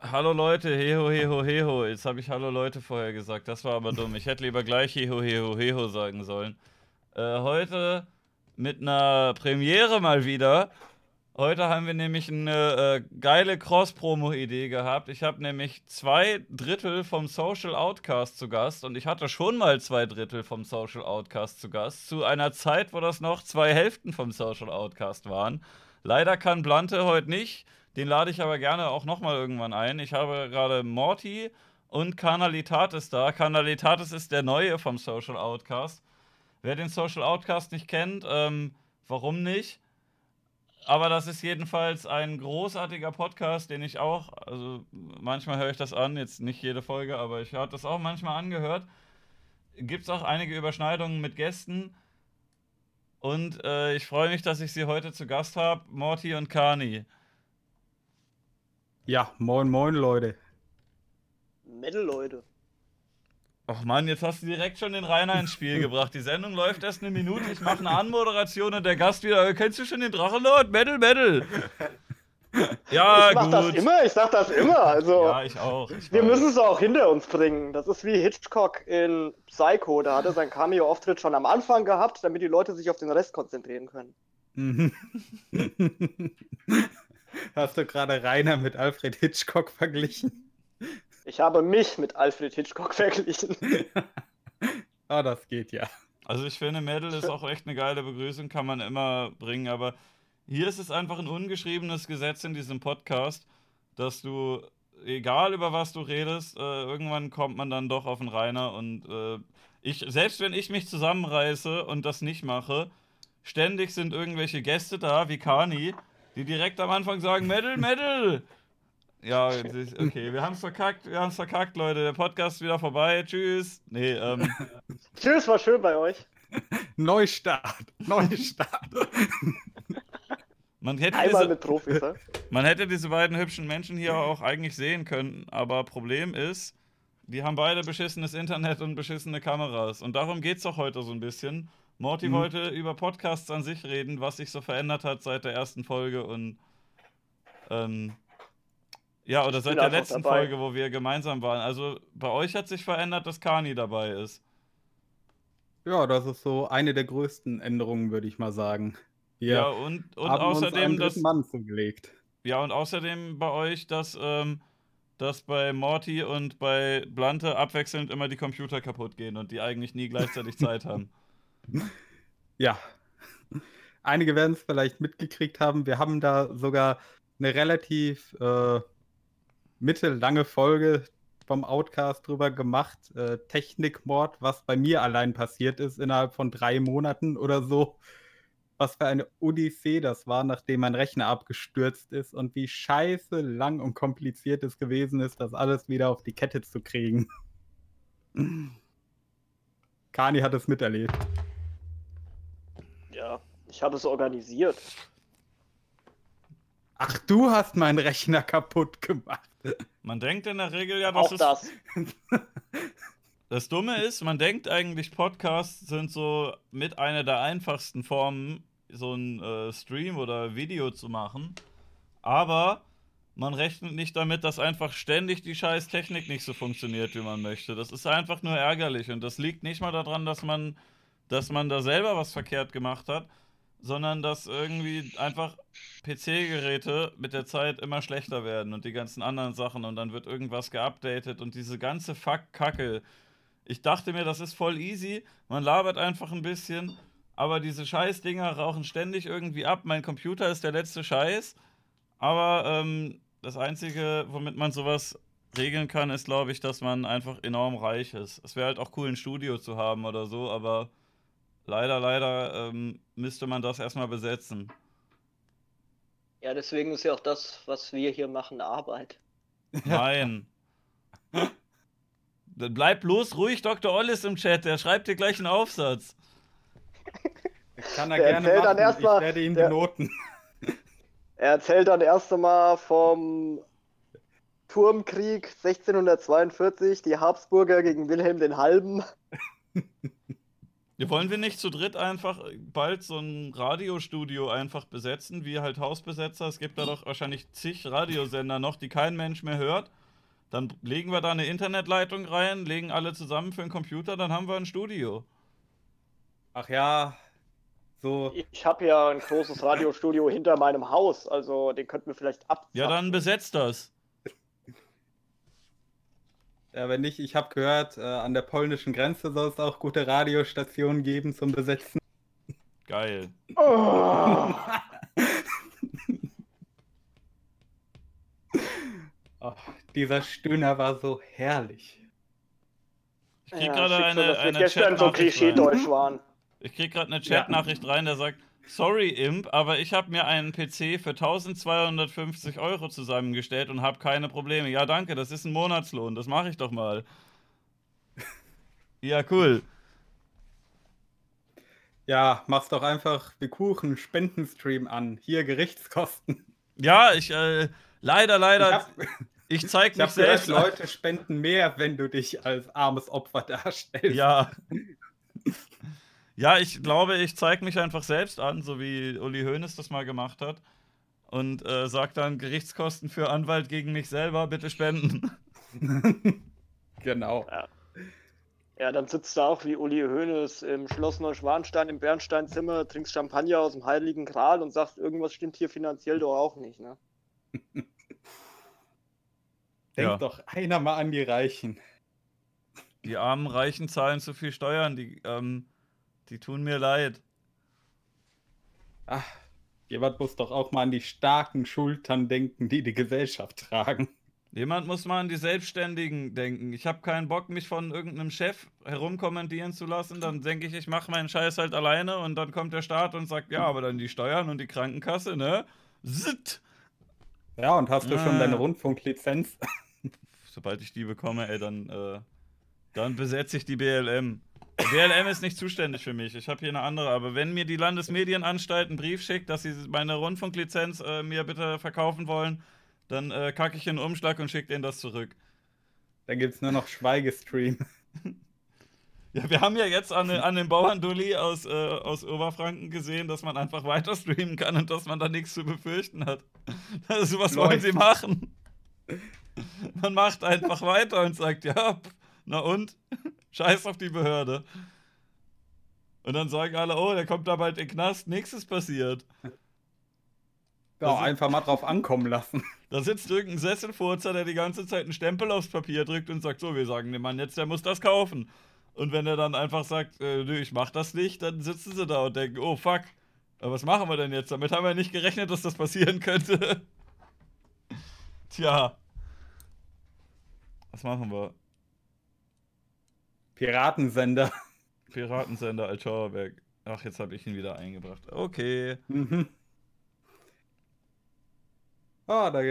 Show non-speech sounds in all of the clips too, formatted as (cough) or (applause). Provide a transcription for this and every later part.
Hallo Leute, heho, heho, heho. Jetzt habe ich Hallo Leute vorher gesagt. Das war aber dumm. Ich hätte lieber gleich heho, heho, heho sagen sollen. Äh, heute mit einer Premiere mal wieder. Heute haben wir nämlich eine äh, geile Cross-Promo-Idee gehabt. Ich habe nämlich zwei Drittel vom Social Outcast zu Gast und ich hatte schon mal zwei Drittel vom Social Outcast zu Gast, zu einer Zeit, wo das noch zwei Hälften vom Social Outcast waren. Leider kann Blante heute nicht, den lade ich aber gerne auch nochmal irgendwann ein. Ich habe gerade Morty und Kanalitatis da. Kanalitatis ist der neue vom Social Outcast. Wer den Social Outcast nicht kennt, ähm, warum nicht? Aber das ist jedenfalls ein großartiger Podcast, den ich auch, also manchmal höre ich das an, jetzt nicht jede Folge, aber ich habe das auch manchmal angehört. Gibt es auch einige Überschneidungen mit Gästen. Und äh, ich freue mich, dass ich sie heute zu Gast habe, Morty und Kani. Ja, moin, moin, Leute. Metal, Leute. Ach Mann, jetzt hast du direkt schon den Rainer ins Spiel (laughs) gebracht. Die Sendung läuft erst eine Minute, ich mache eine Anmoderation und der Gast wieder, "Äh, kennst du schon den Drachenlord? Metal, Metal. (laughs) Ja, (laughs) ich mach gut. das immer, ich sag das immer. Also, Ja, ich auch. Ich wir müssen es auch hinter uns bringen. Das ist wie Hitchcock in Psycho. Da hat er seinen Cameo-Auftritt schon am Anfang gehabt, damit die Leute sich auf den Rest konzentrieren können. Mhm. (laughs) Hast du gerade Rainer mit Alfred Hitchcock verglichen? Ich habe mich mit Alfred Hitchcock verglichen. (laughs) Ah, das geht ja. Also ich finde, Metal ist auch echt eine geile Begrüßung, kann man immer bringen, aber hier ist es einfach ein ungeschriebenes Gesetz in diesem Podcast, dass du, egal über was du redest, äh, irgendwann kommt man dann doch auf den Rainer und äh, ich, selbst wenn ich mich zusammenreiße und das nicht mache, ständig sind irgendwelche Gäste da, wie Kani, die direkt am Anfang sagen, Metal, Metal! Ja, okay, wir haben's verkackt, wir haben's verkackt, Leute, der Podcast ist wieder vorbei, tschüss. Nee, ähm, Tschüss, war schön bei euch. (laughs) Neustart. Neustart. (laughs) man hätte Einmal diese, mit Profis. ja? (laughs) Man hätte diese beiden hübschen Menschen hier auch eigentlich sehen können, aber Problem ist, die haben beide beschissenes Internet und beschissene Kameras. Und darum geht's doch heute so ein bisschen. Morty Mhm. wollte über Podcasts an sich reden, was sich so verändert hat seit der ersten Folge und ähm, ja, oder seit der letzten dabei. Folge, wo wir gemeinsam waren. Also bei euch hat sich verändert, dass Kani dabei ist. Ja, das ist so eine der größten Änderungen, würde ich mal sagen. Wir Ja, und, und haben uns außerdem, einen Mann zugelegt. Ja, und außerdem bei euch, dass, ähm, dass bei Morty und bei Blante abwechselnd immer die Computer kaputt gehen und die eigentlich nie gleichzeitig Zeit haben. (laughs) (laughs) Ja. Einige werden es vielleicht mitgekriegt haben. Wir haben da sogar eine relativ äh, mittellange Folge vom Outcast drüber gemacht. Äh, Technikmord, was bei mir allein passiert ist innerhalb von drei Monaten oder so. Was für eine Odyssee das war, nachdem mein Rechner abgestürzt ist und wie scheiße lang und kompliziert es gewesen ist, das alles wieder auf die Kette zu kriegen. (laughs) Kani hat es miterlebt. Ja, ich habe es organisiert. Ach, du hast meinen Rechner kaputt gemacht. Man denkt in der Regel ja, das Auch ist. das. Das Dumme ist, man denkt eigentlich, Podcasts sind so mit einer der einfachsten Formen, so ein äh, Stream oder Video zu machen. Aber man rechnet nicht damit, dass einfach ständig die scheiß Technik nicht so funktioniert, wie man möchte. Das ist einfach nur ärgerlich. Und das liegt nicht mal daran, dass man, dass man da selber was verkehrt gemacht hat, sondern dass irgendwie einfach PC-Geräte mit der Zeit immer schlechter werden und die ganzen anderen Sachen und dann wird irgendwas geupdatet und diese ganze Fuck-Kacke. Ich dachte mir, das ist voll easy, man labert einfach ein bisschen, aber diese Scheiß-Dinger rauchen ständig irgendwie ab. Mein Computer ist der letzte Scheiß, aber ähm, das Einzige, womit man sowas regeln kann, ist, glaube ich, dass man einfach enorm reich ist. Es wäre halt auch cool, ein Studio zu haben oder so, aber leider, leider ähm, müsste man das erstmal besetzen. Ja, deswegen ist ja auch das, was wir hier machen, Arbeit. Nein. (laughs) Dann bleib bloß ruhig, Dr. Ollis im Chat, der schreibt dir gleich einen Aufsatz. Kann er Der gerne erzählt dann machen. erst mal- ich werde ihn der- benoten. (laughs) Er erzählt dann erst einmal vom Turmkrieg 1642, die Habsburger gegen Wilhelm den Halben. Ja, wollen wir nicht zu dritt einfach bald so ein Radiostudio einfach besetzen, wie halt Hausbesetzer? Es gibt da doch wahrscheinlich zig Radiosender noch, die kein Mensch mehr hört. Dann legen wir da eine Internetleitung rein, legen alle zusammen für einen Computer, dann haben wir ein Studio. Ach ja, so. Ich habe ja ein großes Radiostudio hinter meinem Haus, also den könnten wir vielleicht ab. Ja, dann besetzt das. Ja, wenn nicht, ich habe gehört, äh, an der polnischen Grenze soll es auch gute Radiostationen geben zum Besetzen. Geil. Oh. (laughs) (laughs) Oh, dieser Stöhner war so herrlich. Ich krieg Ja, gerade eine, eine gestern so Chatnachricht rein. Klischee-Deutsch waren. Ich krieg gerade eine Chatnachricht rein, der sagt, sorry Imp, aber ich habe mir einen PC für 1250 Euro zusammengestellt und habe keine Probleme. Ja, danke, das ist ein Monatslohn, das mache ich doch mal. Ja, cool. Ja, mach's doch einfach wie Kuchen, Spendenstream an. Hier Gerichtskosten. Ja, ich, äh, leider, Ich leider, hab, ich zeig ich mich gehört, selbst. Leute spenden mehr, wenn du dich als armes Opfer darstellst. Ja. Ja, ich glaube, ich zeige mich einfach selbst an, so wie Uli Hoeneß das mal gemacht hat. Und äh, sag dann Gerichtskosten für Anwalt gegen mich selber, bitte spenden. (laughs) genau. Ja, dann sitzt du auch wie Uli Hoeneß im Schloss Neuschwanstein im Bernsteinzimmer, trinkst Champagner aus dem Heiligen Gral und sagst, irgendwas stimmt hier finanziell doch auch nicht, ne? (laughs) Denk Ja. doch einer mal an die Reichen. Die armen Reichen zahlen zu viel Steuern, die, ähm, die tun mir leid. Ach, jemand muss doch auch mal an die starken Schultern denken, die die Gesellschaft tragen. Jemand muss mal an die Selbstständigen denken. Ich habe keinen Bock, mich von irgendeinem Chef herumkommandieren zu lassen. Dann denke ich, ich mache meinen Scheiß halt alleine und dann kommt der Staat und sagt, ja, aber dann die Steuern und die Krankenkasse, ne? Sitt! Ja, und hast du schon Ah. deine Rundfunklizenz? Sobald ich die bekomme, ey, dann, äh, dann besetze ich die BLM. Die BLM ist nicht zuständig für mich. Ich habe hier eine andere. Aber wenn mir die Landesmedienanstalt einen Brief schickt, dass sie meine Rundfunklizenz äh, mir bitte verkaufen wollen, dann äh, kacke ich in den Umschlag und schicke denen das zurück. Dann gibt's nur noch Schweigestream. (laughs) Ja, wir haben ja jetzt an, an dem Bauerndulli aus, äh, aus Oberfranken gesehen, dass man einfach weiter streamen kann und dass man da nichts zu befürchten hat. (laughs) Also, was wollen Läuft. sie machen? (laughs) Man macht einfach weiter und sagt, ja, na und? (laughs) Scheiß auf die Behörde. Und dann sagen alle, oh, der kommt da bald in den Knast, nichts ist passiert. Ja, einfach mal drauf ankommen lassen. (laughs) Da sitzt irgendein Sesselfurzer, der die ganze Zeit einen Stempel aufs Papier drückt und sagt, so, wir sagen dem Mann jetzt, der muss das kaufen. Und wenn er dann einfach sagt, äh, nö, ich mach das nicht, dann sitzen sie da und denken, oh fuck, was machen wir denn jetzt? Damit haben wir nicht gerechnet, dass das passieren könnte. Tja. Was machen wir? Piratensender. (laughs) Piratensender Altschauerberg. Ach, jetzt habe ich ihn wieder eingebracht. Okay. Mhm. Oh, da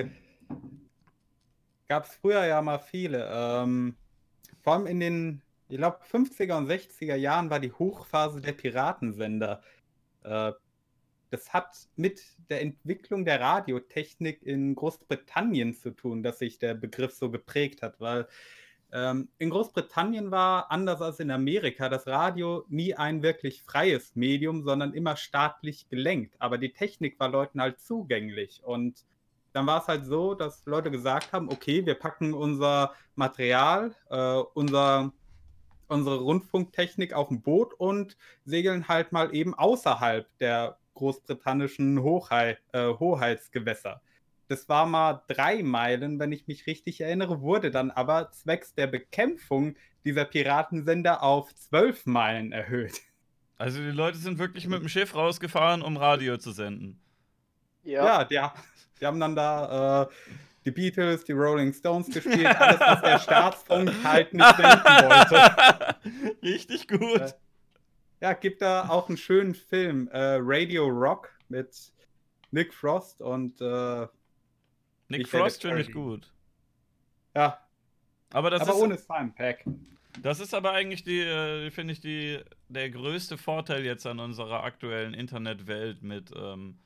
gab es früher ja mal viele. Ähm, vor allem in den, ich glaube, 50er und 60er Jahren war die Hochphase der Piratensender. Äh, das hat mit der Entwicklung der Radiotechnik in Großbritannien zu tun, dass sich der Begriff so geprägt hat, weil ähm, in Großbritannien war, anders als in Amerika, das Radio nie ein wirklich freies Medium, sondern immer staatlich gelenkt. Aber die Technik war Leuten halt zugänglich. Und dann war es halt so, dass Leute gesagt haben, okay, wir packen unser Material, äh, unser, unsere Rundfunktechnik auf ein Boot und segeln halt mal eben außerhalb der großbritannischen Hochhei äh, Hoheitsgewässer. Das war mal drei Meilen, wenn ich mich richtig erinnere, wurde dann aber zwecks der Bekämpfung dieser Piratensender auf zwölf Meilen erhöht. Also die Leute sind wirklich mit dem Schiff rausgefahren, um Radio zu senden. Ja. Ja, die, die haben dann da äh, die Beatles, die Rolling Stones gespielt, alles, was der (laughs) Staatsfunk halt nicht senden wollte. Richtig gut. Ja, gibt da auch einen schönen Film, äh, Radio Rock mit Nick Frost und äh, Nick Frost finde ich gut. ja, Aber das aber ist, ohne Simon Pack. Das ist aber eigentlich die, äh, finde ich, die, der größte Vorteil jetzt an unserer aktuellen Internetwelt mit, ähm,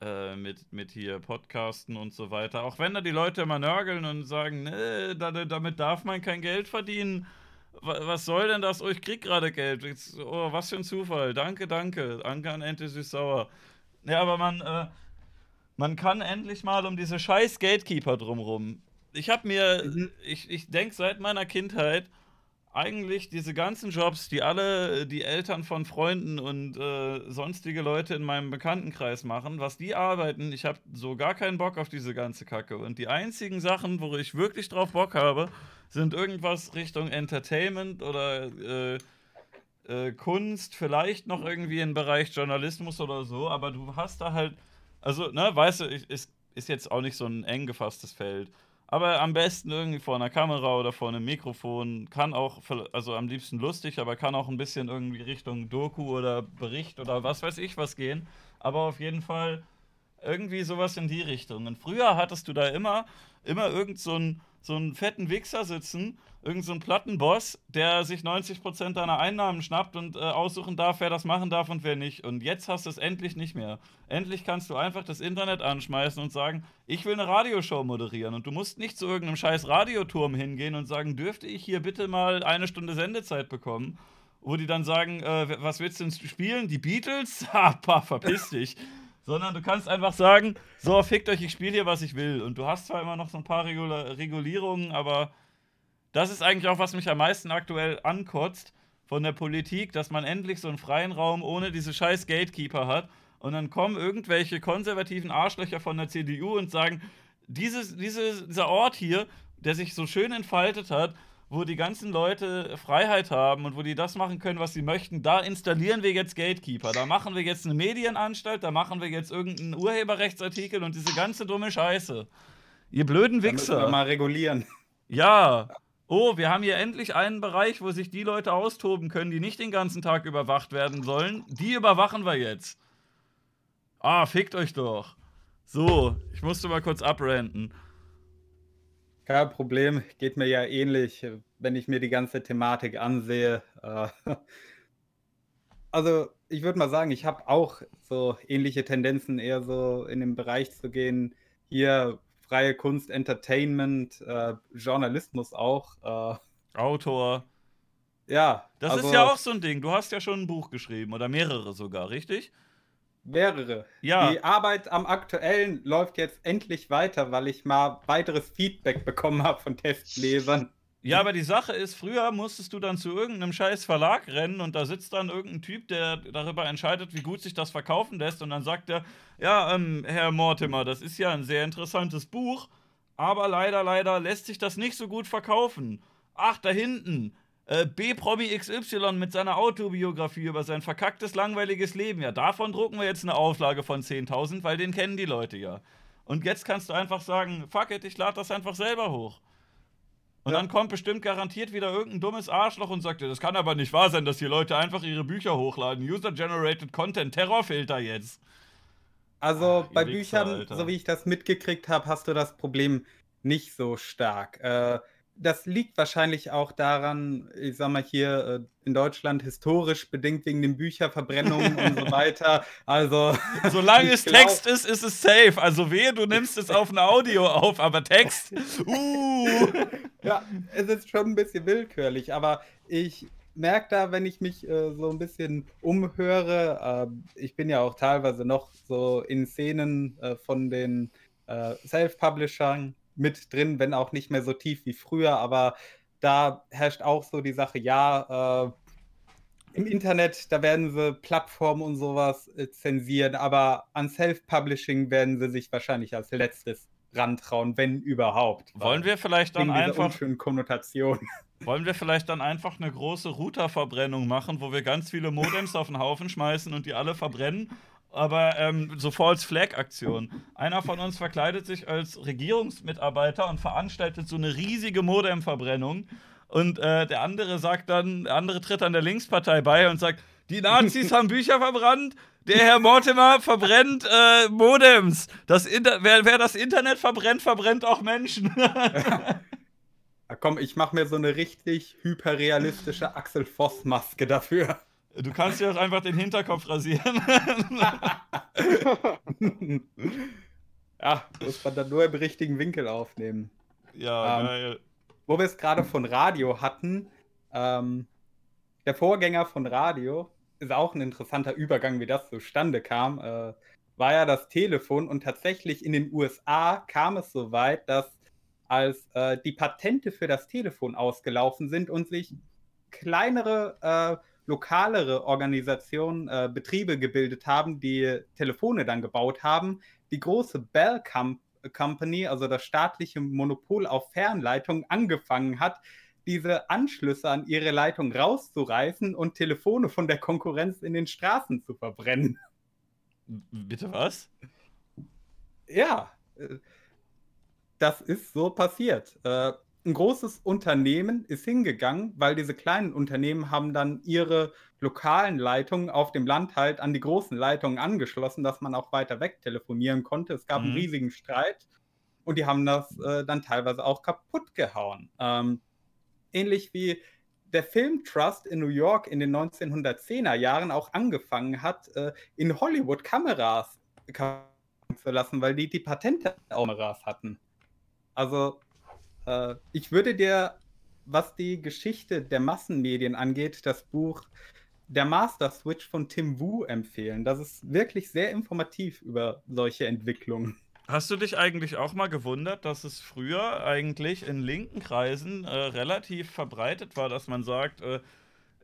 äh, mit, mit hier Podcasten und so weiter. Auch wenn da die Leute immer nörgeln und sagen, nee, da, damit darf man kein Geld verdienen. Was soll denn das? Oh, ich krieg gerade Geld. Oh, was für ein Zufall. Danke, danke. Danke an Ente Süß-Sauer. Ja, aber man, äh, man kann endlich mal um diese scheiß Gatekeeper drumrum. Ich hab mir, mhm. ich, ich denke seit meiner Kindheit, eigentlich diese ganzen Jobs, die alle die Eltern von Freunden und äh, sonstige Leute in meinem Bekanntenkreis machen, was die arbeiten, ich habe so gar keinen Bock auf diese ganze Kacke. Und die einzigen Sachen, wo ich wirklich drauf Bock habe, sind irgendwas Richtung Entertainment oder äh, äh, Kunst, vielleicht noch irgendwie im Bereich Journalismus oder so, aber du hast da halt, also, ne, weißt du, ist, ist jetzt auch nicht so ein eng gefasstes Feld. Aber am besten irgendwie vor einer Kamera oder vor einem Mikrofon. Kann auch, also am liebsten lustig, aber kann auch ein bisschen irgendwie Richtung Doku oder Bericht oder was weiß ich was gehen. Aber auf jeden Fall irgendwie sowas in die Richtung. Und früher hattest du da immer, immer irgend so einen, so einen fetten Wichser sitzen, irgend so einen Plattenboss, der sich 90% deiner Einnahmen schnappt und äh, aussuchen darf, wer das machen darf und wer nicht. Und jetzt hast du es endlich nicht mehr. Endlich kannst du einfach das Internet anschmeißen und sagen, ich will eine Radioshow moderieren. Und du musst nicht zu irgendeinem scheiß Radioturm hingehen und sagen, dürfte ich hier bitte mal eine Stunde Sendezeit bekommen? Wo die dann sagen, äh, was willst du denn spielen? Die Beatles? (laughs) Ha, verpiss dich (laughs) sondern du kannst einfach sagen, so, fickt euch, ich spiele hier, was ich will. Und du hast zwar immer noch so ein paar Regula Regulierungen, aber das ist eigentlich auch, was mich am meisten aktuell ankotzt von der Politik, dass man endlich so einen freien Raum ohne diese scheiß Gatekeeper hat. Und dann kommen irgendwelche konservativen Arschlöcher von der CDU und sagen, dieses, dieses, dieser Ort hier, der sich so schön entfaltet hat, wo die ganzen Leute Freiheit haben und wo die das machen können, was sie möchten, da installieren wir jetzt Gatekeeper. Da machen wir jetzt eine Medienanstalt, da machen wir jetzt irgendeinen Urheberrechtsartikel und diese ganze dumme Scheiße. Ihr blöden Wichser. Da mal regulieren. Ja. Oh, wir haben hier endlich einen Bereich, wo sich die Leute austoben können, die nicht den ganzen Tag überwacht werden sollen. Die überwachen wir jetzt. Ah, fickt euch doch. So, ich musste mal kurz abrenten. Kein Problem, geht mir ja ähnlich, wenn ich mir die ganze Thematik ansehe. Äh, (laughs) also, ich würde mal sagen, ich habe auch so ähnliche Tendenzen, eher so in den Bereich zu gehen. Hier freie Kunst, Entertainment, äh, Journalismus auch. Äh, Autor. Ja. Das also, ist ja auch so ein Ding. Du hast ja schon ein Buch geschrieben oder mehrere sogar, richtig? Mehrere. Ja. Die Arbeit am aktuellen läuft jetzt endlich weiter, weil ich mal weiteres Feedback bekommen habe von Testlesern. Ja, aber die Sache ist, früher musstest du dann zu irgendeinem scheiß Verlag rennen und da sitzt dann irgendein Typ, der darüber entscheidet, wie gut sich das verkaufen lässt und dann sagt er, ja, ähm, Herr Mortimer, das ist ja ein sehr interessantes Buch, aber leider, leider lässt sich das nicht so gut verkaufen. Ach, da hinten, äh, B-Promi XY mit seiner Autobiografie über sein verkacktes, langweiliges Leben. Ja, davon drucken wir jetzt eine Auflage von 10.000, weil den kennen die Leute ja. Und jetzt kannst du einfach sagen, fuck it, ich lade das einfach selber hoch. Und ja. dann kommt bestimmt garantiert wieder irgendein dummes Arschloch und sagt, das kann aber nicht wahr sein, dass hier Leute einfach ihre Bücher hochladen. User-Generated Content, Terrorfilter jetzt. Also Ach, bei Büchern, Wichser, so wie ich das mitgekriegt habe, hast du das Problem nicht so stark. Äh, das liegt wahrscheinlich auch daran, ich sag mal hier äh, in Deutschland historisch bedingt wegen den Bücherverbrennungen und so (laughs) weiter. Also (laughs) solange es glaub, Text ist, ist es safe. Also wehe, du nimmst es auf ein Audio auf, aber Text. (laughs) Uh. ja, es ist schon ein bisschen willkürlich, aber ich merke da, wenn ich mich äh, so ein bisschen umhöre, äh, ich bin ja auch teilweise noch so in Szenen äh, von den äh, Self-Publishern mit drin, wenn auch nicht mehr so tief wie früher, aber da herrscht auch so die Sache, ja, äh, im Internet, da werden sie Plattformen und sowas äh, zensieren, aber an Self-Publishing werden sie sich wahrscheinlich als letztes rantrauen, wenn überhaupt. Wollen wir vielleicht dann einfach Konnotation. (laughs) Wollen wir vielleicht dann einfach eine große Routerverbrennung machen, wo wir ganz viele Modems auf den Haufen schmeißen und die alle verbrennen aber ähm, so False Flag Aktion. Einer von uns verkleidet sich als Regierungsmitarbeiter und veranstaltet so eine riesige Modemverbrennung. Und äh, der andere sagt dann, der andere tritt an der Linkspartei bei und sagt, die Nazis haben Bücher verbrannt, der Herr Mortimer verbrennt äh, Modems. Das wer, wer, das Internet verbrennt, verbrennt auch Menschen. (laughs) ja, komm, ich mache mir so eine richtig hyperrealistische Axel Voss-Maske dafür. Du kannst dir auch einfach den Hinterkopf rasieren. (laughs) ja, muss man dann nur im richtigen Winkel aufnehmen. Ja, ähm, geil. Wo wir es gerade von Radio hatten, Ähm, der Vorgänger von Radio ist auch ein interessanter Übergang, wie das zustande kam. Äh, war ja das Telefon und tatsächlich in den USA kam es so weit, dass als äh, die Patente für das Telefon ausgelaufen sind und sich kleinere, äh, lokalere Organisationen, äh, Betriebe gebildet haben, die Telefone dann gebaut haben, die große Bell Com Company, also das staatliche Monopol auf Fernleitungen, angefangen hat, diese Anschlüsse an ihre Leitung rauszureißen und Telefone von der Konkurrenz in den Straßen zu verbrennen. Bitte was? Ja, äh, das ist so passiert. Ein großes Unternehmen ist hingegangen, weil diese kleinen Unternehmen haben dann ihre lokalen Leitungen auf dem Land halt an die großen Leitungen angeschlossen, dass man auch weiter weg telefonieren konnte. Es gab mhm. einen riesigen Streit und die haben das äh, dann teilweise auch kaputt gehauen. Ähm, ähnlich wie der Filmtrust in New York in den 1910er Jahren auch angefangen hat, äh, in Hollywood Kameras zu lassen, weil die die Patente auf Kameras hatten. Also, äh, ich würde dir, was die Geschichte der Massenmedien angeht, das Buch Der Master Switch von Tim Wu empfehlen. Das ist wirklich sehr informativ über solche Entwicklungen. Hast du dich eigentlich auch mal gewundert, dass es früher eigentlich in linken Kreisen äh, relativ verbreitet war, dass man sagt, äh,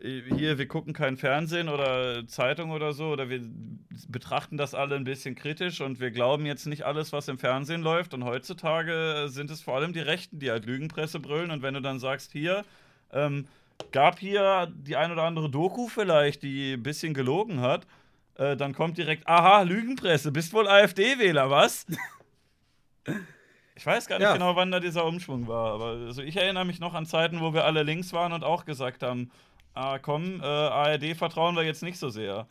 hier, wir gucken kein Fernsehen oder Zeitung oder so, oder wir betrachten das alle ein bisschen kritisch und wir glauben jetzt nicht alles, was im Fernsehen läuft. Und heutzutage sind es vor allem die Rechten, die halt Lügenpresse brüllen. Und wenn du dann sagst, hier, ähm, gab hier die ein oder andere Doku vielleicht, die ein bisschen gelogen hat, äh, dann kommt direkt, aha, Lügenpresse, bist wohl AfD-Wähler, was? Ich weiß gar nicht ja. genau, wann da dieser Umschwung war, aber also ich erinnere mich noch an Zeiten, wo wir alle links waren und auch gesagt haben, ah komm, äh, ARD vertrauen wir jetzt nicht so sehr.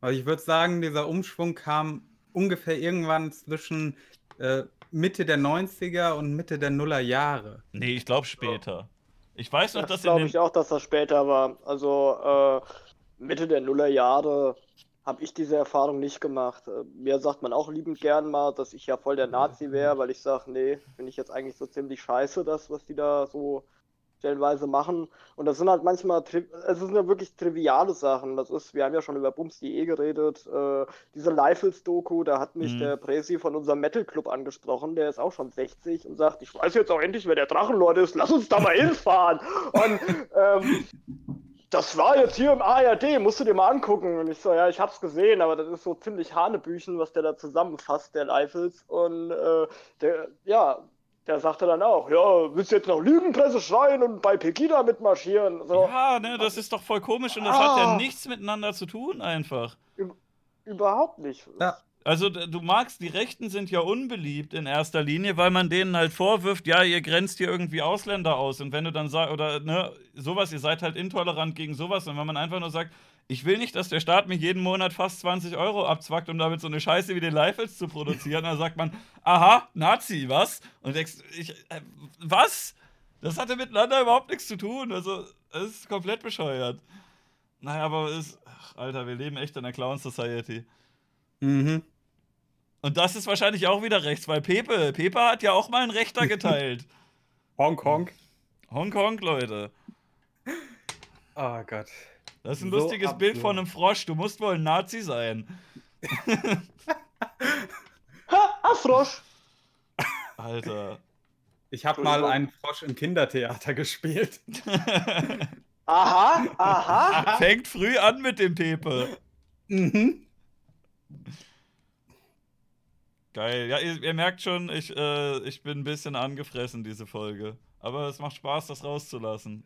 Also ich würde sagen, dieser Umschwung kam ungefähr irgendwann zwischen äh, Mitte der 90er und Mitte der Nuller Jahre. Nee, ich glaube später. Ich weiß noch, das dass glaube ich auch, dass das später war. Also äh, Mitte der Nullerjahre habe ich diese Erfahrung nicht gemacht. Äh, mir sagt man auch liebend gern mal, dass ich ja voll der Nazi wäre, weil ich sage, nee, finde ich jetzt eigentlich so ziemlich scheiße, das, was die da so stellenweise machen. Und das sind halt manchmal, es sind ja wirklich triviale Sachen. Das ist, wir haben ja schon über Bums.de geredet, äh, diese Leifels-Doku, da hat mich mhm. der Presi von unserem Metal-Club angesprochen, der ist auch schon 60 und sagt, ich weiß jetzt auch endlich, wer der Drachenlord ist, lass uns da mal (laughs) hinfahren. und ähm, das war jetzt hier im ARD, musst du dir mal angucken. Und ich so, ja, ich hab's gesehen, aber das ist so ziemlich Hanebüchen, was der da zusammenfasst, der Leifels. Und äh, der, ja, der sagte dann auch, ja, willst du jetzt noch Lügenpresse schreien und bei Pegida mitmarschieren? So. Ja, ne, das ist doch voll komisch und das ah. hat ja nichts miteinander zu tun einfach. Überhaupt nicht. Ja. Also du magst, die Rechten sind ja unbeliebt in erster Linie, weil man denen halt vorwirft, ja, ihr grenzt hier irgendwie Ausländer aus. Und wenn du dann sagst, oder ne, sowas, ihr seid halt intolerant gegen sowas. Und wenn man einfach nur sagt, ich will nicht, dass der Staat mir jeden Monat fast 20 Euro abzwackt, um damit so eine Scheiße wie den Leifels zu produzieren, dann sagt man, aha, Nazi, was? Und denkst, ich, äh, was? Das hatte miteinander überhaupt nichts zu tun. Also, es ist komplett bescheuert. Naja, aber es ist, ach, Alter, wir leben echt in einer Clown Society. Mhm. Und das ist wahrscheinlich auch wieder rechts, weil Pepe, Pepe hat ja auch mal einen Rechter geteilt. (laughs) Hongkong. Hongkong, Leute. Oh Gott. Das ist ein so lustiges absurd. Bild von einem Frosch. Du musst wohl ein Nazi sein. ha, ein Frosch. Alter. Ich habe mal einen Frosch im Kindertheater gespielt. (laughs) aha, aha. Fängt früh an mit dem Pepe. Mhm. Geil. Ja, ihr, ihr merkt schon, ich, äh, ich bin ein bisschen angefressen, diese Folge. Aber es macht Spaß, das rauszulassen.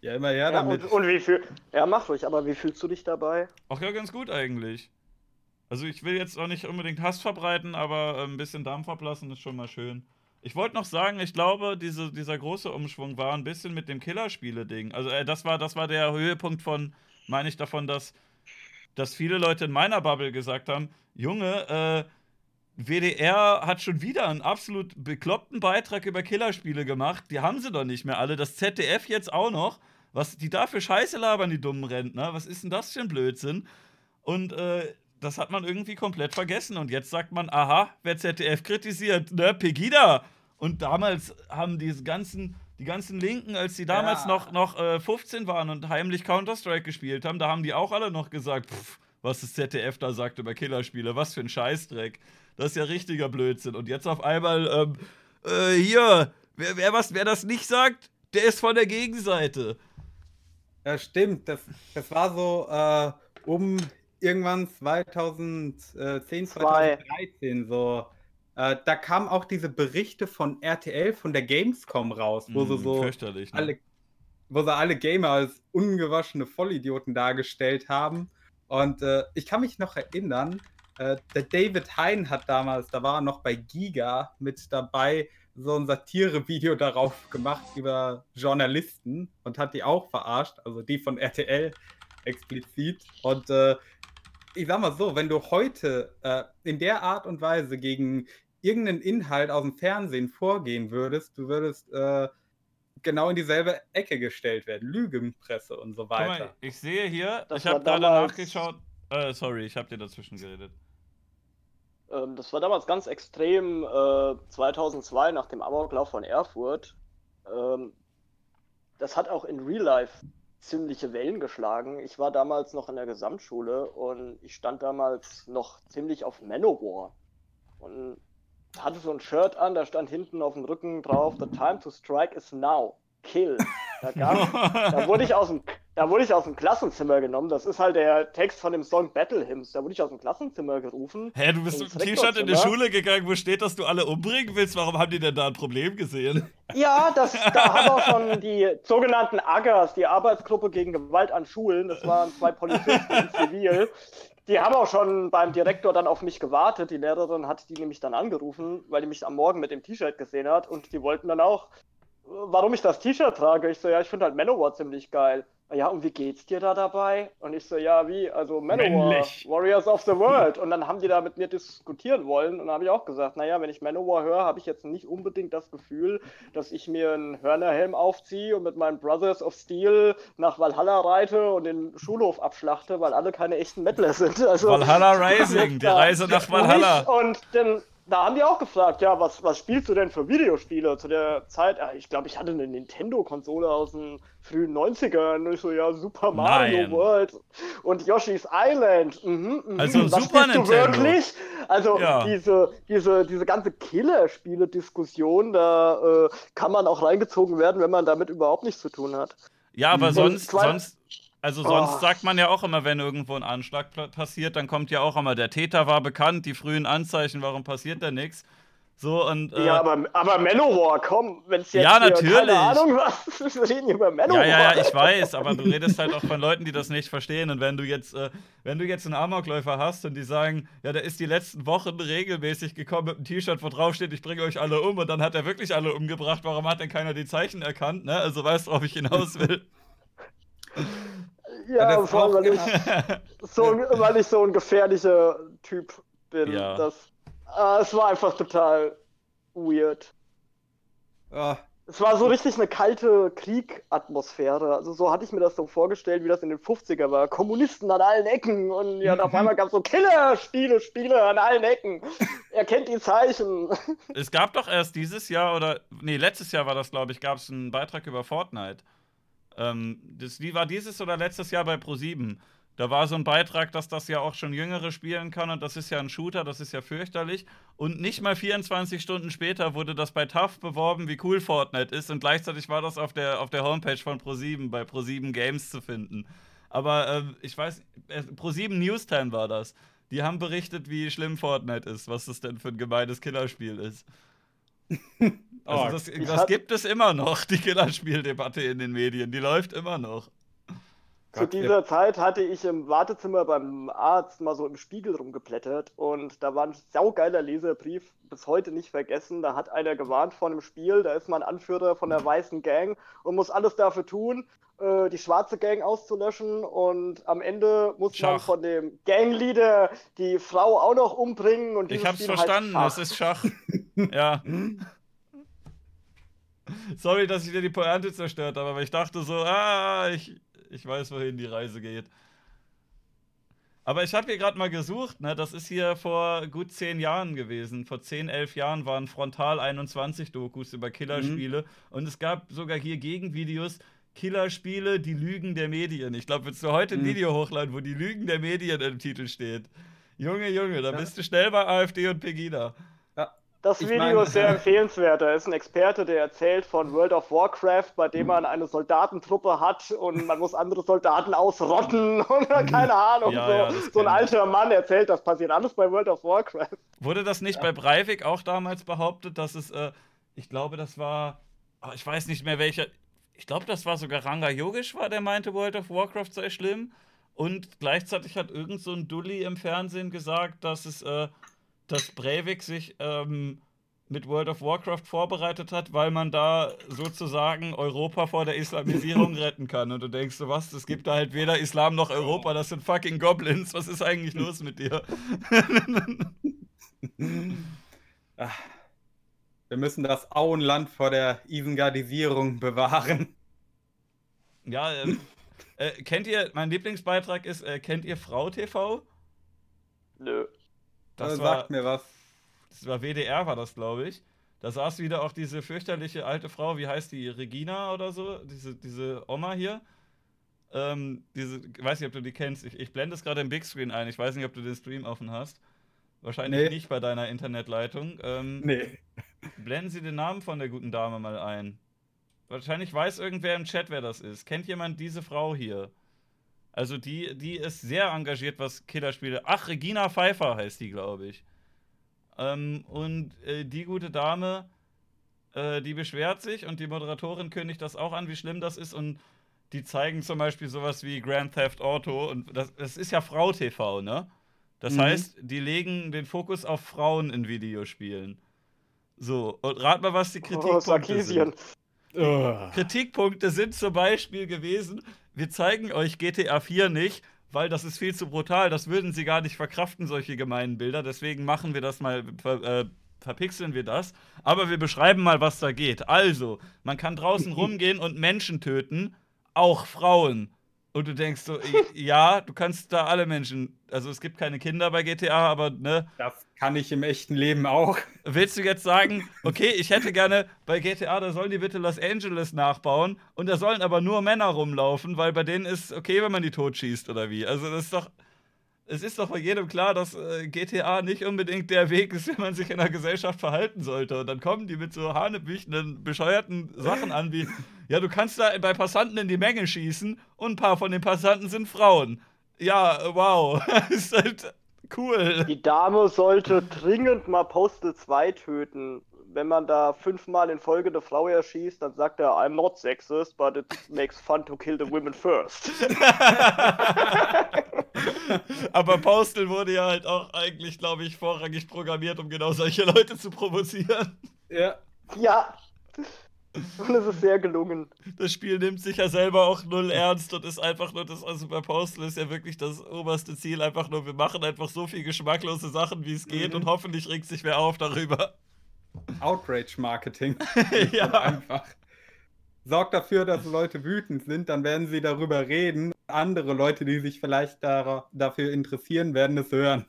Ja, immer her damit. und, und, wie viel. Ja, mach ruhig, aber wie fühlst du dich dabei? Ach ja, ganz gut eigentlich. Also ich will jetzt auch nicht unbedingt Hass verbreiten, aber äh, ein bisschen Dampf ablassen ist schon mal schön. Ich wollte noch sagen, ich glaube, diese, dieser große Umschwung war ein bisschen mit dem Killerspiele-Ding. Also äh, das, war, das war der Höhepunkt von, meine ich davon, dass dass viele Leute in meiner Bubble gesagt haben, Junge, äh, WDR hat schon wieder einen absolut bekloppten Beitrag über Killerspiele gemacht. Die haben sie doch nicht mehr alle. Das ZDF jetzt auch noch. Was die da für Scheiße labern, die dummen Rentner. Was ist denn das für ein Blödsinn? Und äh, das hat man irgendwie komplett vergessen. Und jetzt sagt man, aha, wer ZDF kritisiert, ne, Pegida. Und damals haben diese ganzen Die ganzen Linken, als die damals Ja. noch, noch äh, 15 waren und heimlich Counter-Strike gespielt haben, da haben die auch alle noch gesagt, pff, was das ZDF da sagt über Killerspiele, was für ein Scheißdreck. Das ist ja richtiger Blödsinn. Und jetzt auf einmal, ähm, äh, hier, wer, wer, was, wer das nicht sagt, der ist von der Gegenseite. Ja, stimmt. Das, das war so äh, um irgendwann 2010, Zwei. 2013 so. Äh, da kamen auch diese Berichte von RTL, von der Gamescom raus, wo sie Hm, so Fürchterlich. Ne? alle, wo sie alle Gamer als ungewaschene Vollidioten dargestellt haben. Und äh, ich kann mich noch erinnern, äh, der David Hein hat damals, da war er noch bei Giga mit dabei, so ein Satire-Video darauf gemacht über Journalisten und hat die auch verarscht, also die von RTL explizit. Und äh, ich sag mal so, wenn du heute äh, in der Art und Weise gegen irgendeinen Inhalt aus dem Fernsehen vorgehen würdest, du würdest äh, genau in dieselbe Ecke gestellt werden. Lügenpresse und so Guck mal, weiter. ich sehe hier, Das ich habe gerade damals- nachgeschaut. Äh, sorry, ich habe dir dazwischen geredet. Ähm, das war damals ganz extrem, äh, 2002 nach dem Amoklauf von Erfurt. Ähm, das hat auch in Real Life ziemliche Wellen geschlagen. Ich war damals noch in der Gesamtschule und ich stand damals noch ziemlich auf Manowar. Und hatte so ein Shirt an, da stand hinten auf dem Rücken drauf, The time to strike is now. Kill. Da, gab, (laughs) da, wurde ich aus dem, da wurde ich aus dem Klassenzimmer genommen. Das ist halt der Text von dem Song Battle Hymns. Da wurde ich aus dem Klassenzimmer gerufen. Hä, du bist mit dem T-Shirt in die. Schule gegangen, wo steht, dass du alle umbringen willst. Warum haben die denn da ein Problem gesehen? Ja, das, (laughs) da haben auch schon die sogenannten AGAs, die Arbeitsgruppe gegen Gewalt an Schulen, das waren zwei Polizisten in Zivil, die haben auch schon beim Direktor dann auf mich gewartet. Die Lehrerin hat die nämlich dann angerufen, weil die mich am Morgen mit dem T-Shirt gesehen hat und die wollten dann auch, warum ich das T-Shirt trage. Ich so, ja, ich finde halt Manowar ziemlich geil. Ja, und wie geht's dir da dabei? Und ich so, ja, wie? Also Manowar, Männlich. Warriors of the (laughs) World. Und dann haben die da mit mir diskutieren wollen. Und dann habe ich auch gesagt, naja, wenn ich Manowar höre, habe ich jetzt nicht unbedingt das Gefühl, dass ich mir einen Hörnerhelm aufziehe und mit meinen Brothers of Steel nach Valhalla reite und den Schulhof abschlachte, weil alle keine echten Metaler sind. Also, Valhalla (laughs) Rising, die Reise nach Valhalla. Und dann, da haben die auch gefragt, ja, was, was spielst du denn für Videospiele zu der Zeit? Ja, ich glaube, ich hatte eine Nintendo-Konsole aus den frühen 90ern. Und ich so, ja, Super Mario Nein. World und Yoshi's Island. Mhm, mhm. Also was Super spielst du Nintendo. wirklich? Also Ja. diese, diese, diese ganze Killer-Spiele-Diskussion, da äh, kann man auch reingezogen werden, wenn man damit überhaupt nichts zu tun hat. Ja, aber Und sonst, sonst, also sonst Oh. sagt man ja auch immer, wenn irgendwo ein Anschlag passiert, dann kommt ja auch immer, der Täter war bekannt, die frühen Anzeichen, warum passiert da nichts? So und äh, ja, aber, aber Manowar, komm, wenn es jetzt Ja, hier, natürlich. keine Ahnung was, wir reden hier über Manowar. Ja, ja, ja, ich weiß, aber du redest halt auch von Leuten, die das nicht verstehen. Und wenn du jetzt, äh, wenn du jetzt einen Amokläufer hast und die sagen, ja, der ist die letzten Wochen regelmäßig gekommen mit einem T-Shirt, wo drauf steht, ich bringe euch alle um, und dann hat er wirklich alle umgebracht, warum hat denn keiner die Zeichen erkannt, ne? Also weißt du, worauf ich hinaus will. Ja, vor allem, weil ich, (laughs) so, weil ich so ein gefährlicher Typ bin. Ja. Das, äh, es war einfach total weird. Ah, Es war so richtig eine kalte Krieg-Atmosphäre. Also so hatte ich mir das so vorgestellt, wie das in den 50er war. Kommunisten an allen Ecken und ja, und auf einmal gab es so Killer-Spiele, Spiele an allen Ecken. Er kennt die Zeichen. Es gab doch erst dieses Jahr oder, nee, letztes Jahr war das, glaube ich, gab es einen Beitrag über Fortnite. Ähm, das die war dieses oder letztes Jahr bei Pro7. Da war so ein Beitrag, dass das ja auch schon Jüngere spielen kann und das ist ja ein Shooter, das ist ja fürchterlich. Und nicht mal 24 Stunden später wurde das bei TAF beworben, wie cool Fortnite ist und gleichzeitig war das auf der, auf der Homepage von Pro7 bei Pro7 Games zu finden. Aber ähm, ich weiß, äh, Pro7 Newstime war das. Die haben berichtet, wie schlimm Fortnite ist, was das denn für ein gemeines Killerspiel ist. (laughs) Also Oh, das, das gibt es immer noch, die Killerspieldebatte in den Medien. Die läuft immer noch. Zu dieser Zeit hatte ich im Wartezimmer beim Arzt mal so im Spiegel rumgeblättert und da war ein saugeiler Leserbrief, bis heute nicht vergessen. Da hat einer gewarnt vor einem Spiel, da ist man Anführer von der weißen Gang und muss alles dafür tun, äh, die schwarze Gang auszulöschen und am Ende muss man Schach. von dem Gangleader die Frau auch noch umbringen und Ich hab's Spiel verstanden, es ist Schach. ja. (laughs) Sorry, dass ich dir die Pointe zerstört habe, aber ich dachte so, ah, ich, ich weiß, wohin die Reise geht. Aber ich habe hier gerade mal gesucht, ne? Das ist hier vor gut zehn Jahren gewesen. Vor zehn, elf Jahren waren Frontal 21 Dokus über Killerspiele. Und es gab sogar hier Gegenvideos. Killerspiele, die Lügen der Medien. Ich glaube, willst du heute ein Mhm. Video hochladen, wo die Lügen der Medien im Titel steht? Junge, Junge, da Ja. bist du schnell bei AfD und Pegida. Das Video ist sehr empfehlenswert. Da ist ein Experte, der erzählt von World of Warcraft, bei dem man eine Soldatentruppe hat und man muss andere Soldaten ausrotten (laughs) und keine Ahnung. Ja, so ja, so ein alter Mann erzählt, das passiert alles bei World of Warcraft. Wurde das nicht bei Breivik auch damals behauptet, dass es, äh, ich glaube, das war, oh, ich weiß nicht mehr welcher, ich glaube, das war sogar Ranga Yogisch war, der meinte, World of Warcraft sei schlimm. Und gleichzeitig hat irgend so ein Dulli im Fernsehen gesagt, dass es, äh, dass Breivik sich ähm, mit World of Warcraft vorbereitet hat, weil man da sozusagen Europa vor der Islamisierung (laughs) retten kann. Und du denkst so, was, es gibt da halt weder Islam noch Europa, das sind fucking Goblins, was ist eigentlich los mit dir? (laughs) Ah. Wir müssen das Auenland vor der Isengardisierung bewahren. Ja, ähm, äh, kennt ihr, mein Lieblingsbeitrag ist, äh, kennt ihr Frau TV? Nö. Das Äh, war, Sagt mir was. das war WDR, war das, glaube ich. Da saß wieder auch diese fürchterliche alte Frau, wie heißt die, Regina oder so, diese, diese Oma hier. Ähm, diese, ich weiß nicht, ob du die kennst. Ich, ich blende es gerade im Big Screen ein. Ich weiß nicht, ob du den Stream offen hast. Wahrscheinlich Nee. nicht bei deiner Internetleitung. Ähm, Nee. Blenden Sie den Namen von der guten Dame mal ein. Wahrscheinlich weiß irgendwer im Chat, wer das ist. Kennt jemand diese Frau hier? Also die, die ist sehr engagiert, was Killerspiele. Ach, Regina Pfeiffer heißt die, glaube ich. Ähm, und äh, die gute Dame, äh, die beschwert sich und die Moderatorin kündigt das auch an, wie schlimm das ist. Und die zeigen zum Beispiel sowas wie Grand Theft Auto. Und das, das ist ja Frau TV, ne? Das Mhm. heißt, die legen den Fokus auf Frauen in Videospielen. So, und rat mal, was die Oh, Kritikpunkte Sarkisien. sind. Kritikpunkte sind zum Beispiel gewesen, wir zeigen euch GTA 4 nicht, weil das ist viel zu brutal. Das würden sie gar nicht verkraften, solche gemeinen Bilder. Deswegen machen wir das mal, ver, äh, verpixeln wir das. Aber wir beschreiben mal, was da geht. Also, man kann draußen (laughs) rumgehen und Menschen töten, auch Frauen. Und du denkst so, (laughs) ja, du kannst da alle Menschen, also es gibt keine Kinder bei GTA, aber ne, Das kann ich im echten Leben auch. (laughs) Willst du jetzt sagen, okay, ich hätte gerne bei GTA, da sollen die bitte Los Angeles nachbauen und da sollen aber nur Männer rumlaufen, weil bei denen ist okay, wenn man die totschießt oder wie? Also das ist doch, es ist doch bei jedem klar, dass äh, GTA nicht unbedingt der Weg ist, (laughs) wie man sich in der Gesellschaft verhalten sollte. Und dann kommen die mit so hanebüchenden, bescheuerten Sachen an wie, ja, du kannst da bei Passanten in die Menge schießen und ein paar von den Passanten sind Frauen. Ja, wow, (laughs) ist halt cool. Die Dame sollte dringend mal Postal 2 töten. Wenn man da fünfmal in Folge eine Frau erschießt, dann sagt er, I'm not sexist, but it makes fun to kill the women first. (laughs) Aber Postal wurde ja halt auch eigentlich, glaube ich, vorrangig programmiert, um genau solche Leute zu provozieren. Ja. ja. (laughs) Und es ist sehr gelungen. Das Spiel nimmt sich ja selber auch null ernst und ist einfach nur das, also bei Postal ist ja wirklich das oberste Ziel einfach nur, wir machen einfach so viel geschmacklose Sachen, wie es geht Mhm. und hoffentlich regt sich wer auf darüber. (laughs) Outrage-Marketing. (laughs) ja. Einfach. Sorgt dafür, dass Leute wütend sind, dann werden sie darüber reden. Andere Leute, die sich vielleicht da, dafür interessieren, werden es hören.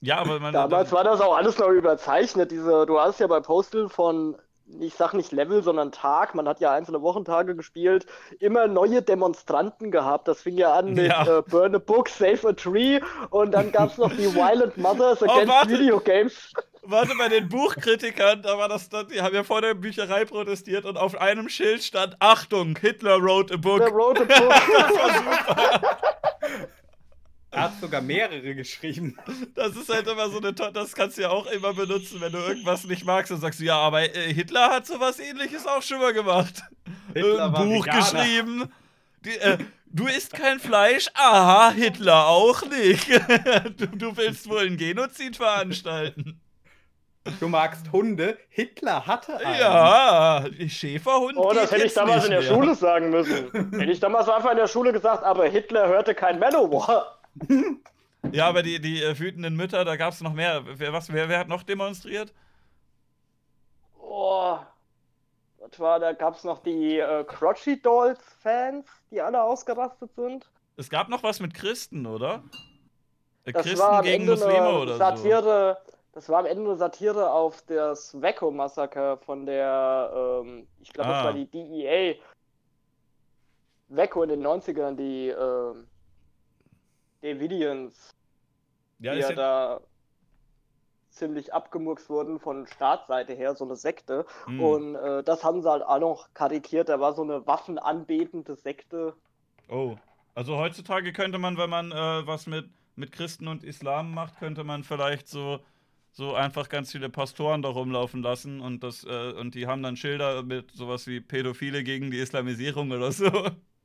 Ja, aber man. Damals war das auch alles noch überzeichnet. Diese, du hast ja bei Postal von, ich sag nicht Level, sondern Tag, man hat ja einzelne Wochentage gespielt, immer neue Demonstranten gehabt. Das fing ja an mit Ja. äh, Burn a Book, Save a Tree und dann gab es noch die Violent Mothers Against Oh, warte. Video Games. Warte, bei den Buchkritikern, da war das dann, die haben ja vor der Bücherei protestiert und auf einem Schild stand: Achtung, Hitler wrote a book. Der wrote a Book. (laughs) Er hat sogar mehrere geschrieben. Das ist halt immer so eine to das kannst du ja auch immer benutzen, wenn du irgendwas nicht magst, dann sagst du, ja, aber äh, Hitler hat sowas ähnliches auch schon mal gemacht. Hitler Ein war Buch Veganer. geschrieben. Die, äh, du isst kein Fleisch? Aha, Hitler auch nicht. (laughs) du, du willst wohl ein Genozid veranstalten. Du magst Hunde. Hitler hatte einen. Ja, Schäferhund. Oh, das hätte ich damals in der mehr. Schule sagen müssen. Hätte ich damals einfach in der Schule gesagt, aber Hitler hörte kein Manowar. Ja, aber die, die äh, wütenden Mütter, da gab es noch mehr. Wer, was, wer, wer hat noch demonstriert? Oh, was war, da gab es noch die äh, Crotchy Dolls Fans, die alle ausgerastet sind. Es gab noch was mit Christen, oder? Äh, Das Christen war am gegen Ende Muslime eine oder so. Satire. Das war am Ende eine Satire auf das Waco-Massaker von der, ähm, ich glaube, Ah. das war die DEA. Waco in den 90ern, die ähm, Davidians, Ja, die ja ja, da ziemlich abgemurkst wurden von Staatsseite her, so eine Sekte. Hm. Und äh, das haben sie halt auch noch karikiert. Da war so eine waffenanbetende Sekte. Oh. Also heutzutage könnte man, wenn man äh, was mit, mit Christen und Islam macht, könnte man vielleicht so, so einfach ganz viele Pastoren da rumlaufen lassen und das, äh, und die haben dann Schilder mit sowas wie Pädophile gegen die Islamisierung oder so.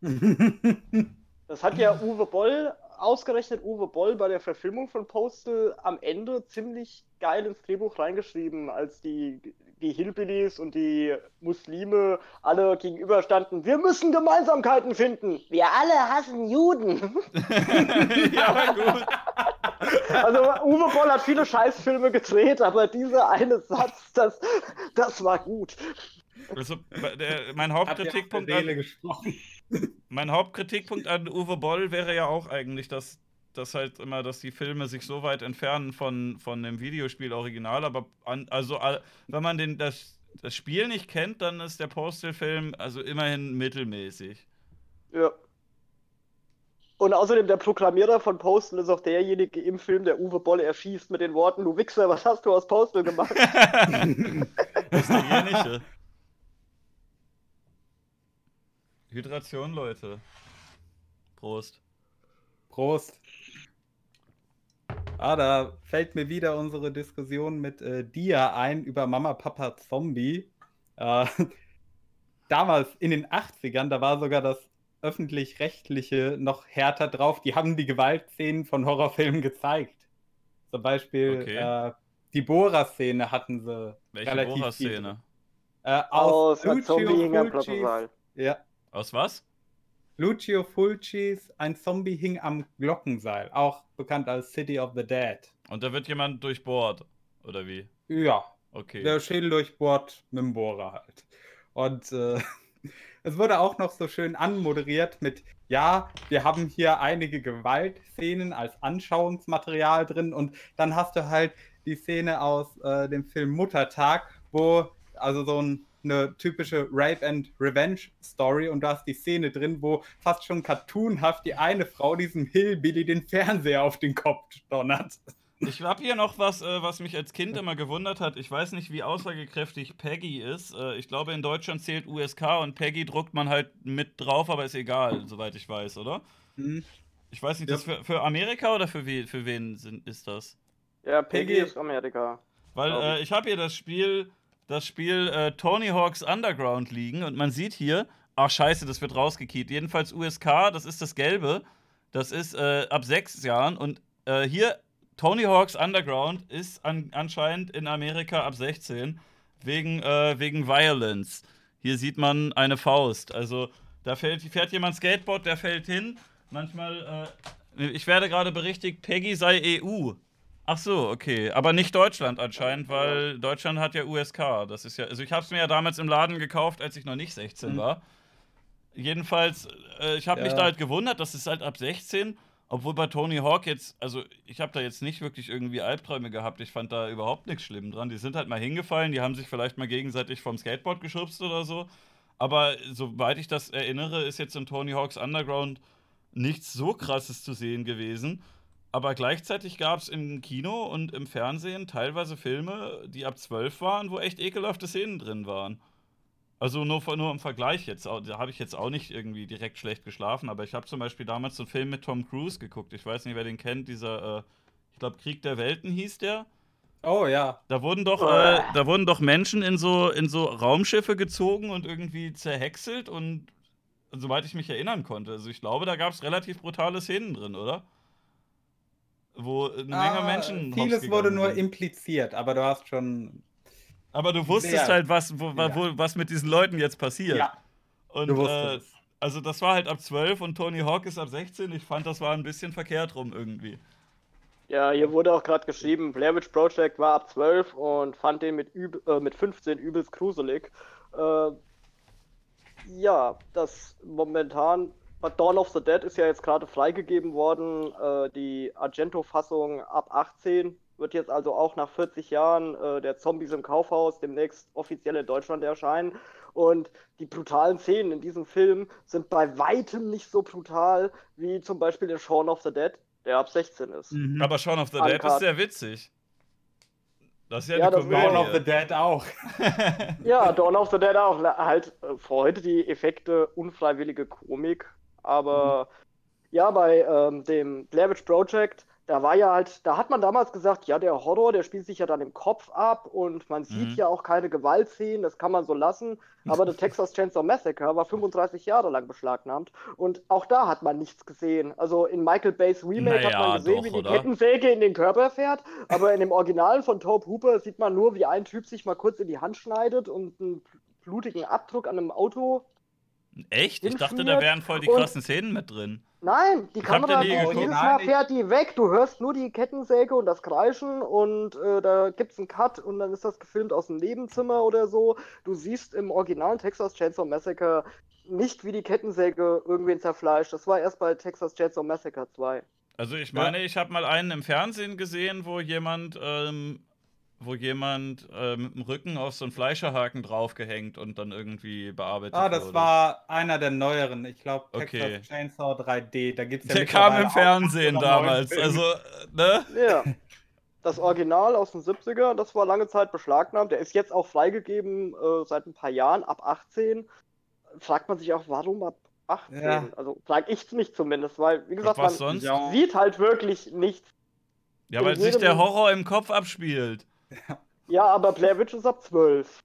(laughs) Das hat ja Uwe Boll ausgerechnet, Uwe Boll bei der Verfilmung von Postal am Ende ziemlich geil ins Drehbuch reingeschrieben, als die, die Hillbillies und die Muslime alle gegenüberstanden. Wir müssen Gemeinsamkeiten finden. Wir alle hassen Juden. (laughs) (laughs) ja, gut. Also Uwe Boll hat viele Scheißfilme gedreht, aber dieser eine Satz, das, das war gut. Also, der, mein Hauptkritikpunkt an, gesprochen. (laughs) mein Hauptkritikpunkt an Uwe Boll wäre ja auch eigentlich, dass, dass halt immer, dass die Filme sich so weit entfernen von, von dem Videospiel-Original, aber an, also wenn man den, das, das Spiel nicht kennt, dann ist der Postal-Film also immerhin mittelmäßig. Ja. Und außerdem der Proklamierer von Postal ist auch derjenige im Film, der Uwe Boll erschießt mit den Worten, du Wichser, was hast du aus Postal gemacht? (laughs) (laughs) Das ist derjenige. Hydration, Leute. Prost. Prost. Ah, da fällt mir wieder unsere Diskussion mit äh, Dia ein über Mama, Papa, Zombie. Äh, (laughs) damals in den 80ern, da war sogar das öffentlich-rechtliche noch härter drauf. Die haben die Gewaltszenen von Horrorfilmen gezeigt. Zum Beispiel Okay. äh, die Bohrer-Szene hatten sie. Welche Bohrer-Szene? drin. Äh, Aus aus einer Zombie Fulcis. Plattensaal. Ja, Aus was? Lucio Fulcis, ein Zombie hing am Glockenseil, auch bekannt als City of the Dead. Und da wird jemand durchbohrt. Oder wie? Ja, Okay. der Schädel durchbohrt mit dem Bohrer halt. Und äh, (laughs) es wurde auch noch so schön anmoderiert mit, ja, wir haben hier einige Gewaltszenen als Anschauungsmaterial drin und dann hast du halt die Szene aus äh, dem Film Muttertag, wo also so ein, eine typische Rape and Revenge Story und da ist die Szene drin, wo fast schon cartoonhaft die eine Frau diesem Hillbilly den Fernseher auf den Kopf donnert. Ich habe hier noch was, äh, was mich als Kind immer gewundert hat. Ich weiß nicht, wie aussagekräftig Peggy ist. Äh, ich glaube, in Deutschland zählt USK und Peggy druckt man halt mit drauf, aber ist egal, soweit ich weiß, oder? Hm. Ich weiß nicht, Ja. das für, für Amerika oder für, we für wen sind, ist das? Ja, Peggy Peggy- ist Amerika. Weil äh, ich habe hier das Spiel, das Spiel äh, Tony Hawk's Underground liegen und man sieht hier, ach scheiße, das wird rausgekiet. Jedenfalls USK, das ist das Gelbe, das ist äh, ab sechs Jahren und äh, hier Tony Hawk's Underground ist an, anscheinend in Amerika ab 16 wegen, äh, wegen Violence. Hier sieht man eine Faust. Also da fährt, fährt jemand Skateboard, der fällt hin. Manchmal, äh, ich werde gerade berichtigt, Peggy sei EU. Ach so, okay. Aber nicht Deutschland anscheinend, weil Deutschland hat ja USK. Das ist ja, also ich habe es mir ja damals im Laden gekauft, als ich noch nicht 16 Mhm. war. Jedenfalls, äh, ich habe mich Ja. da halt gewundert, das ist halt ab 16, obwohl bei Tony Hawk jetzt, also ich habe da jetzt nicht wirklich irgendwie Albträume gehabt. Ich fand da überhaupt nichts schlimm dran. Die sind halt mal hingefallen, die haben sich vielleicht mal gegenseitig vom Skateboard geschubst oder so. Aber soweit ich das erinnere, ist jetzt in Tony Hawk's Underground nichts so krasses zu sehen gewesen. Aber gleichzeitig gab es im Kino und im Fernsehen teilweise Filme, die ab 12 waren, wo echt ekelhafte Szenen drin waren. Also nur, nur im Vergleich jetzt, da habe ich jetzt auch nicht irgendwie direkt schlecht geschlafen, aber ich habe zum Beispiel damals so einen Film mit Tom Cruise geguckt. Ich weiß nicht, wer den kennt, dieser, äh, ich glaube, Krieg der Welten hieß der. Oh ja, Da wurden doch, äh, da wurden doch Menschen in so, in so Raumschiffe gezogen und irgendwie zerhäckselt und soweit ich mich erinnern konnte. Also ich glaube, da gab es relativ brutale Szenen drin, oder? Wo eine Menge Ah, Menschen. hops Vieles wurde nur sind. impliziert, aber du hast schon. Aber du wusstest sehr- halt, was, wo, Ja. wo, was mit diesen Leuten jetzt passiert. Ja, und du äh, wusstest es. also das war halt ab 12 und Tony Hawk ist ab 16. Ich fand, das war ein bisschen verkehrt rum irgendwie. Ja, hier wurde auch gerade geschrieben, Blair Witch Project war ab 12 und fand den mit, üb äh, mit 15 übelst gruselig. Äh, ja, das momentan Dawn of the Dead ist ja jetzt gerade freigegeben worden. Äh, die Argento-Fassung ab 18 wird jetzt also auch nach 40 Jahren äh, der Zombies im Kaufhaus demnächst offiziell in Deutschland erscheinen. Und die brutalen Szenen in diesem Film sind bei weitem nicht so brutal wie zum Beispiel in Shaun of the Dead, der ab 16 ist. Mhm. Aber Shaun of the Uncut. Dead ist sehr witzig. Das ist ja, Ja, eine ist Dawn of the Komödie. Dead auch. Ja, Dawn of the Dead auch. Halt äh, für heute die Effekte unfreiwillige Komik. Aber ja, bei ähm, dem Blair Witch Project, da war ja halt, da hat man damals gesagt, ja, der Horror, der spielt sich ja dann im Kopf ab und man sieht Mhm. ja auch keine Gewaltszenen, das kann man so lassen. Aber der Texas Chainsaw Massacre war 35 Jahre lang beschlagnahmt und auch da hat man nichts gesehen. Also in Michael Bays Remake hat Naja, man gesehen, doch, wie die oder? Kettensäge in den Körper fährt, aber in dem Originalen von Tobe Hooper sieht man nur, wie ein Typ sich mal kurz in die Hand schneidet und einen blutigen Abdruck an einem Auto Echt? Ich dachte, da wären voll die krassen Szenen mit drin. Nein, die Ich Kamera, die, jedes Mal fährt die weg, du hörst nur die Kettensäge und das Kreischen und äh, da gibt's einen Cut und dann ist das gefilmt aus dem Nebenzimmer oder so. Du siehst im originalen Texas Chainsaw Massacre nicht, wie die Kettensäge irgendwen zerfleischt. Das war erst bei Texas Chainsaw Massacre 2. Also ich meine, ich habe mal einen im Fernsehen gesehen, wo jemand, ähm, wo jemand äh, mit dem Rücken auf so einen Fleischerhaken draufgehängt und dann irgendwie bearbeitet Ah, das wurde. war einer der neueren. Ich glaube, Texas Okay. Chainsaw 3D. Da gibt's ja Der kam im Fernsehen damals. Also, ne? Ja. Das Original aus den 70er, das war lange Zeit beschlagnahmt. Der ist jetzt auch freigegeben äh, seit ein paar Jahren, ab 18. Fragt man sich auch, warum ab 18? Ja. Also frag ich nicht zumindest, weil, wie gesagt, was man sonst? Sieht halt wirklich nichts. Ja, weil sich der Horror im Kopf abspielt. Ja, aber Blair Witch ist ab 12.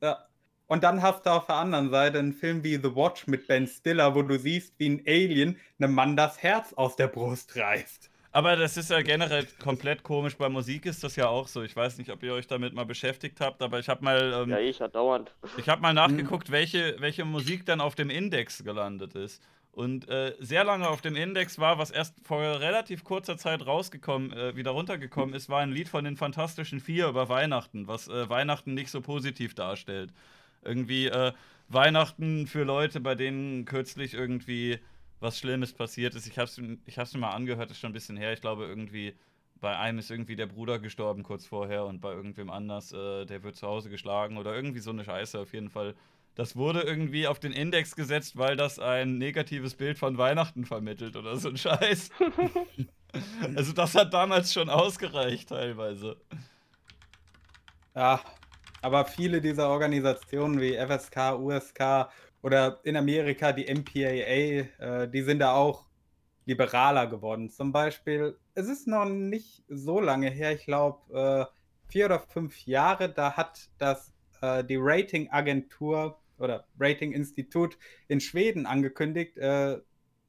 Ja. Und dann hast du auf der anderen Seite einen Film wie The Watch mit Ben Stiller, wo du siehst, wie ein Alien einem Mann das Herz aus der Brust reißt. Aber das ist ja generell komplett komisch. Bei Musik ist das ja auch so. Ich weiß nicht, ob ihr euch damit mal beschäftigt habt, aber ich habe mal, ähm, Ja, ich ja dauernd. ich hab mal nachgeguckt, welche, welche Musik dann auf dem Index gelandet ist. Und äh, sehr lange auf dem Index war, was erst vor relativ kurzer Zeit rausgekommen, äh, wieder runtergekommen ist, war ein Lied von den Fantastischen Vier über Weihnachten, was äh, Weihnachten nicht so positiv darstellt. Irgendwie äh, Weihnachten für Leute, bei denen kürzlich irgendwie was Schlimmes passiert ist. Ich hab's, ich hab's mir mal angehört, ist schon ein bisschen her. Ich glaube, irgendwie bei einem ist irgendwie der Bruder gestorben kurz vorher und bei irgendwem anders, äh, der wird zu Hause geschlagen oder irgendwie so eine Scheiße auf jeden Fall. Das wurde irgendwie auf den Index gesetzt, weil das ein negatives Bild von Weihnachten vermittelt oder so ein Scheiß. (laughs) also das hat damals schon ausgereicht teilweise. Ja, aber viele dieser Organisationen wie FSK, USK oder in Amerika die MPAA, äh, die sind da auch liberaler geworden. Zum Beispiel, es ist noch nicht so lange her, ich glaube äh, vier oder fünf Jahre, da hat das äh, die Ratingagentur oder Ratinginstitut in Schweden angekündigt, äh,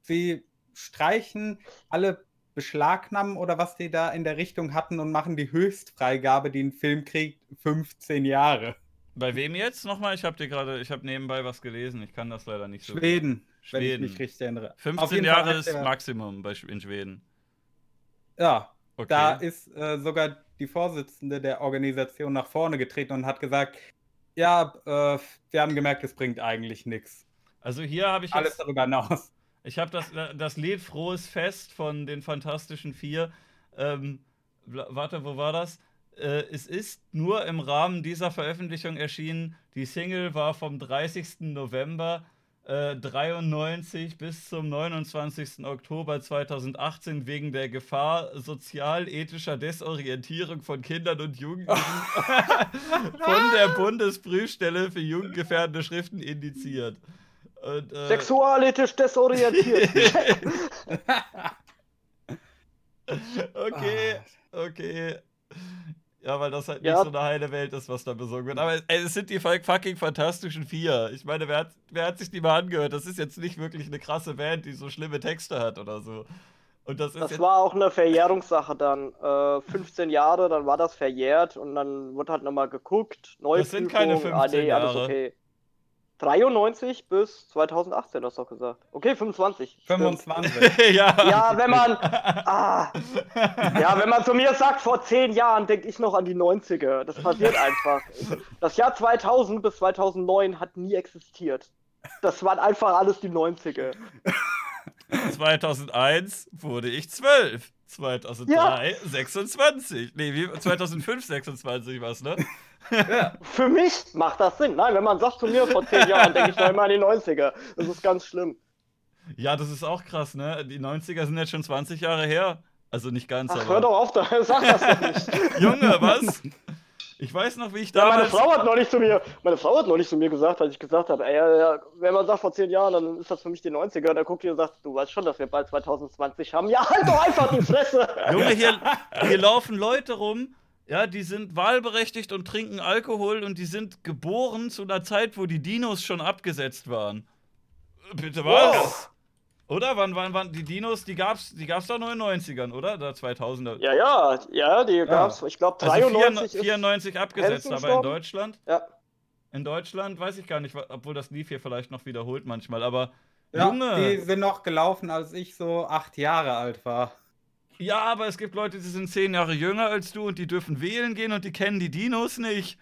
sie streichen alle Beschlagnahmen oder was die da in der Richtung hatten und machen die Höchstfreigabe, die ein Film kriegt, 15 Jahre. Bei wem jetzt nochmal? Ich habe dir gerade, ich habe nebenbei was gelesen. Ich kann das leider nicht so. Schweden, wenn ich Schweden. mich richtig erinnere. Auf 15 jeden Fall Jahre ist der- Maximum bei, in Schweden. Ja, Okay. da ist äh, sogar die Vorsitzende der Organisation nach vorne getreten und hat gesagt, ja, äh, wir haben gemerkt, es bringt eigentlich nichts. also hier habe ich Alles jetzt, darüber hinaus. ich habe das, das Lied Frohes Fest von den Fantastischen Vier. Ähm, warte, wo war das? Äh, es ist nur im Rahmen dieser Veröffentlichung erschienen. Die Single war vom 30. November äh, 93 bis zum 29. Oktober 2018 wegen der Gefahr sozial-ethischer Desorientierung von Kindern und Jugendlichen (laughs) von der Bundesprüfstelle für jugendgefährdende Schriften indiziert. Und, äh, Sexualethisch desorientiert. (laughs) (laughs) okay, okay. Ja, weil das halt Ja. nicht so eine heile Welt ist, was da besungen wird. Aber ey, es sind die fuck- fucking fantastischen Vier. Ich meine, wer hat, wer hat sich die mal angehört? Das ist jetzt nicht wirklich eine krasse Band, die so schlimme Texte hat oder so. Und das ist Das war auch eine Verjährungssache dann. Äh, 15 Jahre, dann war das verjährt und dann wurde halt nochmal geguckt. Neue Das sind keine Prüfung. 15 ah, nee, alles Jahre. okay. 93 bis 2018, hast du doch gesagt. Okay, 25. stimmt. 25. (laughs) ja. Ja, wenn man. (laughs) Ah, ja, wenn man zu mir sagt, vor 10 Jahren denke ich noch an die 90er. Das passiert einfach. Das Jahr 2000 bis 2009 hat nie existiert. Das waren einfach alles die 90er. 2001 wurde ich 12. 2003 26. Nee, wie, 2005 26 was, ne? (laughs) Für mich macht das Sinn. Nein, wenn man sagt zu mir vor zehn Jahren, denke ich noch immer an die 90er. Das ist ganz schlimm. Ja, das ist auch krass, ne? Die 90er sind jetzt schon 20 Jahre her. Also nicht ganz, Ach, aber. hör doch auf, da, (laughs) sag das doch nicht. (laughs) Junge, was? Ich weiß noch, wie ich Ja, meine. Frau hat neulich zu mir, meine Frau hat neulich zu mir gesagt, als ich gesagt habe, ey, ja, ja, wenn man sagt vor zehn Jahren, dann ist das für mich die 90er. Da guckt ihr und sagt, du weißt schon, dass wir bald 2020 haben. Ja, halt doch einfach die Fresse. Junge, hier, hier laufen Leute rum, ja, die sind wahlberechtigt und trinken Alkohol und die sind geboren zu einer Zeit, wo die Dinos schon abgesetzt waren. Bitte was? Wow. Oder? Wann waren wann die Dinos? Die gab's, die gab's doch nur in den 90ern, oder? Da 2000er. Ja, ja, ja, die gab's, ich glaube, also 93 94, 94 abgesetzt, aber in? Deutschland? Ja. In Deutschland weiß ich gar nicht, obwohl das lief hier vielleicht noch wiederholt manchmal, aber Ja, Junge! die sind noch gelaufen, als ich so acht Jahre alt war. Ja, aber es gibt Leute, die sind zehn Jahre jünger als du und die dürfen wählen gehen und die kennen die Dinos nicht.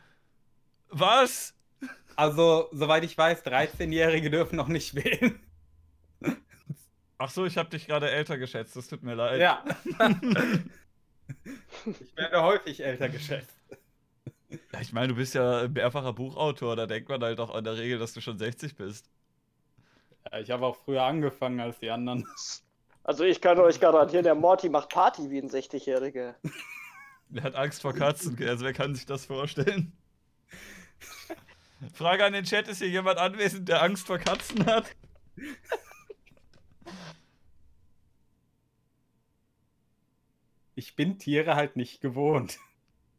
Was? Also, soweit ich weiß, 13-Jährige dürfen noch nicht wählen. Ach so, ich habe dich gerade älter geschätzt. Das tut mir leid. Ja. (laughs) ich werde häufig älter geschätzt. Ja, Ich meine, du bist ja mehrfacher Buchautor. Da denkt man halt auch in der Regel, dass du schon 60 bist. Ja, ich habe auch früher angefangen als die anderen. (laughs) Also ich kann euch garantieren, der Morty macht Party wie ein 60-Jähriger. Der hat Angst vor Katzen. Also wer kann sich das vorstellen? Frage an den Chat: Ist hier jemand anwesend, der Angst vor Katzen hat? Ich bin Tiere halt nicht gewohnt.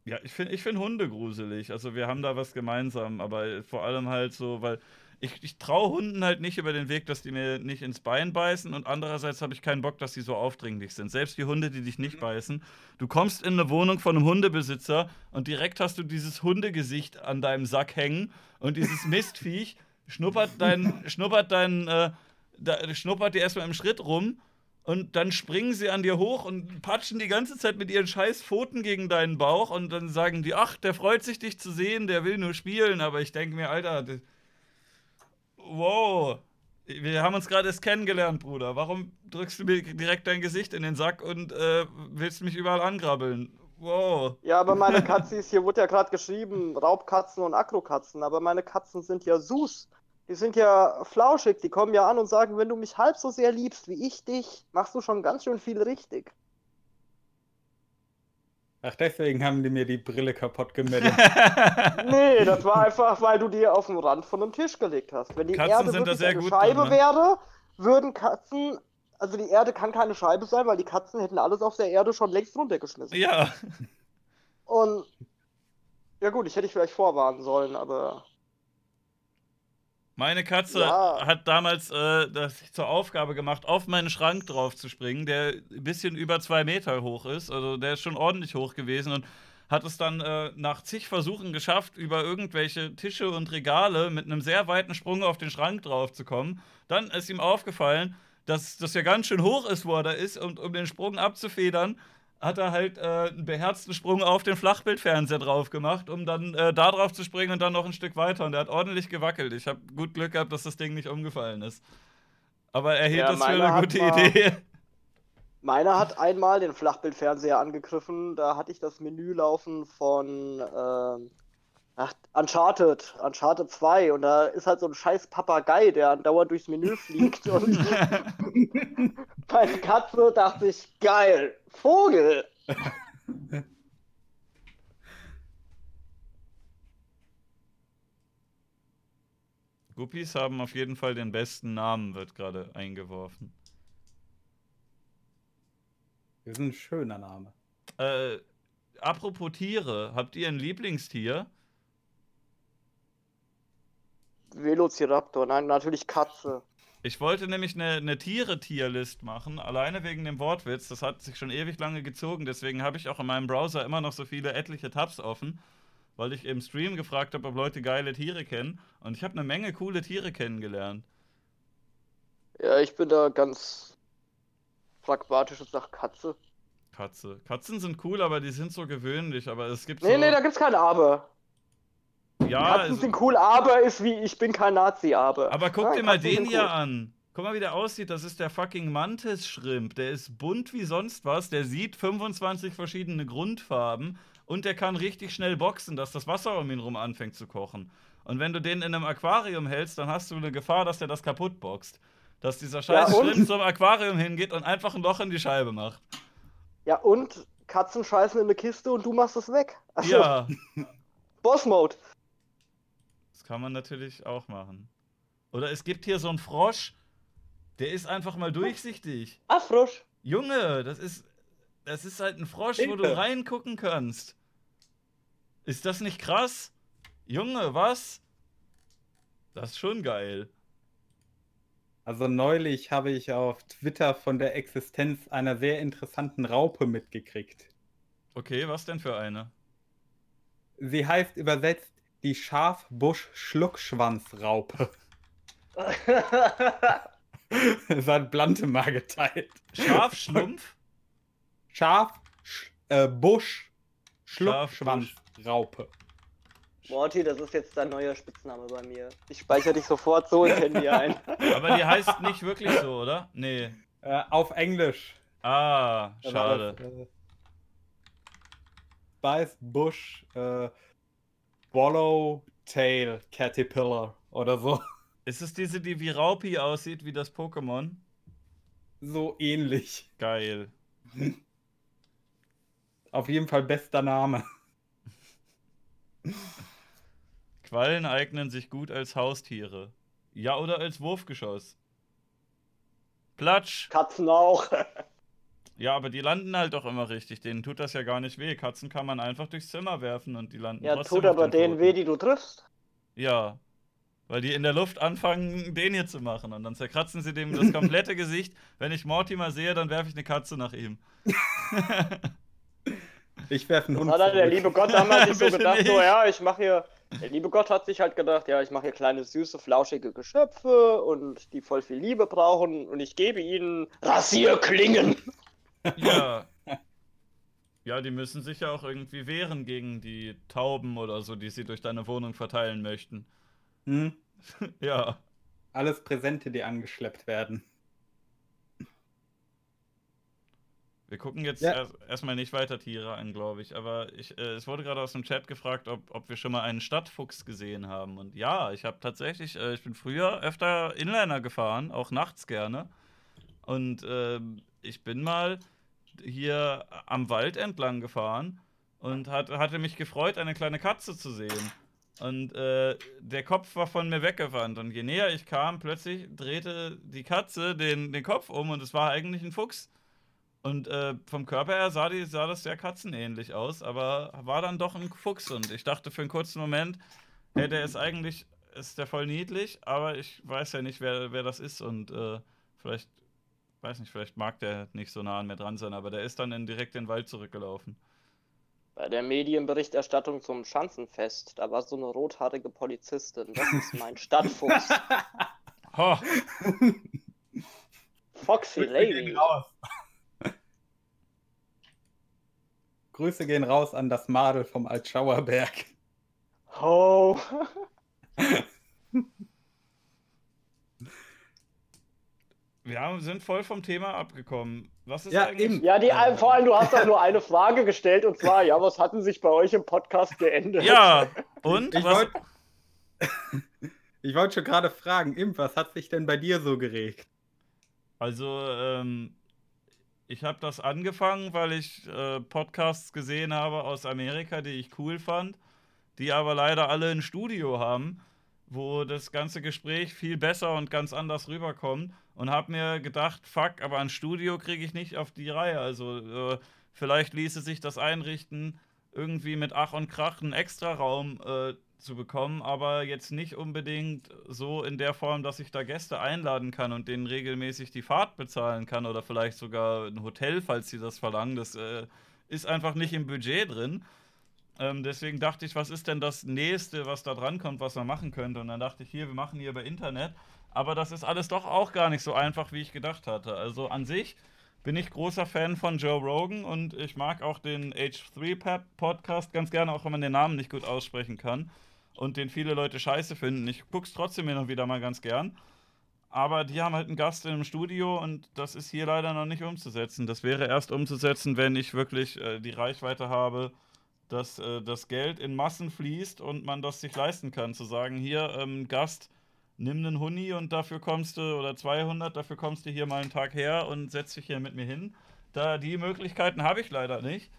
Ja, ich finde ich find Hunde gruselig. Also wir haben da was gemeinsam, aber vor allem halt so, weil ich, ich traue Hunden halt nicht über den Weg, dass die mir nicht ins Bein beißen und andererseits habe ich keinen Bock, dass die so aufdringlich sind. Selbst die Hunde, die dich nicht beißen. Du kommst in eine Wohnung von einem Hundebesitzer und direkt hast du dieses Hundegesicht an deinem Sack hängen und dieses (laughs) Mistviech schnuppert dein, schnuppert dein, äh, da, schnuppert dir erstmal im Schritt rum und dann springen sie an dir hoch und patschen die ganze Zeit mit ihren scheiß Pfoten gegen deinen Bauch und dann sagen die, ach, der freut sich, dich zu sehen, der will nur spielen. Aber ich denke mir, Alter, das- wow, wir haben uns gerade erst kennengelernt, Bruder. Warum drückst du mir direkt dein Gesicht in den Sack und äh, willst mich überall angrabbeln? Wow. Ja, aber meine (laughs) Katzis, hier wurde ja gerade geschrieben, Raubkatzen und Akrokatzen, aber meine Katzen sind ja süß. Die sind ja flauschig, die kommen ja an und sagen, wenn du mich halb so sehr liebst wie ich dich, machst du schon ganz schön viel richtig. Ach, deswegen haben die mir die Brille kaputt gemeldet. (laughs) Nee, das war einfach, weil du die auf den Rand von einem Tisch gelegt hast. Wenn die Katzen Erde wirklich sehr eine gut Scheibe drin, ne? wäre, würden Katzen, also die Erde kann keine Scheibe sein, weil die Katzen hätten alles auf der Erde schon längst runtergeschmissen. ja. Und ja gut, ich hätte dich vielleicht vorwarnen sollen, aber Meine Katze Ja. hat damals äh, das zur Aufgabe gemacht, auf meinen Schrank drauf zu springen, der ein bisschen über zwei Meter hoch ist. Also der ist schon ordentlich hoch gewesen und hat es dann äh, nach zig Versuchen geschafft, über irgendwelche Tische und Regale mit einem sehr weiten Sprung auf den Schrank drauf zu kommen. Dann ist ihm aufgefallen, dass das ja ganz schön hoch ist, wo er da ist, und um den Sprung abzufedern, hat er halt äh, einen beherzten Sprung auf den Flachbildfernseher drauf gemacht, um dann äh, da drauf zu springen und dann noch ein Stück weiter. Und der hat ordentlich gewackelt. Ich habe gut Glück gehabt, dass das Ding nicht umgefallen ist. Aber er hielt Ja, das für eine gute mal- Idee. meiner hat einmal den Flachbildfernseher angegriffen. Da hatte ich das Menü laufen von ähm, ach, Uncharted, Uncharted 2. Und da ist halt so ein scheiß Papagei, der andauernd durchs Menü (laughs) fliegt. Und bei der Katze dachte ich, geil, Vogel. (laughs) Guppies haben auf jeden Fall den besten Namen, wird gerade eingeworfen. Das ist ein schöner Name. Äh, apropos Tiere, habt ihr ein Lieblingstier? Velociraptor, nein, natürlich Katze. Ich wollte nämlich eine, eine Tiere-Tierlist machen, alleine wegen dem Wortwitz. Das hat sich schon ewig lange gezogen, deswegen habe ich auch in meinem Browser immer noch so viele etliche Tabs offen, weil ich im Stream gefragt habe, ob Leute geile Tiere kennen. Und ich habe eine Menge coole Tiere kennengelernt. Ja, ich bin da ganz pragmatisch und sag Katze. Katze. Katzen sind cool, aber die sind so gewöhnlich. Aber es gibt Nee, so. nee, da gibt's kein Aber. Ja, Katzen also, sind cool, aber ist wie ich bin kein Nazi, aber. aber guck Nein, dir mal den hier cool. an. Guck mal, wie der aussieht. Das ist der fucking Mantis-Shrimp. Der ist bunt wie sonst was. Der sieht 25 verschiedene Grundfarben. Und der kann richtig schnell boxen, dass das Wasser um ihn rum anfängt zu kochen. Und wenn du den in einem Aquarium hältst, dann hast du eine Gefahr, dass der das kaputt boxt. Dass dieser scheiß Ja, und? Shrimp zum Aquarium hingeht und einfach ein Loch in die Scheibe macht. Ja, und Katzen scheißen in eine Kiste und du machst es weg. Also, Ja, (laughs) Boss-Mode. Das kann man natürlich auch machen. Oder es gibt hier so einen Frosch, der ist einfach mal durchsichtig. Ah, frisch. Junge, das ist, das ist halt ein Frosch, wo du reingucken kannst. Ist das nicht krass? Junge, was? Das ist schon geil. Also neulich habe ich auf Twitter von der Existenz einer sehr interessanten Raupe mitgekriegt. Okay, was denn für eine? Sie heißt übersetzt die Schafbusch-Schluckschwanzraupe. (laughs) Es hat Blante mal geteilt. Schafschlumpf? Schaf, Sch äh, Busch. Schluckschwanzraupe. Morty, das ist jetzt dein neuer Spitzname bei mir. Ich speichere dich sofort so ins Handy ein. (laughs) Aber die heißt nicht wirklich so, oder? Nee. Äh, auf Englisch. Ah, schade. das, äh, Spice Bush äh, Swallowtail Caterpillar oder so. Ist es diese, die wie Raupi aussieht, wie das Pokémon? So ähnlich. Geil. Auf jeden Fall bester Name. Quallen eignen sich gut als Haustiere. Ja, oder als Wurfgeschoss. Platsch! Katzen auch. (laughs) Ja, aber die landen halt doch immer richtig. Denen tut das ja gar nicht weh. Katzen kann man einfach durchs Zimmer werfen und die landen Ja, trotzdem tut auf aber den denen weh, die du triffst. Ja. Weil die in der Luft anfangen, den hier zu machen. Und dann zerkratzen sie dem das komplette (laughs) Gesicht. Wenn ich Morty mal sehe, dann werfe ich eine Katze nach ihm. (laughs) Ich werfe einen Hund. hat halt der liebe Gott damals sich (laughs) so gedacht, so nicht. ja, ich mache hier. Der liebe Gott hat sich halt gedacht, ja, ich mache hier kleine, süße, flauschige Geschöpfe und die voll viel Liebe brauchen und ich gebe ihnen Rasierklingen. Ja. (laughs) Ja, die müssen sich ja auch irgendwie wehren gegen die Tauben oder so, die sie durch deine Wohnung verteilen möchten. Hm? (laughs) Ja. Alles Präsente, die angeschleppt werden. Wir gucken jetzt Ja. erst, erstmal nicht weiter Tiere an, glaube ich. Aber ich, äh, es wurde gerade aus dem Chat gefragt, ob, ob wir schon mal einen Stadtfuchs gesehen haben. Und ja, ich habe tatsächlich, äh, ich bin früher öfter Inliner gefahren, auch nachts gerne. Und ähm, ich bin mal hier am Wald entlang gefahren und hat, hatte mich gefreut, eine kleine Katze zu sehen. Und äh, der Kopf war von mir weggewandt. Und je näher ich kam, plötzlich drehte die Katze den, den Kopf um und es war eigentlich ein Fuchs. Und äh, vom Körper her sah, die, sah das sehr katzenähnlich aus, aber war dann doch ein Fuchs. Und ich dachte für einen kurzen Moment, hey, der ist eigentlich, ist der voll niedlich, aber ich weiß ja nicht, wer, wer das ist. Und äh, vielleicht, weiß nicht, vielleicht mag der nicht so nah an mir dran sein, aber der ist dann in, direkt in den Wald zurückgelaufen. Bei der Medienberichterstattung zum Schanzenfest, da war so eine rothaarige Polizistin. Das ist mein (laughs) Stadtfuchs. Ho! Foxy Grüße gehen Lady. raus. Grüße gehen raus an das Madel vom Altschauerberg. Ho. (laughs) Wir haben, sind voll vom Thema abgekommen. Was ist Ja, eigentlich. eben. Ja, die, vor allem, du hast doch nur eine Frage gestellt und zwar, ja, was hatten sich bei euch im Podcast geändert? Ja, (laughs) und? Ich was, (laughs) wollte ich wollt schon gerade fragen, Imp, was hat sich denn bei dir so geregt? Also, ähm, ich habe das angefangen, weil ich äh, Podcasts gesehen habe aus Amerika, die ich cool fand, die aber leider alle ein Studio haben, wo das ganze Gespräch viel besser und ganz anders rüberkommt. Und habe mir gedacht, fuck, aber ein Studio kriege ich nicht auf die Reihe. Also, äh, vielleicht ließe sich das einrichten, irgendwie mit Ach und Krach einen Extraraum äh, zu bekommen, aber jetzt nicht unbedingt so in der Form, dass ich da Gäste einladen kann und denen regelmäßig die Fahrt bezahlen kann oder vielleicht sogar ein Hotel, falls sie das verlangen. Das äh, ist einfach nicht im Budget drin. Ähm, deswegen dachte ich, was ist denn das nächste, was da dran kommt, was man machen könnte? Und dann dachte ich, hier, wir machen hier über Internet. Aber das ist alles doch auch gar nicht so einfach, wie ich gedacht hatte. Also an sich bin ich großer Fan von Joe Rogan und ich mag auch den H3-Podcast ganz gerne, auch wenn man den Namen nicht gut aussprechen kann und den viele Leute scheiße finden. Ich guck's trotzdem hin und wieder mal ganz gern. Aber die haben halt einen Gast im Studio und das ist hier leider noch nicht umzusetzen. Das wäre erst umzusetzen, wenn ich wirklich äh, die Reichweite habe, dass äh, das Geld in Massen fließt und man das sich leisten kann. Zu sagen, hier, ähm, Gast, nimm einen Huni und dafür kommst du, oder 200, dafür kommst du hier mal einen Tag her und setz dich hier mit mir hin. Da die Möglichkeiten habe ich leider nicht.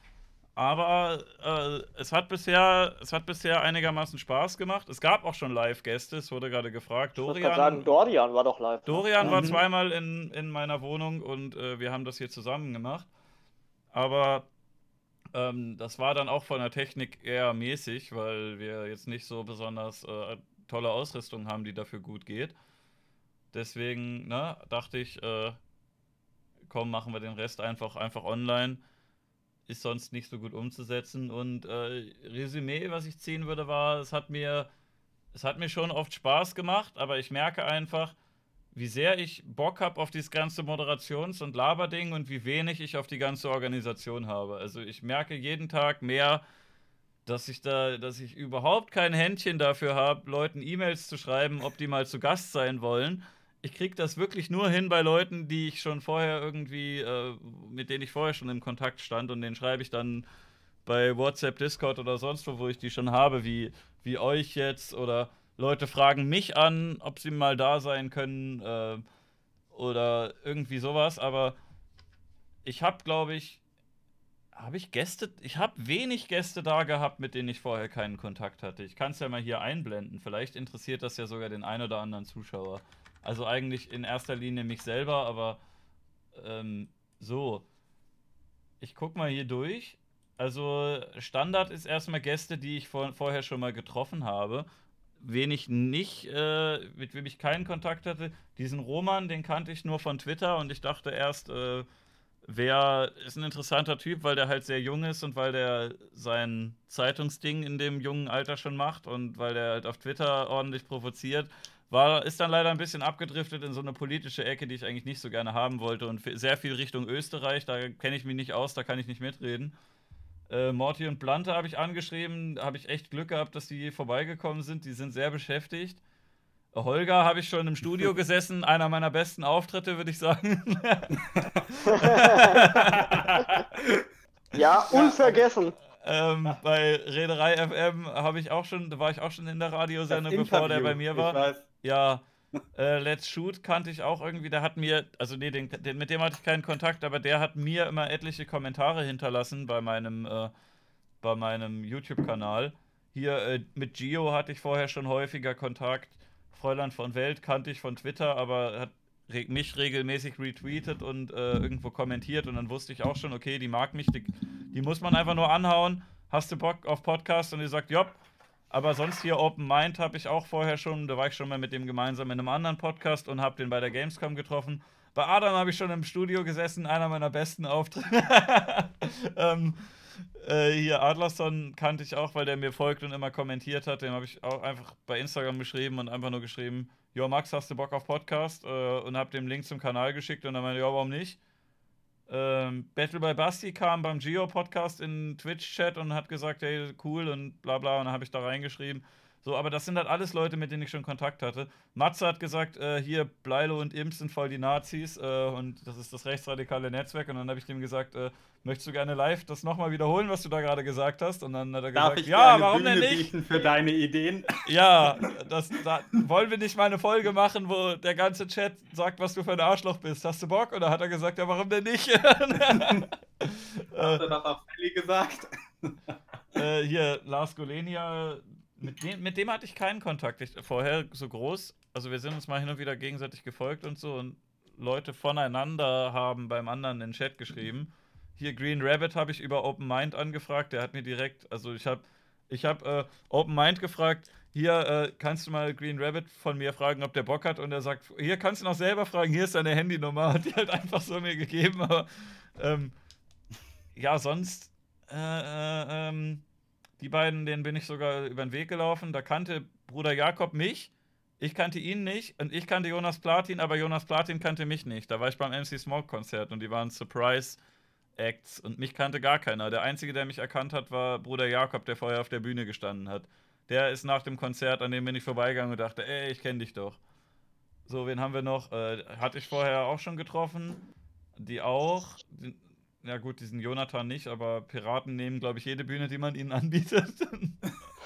Aber äh, es, hat bisher, es hat bisher einigermaßen Spaß gemacht. Es gab auch schon Live-Gäste, es wurde gerade gefragt. Ich Dorian, gerade sagen, Dorian war doch live. ne? Dorian war Mhm. zweimal in, in meiner Wohnung und äh, wir haben das hier zusammen gemacht. Aber ähm, das war dann auch von der Technik eher mäßig, weil wir jetzt nicht so besonders äh, tolle Ausrüstung haben, die dafür gut geht. Deswegen ne, dachte ich, äh, komm, machen wir den Rest einfach, einfach online. Ist sonst nicht so gut umzusetzen. Und äh, Resümee, was ich ziehen würde, war, es hat mir, es hat mir schon oft Spaß gemacht, aber ich merke einfach, wie sehr ich Bock habe auf dieses ganze Moderations- und Laberding und wie wenig ich auf die ganze Organisation habe. Also ich merke jeden Tag mehr, dass ich da, dass ich überhaupt kein Händchen dafür habe, Leuten E-Mails zu schreiben, ob die mal zu Gast sein wollen. Ich kriege das wirklich nur hin bei Leuten, die ich schon vorher irgendwie, äh, mit denen ich vorher schon im Kontakt stand und denen schreibe ich dann bei WhatsApp, Discord oder sonst wo, wo ich die schon habe, wie, wie euch jetzt oder Leute fragen mich an, ob sie mal da sein können äh, oder irgendwie sowas, aber ich habe, glaube ich, habe ich Gäste, ich habe wenig Gäste da gehabt, mit denen ich vorher keinen Kontakt hatte. Ich kann es ja mal hier einblenden, vielleicht interessiert das ja sogar den einen oder anderen Zuschauer. Also eigentlich in erster Linie mich selber, aber ähm, so. Ich guck mal hier durch. Also Standard ist erstmal Gäste, die ich vor, vorher schon mal getroffen habe. Wen ich nicht, äh, mit wem ich keinen Kontakt hatte, diesen Roman, den kannte ich nur von Twitter und ich dachte erst, äh, wer ist ein interessanter Typ, weil der halt sehr jung ist und weil der sein Zeitungsding in dem jungen Alter schon macht und weil der halt auf Twitter ordentlich provoziert. War, ist dann leider ein bisschen abgedriftet in so eine politische Ecke, die ich eigentlich nicht so gerne haben wollte und sehr viel Richtung Österreich, da kenne ich mich nicht aus, da kann ich nicht mitreden. Äh, Morty und Blante habe ich angeschrieben, habe ich echt Glück gehabt, dass die vorbeigekommen sind, die sind sehr beschäftigt. Holger habe ich schon im Studio gesessen, einer meiner besten Auftritte, würde ich sagen. Ja, unvergessen. ähm, bei Reederei FM habe ich auch schon, da war ich auch schon in der Radiosendung, bevor der bei mir war. Ich weiß. Ja, äh, Let's Shoot kannte ich auch irgendwie. Der hat mir, also nee, den, den, mit dem hatte ich keinen Kontakt, aber der hat mir immer etliche Kommentare hinterlassen bei meinem, äh, bei meinem YouTube-Kanal. Hier äh, mit Gio hatte ich vorher schon häufiger Kontakt. Fräulein von Welt kannte ich von Twitter, aber hat mich regelmäßig retweetet und äh, irgendwo kommentiert und dann wusste ich auch schon, okay, die mag mich, die, die muss man einfach nur anhauen. Hast du Bock auf Podcast? Und die sagt, jopp. Aber sonst hier Open Mind habe ich auch vorher schon, da war ich schon mal mit dem gemeinsam in einem anderen Podcast und habe den bei der Gamescom getroffen. Bei Adam habe ich schon im Studio gesessen, einer meiner besten Auftritte. (laughs) ähm, äh, hier Adlerson kannte ich auch, weil der mir folgt und immer kommentiert hat. Dem habe ich auch einfach bei Instagram geschrieben und einfach nur geschrieben, Jo Max, hast du Bock auf Podcast? Äh, und habe dem Link zum Kanal geschickt und dann meinte, ja, warum nicht? Ähm, Battle by Basti kam beim Geo-Podcast in Twitch-Chat und hat gesagt, hey, cool und bla bla. Und dann habe ich da reingeschrieben. So, aber das sind halt alles Leute, mit denen ich schon Kontakt hatte. Matze hat gesagt, äh, hier, Bleilo und Imps sind voll die Nazis äh, und das ist das rechtsradikale Netzwerk. Und dann habe ich dem gesagt, äh, möchtest du gerne live das nochmal wiederholen, was du da gerade gesagt hast? Und dann hat er Darf gesagt, ja, warum Bühne denn nicht? für deine Ideen? (laughs) Ja, das, da, wollen wir nicht mal eine Folge machen, wo der ganze Chat sagt, was du für ein Arschloch bist? Hast du Bock? Oder hat er gesagt, ja, warum denn nicht? Hast du das auf Sally gesagt? äh, hier, Lars Golenia, mit dem, mit dem hatte ich keinen Kontakt. Ich, vorher so groß. Also wir sind uns mal hin und wieder gegenseitig gefolgt und so und Leute voneinander haben beim anderen in den Chat geschrieben. Hier Green Rabbit habe ich über Open Mind angefragt, der hat mir direkt, also ich habe ich habe äh, Open Mind gefragt, hier äh, kannst du mal Green Rabbit von mir fragen, ob der Bock hat? Und er sagt, hier kannst du noch selber fragen, hier ist deine Handynummer, (laughs) hat die halt einfach so mir gegeben, aber ähm, ja, sonst äh, äh, ähm, die beiden, denen bin ich sogar über den Weg gelaufen. Da kannte Bruder Jakob mich, ich kannte ihn nicht und ich kannte Jonas Platin, aber Jonas Platin kannte mich nicht. Da war ich beim MC Smoke Konzert und die waren Surprise Acts und mich kannte gar keiner. Der einzige, der mich erkannt hat, war Bruder Jakob, der vorher auf der Bühne gestanden hat. Der ist nach dem Konzert, an dem bin ich vorbeigegangen und dachte, ey, ich kenne dich doch. So, wen haben wir noch? Äh, hatte ich vorher auch schon getroffen. Die auch. Ja gut, diesen Jonathan nicht, aber Piraten nehmen, glaube ich, jede Bühne, die man ihnen (laughs) anbietet.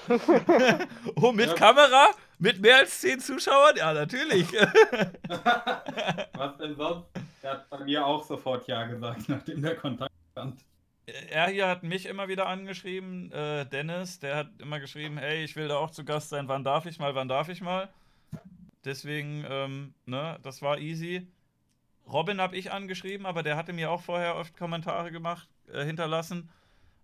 (laughs) oh, mit ja. Kamera? Mit mehr als zehn Zuschauern? Ja, natürlich. (laughs) Was denn sonst? Der hat bei mir auch sofort Ja gesagt, nachdem der Kontakt stand. Er hier hat mich immer wieder angeschrieben, äh, Dennis, der hat immer geschrieben, hey, ich will da auch zu Gast sein, wann darf ich mal, wann darf ich mal? Deswegen, ähm, ne, das war easy. Robin habe ich angeschrieben, aber der hatte mir auch vorher oft Kommentare gemacht, äh, hinterlassen.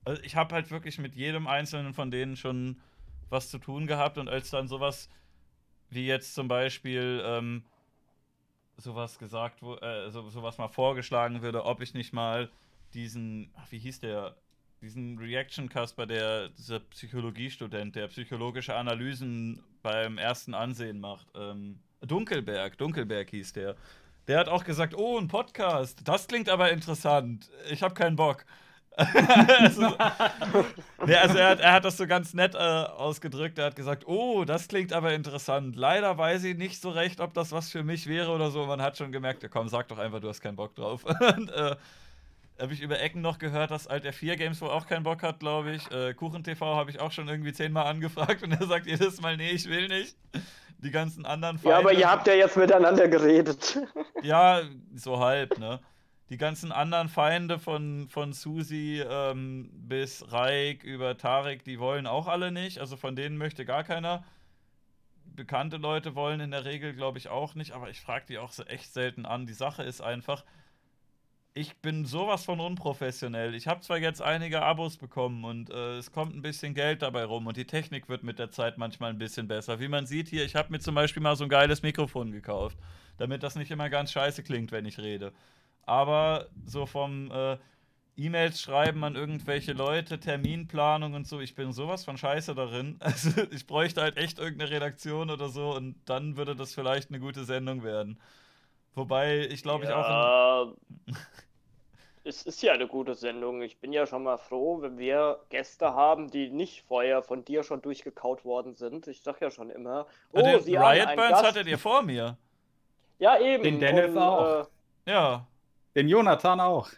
Also ich habe halt wirklich mit jedem einzelnen von denen schon was zu tun gehabt und als dann sowas wie jetzt zum Beispiel ähm, sowas gesagt, wo, äh, so, sowas mal vorgeschlagen würde, ob ich nicht mal diesen, ach, wie hieß der, diesen Reaction-Cast bei der, dieser Psychologiestudent, der psychologische Analysen beim ersten Ansehen macht. Ähm, Dunkelberg, Dunkelberg hieß der. Der hat auch gesagt, oh, ein Podcast, das klingt aber interessant. Ich habe keinen Bock. (laughs) also, nee, also er, hat, er, hat, das so ganz nett äh, ausgedrückt. Er hat gesagt, oh, das klingt aber interessant. Leider weiß ich nicht so recht, ob das was für mich wäre oder so. Man hat schon gemerkt, ja, komm, sag doch einfach, du hast keinen Bock drauf. (laughs) Und, äh, habe ich über Ecken noch gehört, dass Alt R4 Games wohl auch keinen Bock hat, glaube ich. Äh, KuchenTV habe ich auch schon irgendwie zehnmal angefragt und er sagt jedes Mal, nee, ich will nicht. Die ganzen anderen Feinde. Ja, aber ihr habt ja jetzt miteinander geredet. (laughs) ja, so halb, ne? Die ganzen anderen Feinde von, von Susi ähm, bis Raik über Tarek, die wollen auch alle nicht. Also von denen möchte gar keiner. Bekannte Leute wollen in der Regel, glaube ich, auch nicht. Aber ich frage die auch so echt selten an. Die Sache ist einfach, ich bin sowas von unprofessionell. Ich habe zwar jetzt einige Abos bekommen und äh, es kommt ein bisschen Geld dabei rum und die Technik wird mit der Zeit manchmal ein bisschen besser. Wie man sieht hier, ich habe mir zum Beispiel mal so ein geiles Mikrofon gekauft, damit das nicht immer ganz scheiße klingt, wenn ich rede. Aber so vom äh, E-Mails schreiben an irgendwelche Leute, Terminplanung und so, ich bin sowas von scheiße darin. (laughs) Also ich bräuchte halt echt irgendeine Redaktion oder so und dann würde das vielleicht eine gute Sendung werden. Wobei ich glaube ja, ich auch. (laughs) es ist ja eine gute Sendung. Ich bin ja schon mal froh, wenn wir Gäste haben, die nicht vorher von dir schon durchgekaut worden sind. Ich sag ja schon immer. Oh, den Sie Riot Burns hattet ihr vor mir. Ja, eben. Den Dennis Und, auch. Äh, ja. Den Jonathan auch.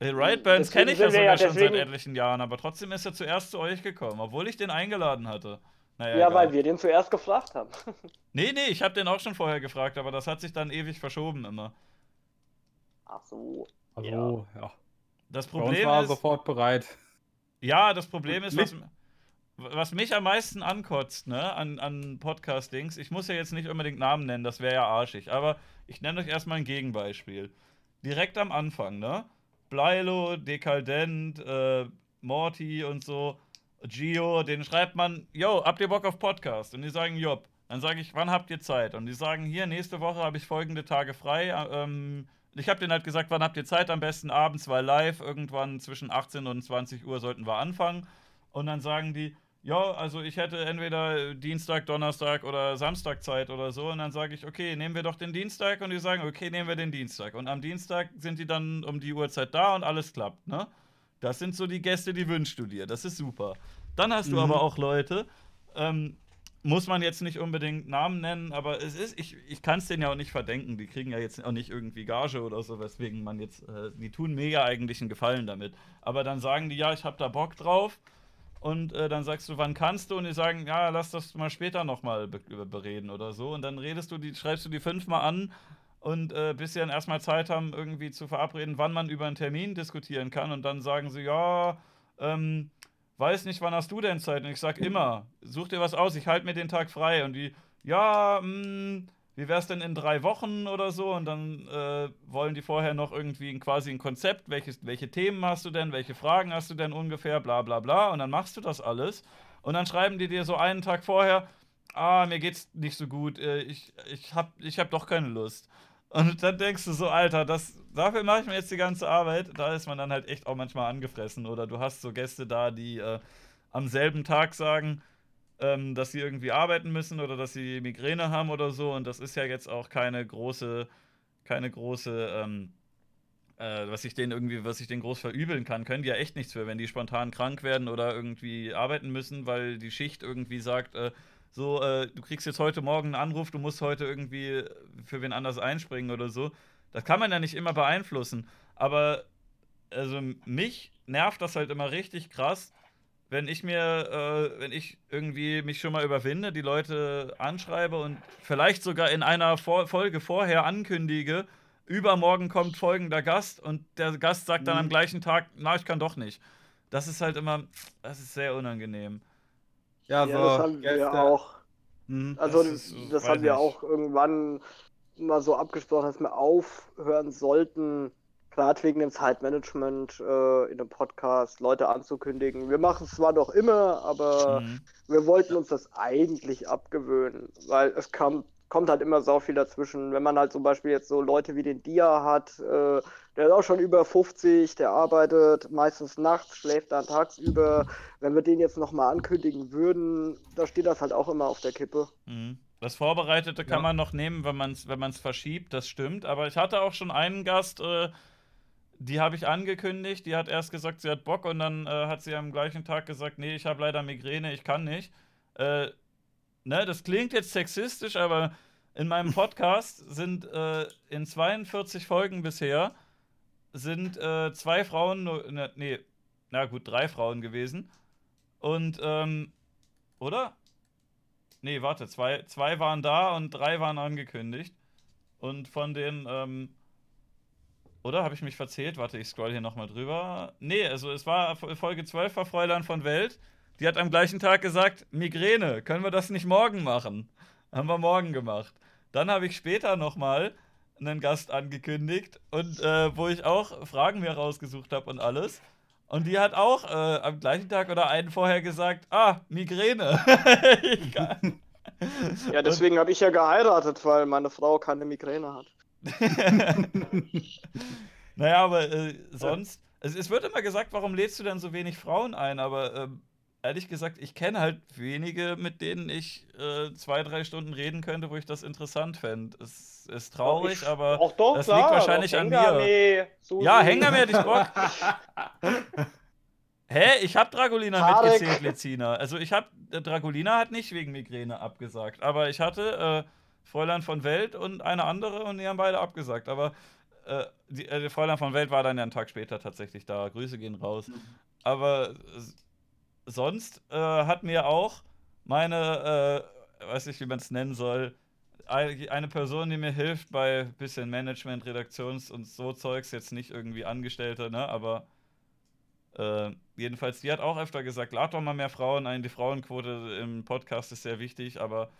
Den Riot Burns kenne ich ja sogar ja, schon seit etlichen Jahren, aber trotzdem ist er zuerst zu euch gekommen, obwohl ich den eingeladen hatte. Naja, ja, egal. weil wir den zuerst gefragt haben. (laughs) nee, nee, ich habe den auch schon vorher gefragt, aber das hat sich dann ewig verschoben immer. Ach so. Also, ja. ja. Das Problem war ist. sofort bereit. Ja, das Problem ist, was, was mich am meisten ankotzt, ne, an, an Podcast-Dings, ich muss ja jetzt nicht unbedingt Namen nennen, das wäre ja arschig, aber ich nenne euch erstmal ein Gegenbeispiel. Direkt am Anfang, ne? Bleilo, Dekaldent, äh, Morty und so Gio, den schreibt man, yo, habt ihr Bock auf Podcast? Und die sagen, jopp. Dann sage ich, wann habt ihr Zeit? Und die sagen, hier, nächste Woche habe ich folgende Tage frei. Ähm, ich habe denen halt gesagt, wann habt ihr Zeit? Am besten abends, weil live irgendwann zwischen 18 und 20 Uhr sollten wir anfangen. Und dann sagen die, ja, also ich hätte entweder Dienstag, Donnerstag oder Samstag Zeit oder so. Und dann sage ich, okay, nehmen wir doch den Dienstag. Und die sagen, okay, nehmen wir den Dienstag. Und am Dienstag sind die dann um die Uhrzeit da und alles klappt, ne? Das sind so die Gäste, die wünschst du dir. Das ist super. Dann hast du mhm. aber auch Leute, ähm, muss man jetzt nicht unbedingt Namen nennen, aber es ist, ich, ich kann es denen ja auch nicht verdenken. Die kriegen ja jetzt auch nicht irgendwie Gage oder so, weswegen man jetzt, äh, die tun mir ja eigentlich einen Gefallen damit. Aber dann sagen die, ja, ich habe da Bock drauf. Und äh, dann sagst du, wann kannst du? Und die sagen, ja, lass das mal später nochmal be bereden oder so. Und dann redest du die, schreibst du die fünfmal an und äh, bis sie dann erstmal Zeit haben, irgendwie zu verabreden, wann man über einen Termin diskutieren kann. Und dann sagen sie, ja, ähm, weiß nicht, wann hast du denn Zeit? Und ich sag immer, such dir was aus, ich halte mir den Tag frei. Und die, ja, mh, hm, wie wär's denn in drei Wochen oder so? Und dann äh, wollen die vorher noch irgendwie quasi ein Konzept, welches, welche Themen hast du denn, welche Fragen hast du denn ungefähr, bla bla bla. Und dann machst du das alles. Und dann schreiben die dir so einen Tag vorher, ah, mir geht's nicht so gut, äh, ich, ich, hab, ich hab doch keine Lust. Und dann denkst du so, Alter, das, dafür mache ich mir jetzt die ganze Arbeit. Da ist man dann halt echt auch manchmal angefressen. Oder du hast so Gäste da, die äh, am selben Tag sagen, ähm, dass sie irgendwie arbeiten müssen oder dass sie Migräne haben oder so. Und das ist ja jetzt auch keine große, keine große, ähm, äh, was ich denen irgendwie, was ich denen groß verübeln kann, können die ja echt nichts für, wenn die spontan krank werden oder irgendwie arbeiten müssen, weil die Schicht irgendwie sagt, äh, So, äh, du kriegst jetzt heute Morgen einen Anruf, du musst heute irgendwie für wen anders einspringen oder so. Das kann man ja nicht immer beeinflussen. Aber also mich nervt das halt immer richtig krass, wenn ich mir, äh, wenn ich irgendwie mich schon mal überwinde, die Leute anschreibe und vielleicht sogar in einer Vor Folge vorher ankündige, übermorgen kommt folgender Gast und der Gast sagt dann am Mhm. gleichen Tag, na, ich kann doch nicht. Das ist halt immer, das ist sehr unangenehm. Ja, Ja, so das haben wir Gäste- auch. Mhm. Also Das das, ist- das haben wir nicht. auch irgendwann mal so abgesprochen, dass wir aufhören sollten, gerade wegen dem Zeitmanagement äh, in einem Podcast Leute anzukündigen. Wir machen es zwar noch immer, aber Mhm. wir wollten uns das eigentlich abgewöhnen, weil es kam, kommt halt immer so viel dazwischen. Wenn man halt zum Beispiel jetzt so Leute wie den Dia hat, äh, der ist auch schon über 50, der arbeitet meistens nachts, schläft dann tagsüber. Wenn wir den jetzt nochmal ankündigen würden, da steht das halt auch immer auf der Kippe. Mhm. Das Vorbereitete kann Ja. man noch nehmen, wenn man es wenn man's verschiebt, das stimmt. Aber ich hatte auch schon einen Gast, äh, die habe ich angekündigt, die hat erst gesagt, sie hat Bock und dann äh, hat sie am gleichen Tag gesagt, nee, ich habe leider Migräne, ich kann nicht. Äh, ne, das klingt jetzt sexistisch, aber in meinem (laughs) Podcast sind äh, in 42 Folgen bisher sind äh, zwei Frauen, ne, nee, na gut, drei Frauen gewesen. Und, ähm, oder? Nee, warte, zwei, zwei waren da und drei waren angekündigt. Und von den, ähm, oder habe ich mich verzählt? Warte, ich scroll hier nochmal drüber. Nee, also es war Folge 12 war Fräulein von Welt. Die hat am gleichen Tag gesagt, Migräne, können wir das nicht morgen machen? Haben wir morgen gemacht. Dann habe ich später nochmal einen Gast angekündigt und äh, wo ich auch Fragen mir rausgesucht habe und alles. Und die hat auch äh, am gleichen Tag oder einen vorher gesagt, ah, Migräne. (laughs) Ja, deswegen habe ich ja geheiratet, weil meine Frau keine Migräne hat. (laughs) naja, aber äh, sonst, es, es wird immer gesagt, warum lädst du denn so wenig Frauen ein? Aber ähm, ehrlich gesagt, ich kenne halt wenige, mit denen ich äh, zwei, drei Stunden reden könnte, wo ich das interessant fände. Es ist traurig, Ich- aber doch, das klar, liegt wahrscheinlich an mir. Hengame, Susi. Ja, Hänger hätte ich Bock. (laughs) Hä? Ich hab Dragolina Tarek. mitgezählt, Lezina. Also ich hab, äh, Dragolina hat nicht wegen Migräne abgesagt. Aber ich hatte äh, Fräulein von Welt und eine andere und die haben beide abgesagt. Aber äh, die, äh, Fräulein von Welt war dann ja einen Tag später tatsächlich da. Grüße gehen raus. Aber äh, sonst äh, hat mir auch meine, äh, weiß nicht, wie man es nennen soll, eine Person, die mir hilft bei bisschen Management, Redaktions- und so Zeugs, jetzt nicht irgendwie Angestellte, ne, aber äh, jedenfalls, die hat auch öfter gesagt, lad doch mal mehr Frauen ein, die Frauenquote im Podcast ist sehr wichtig, aber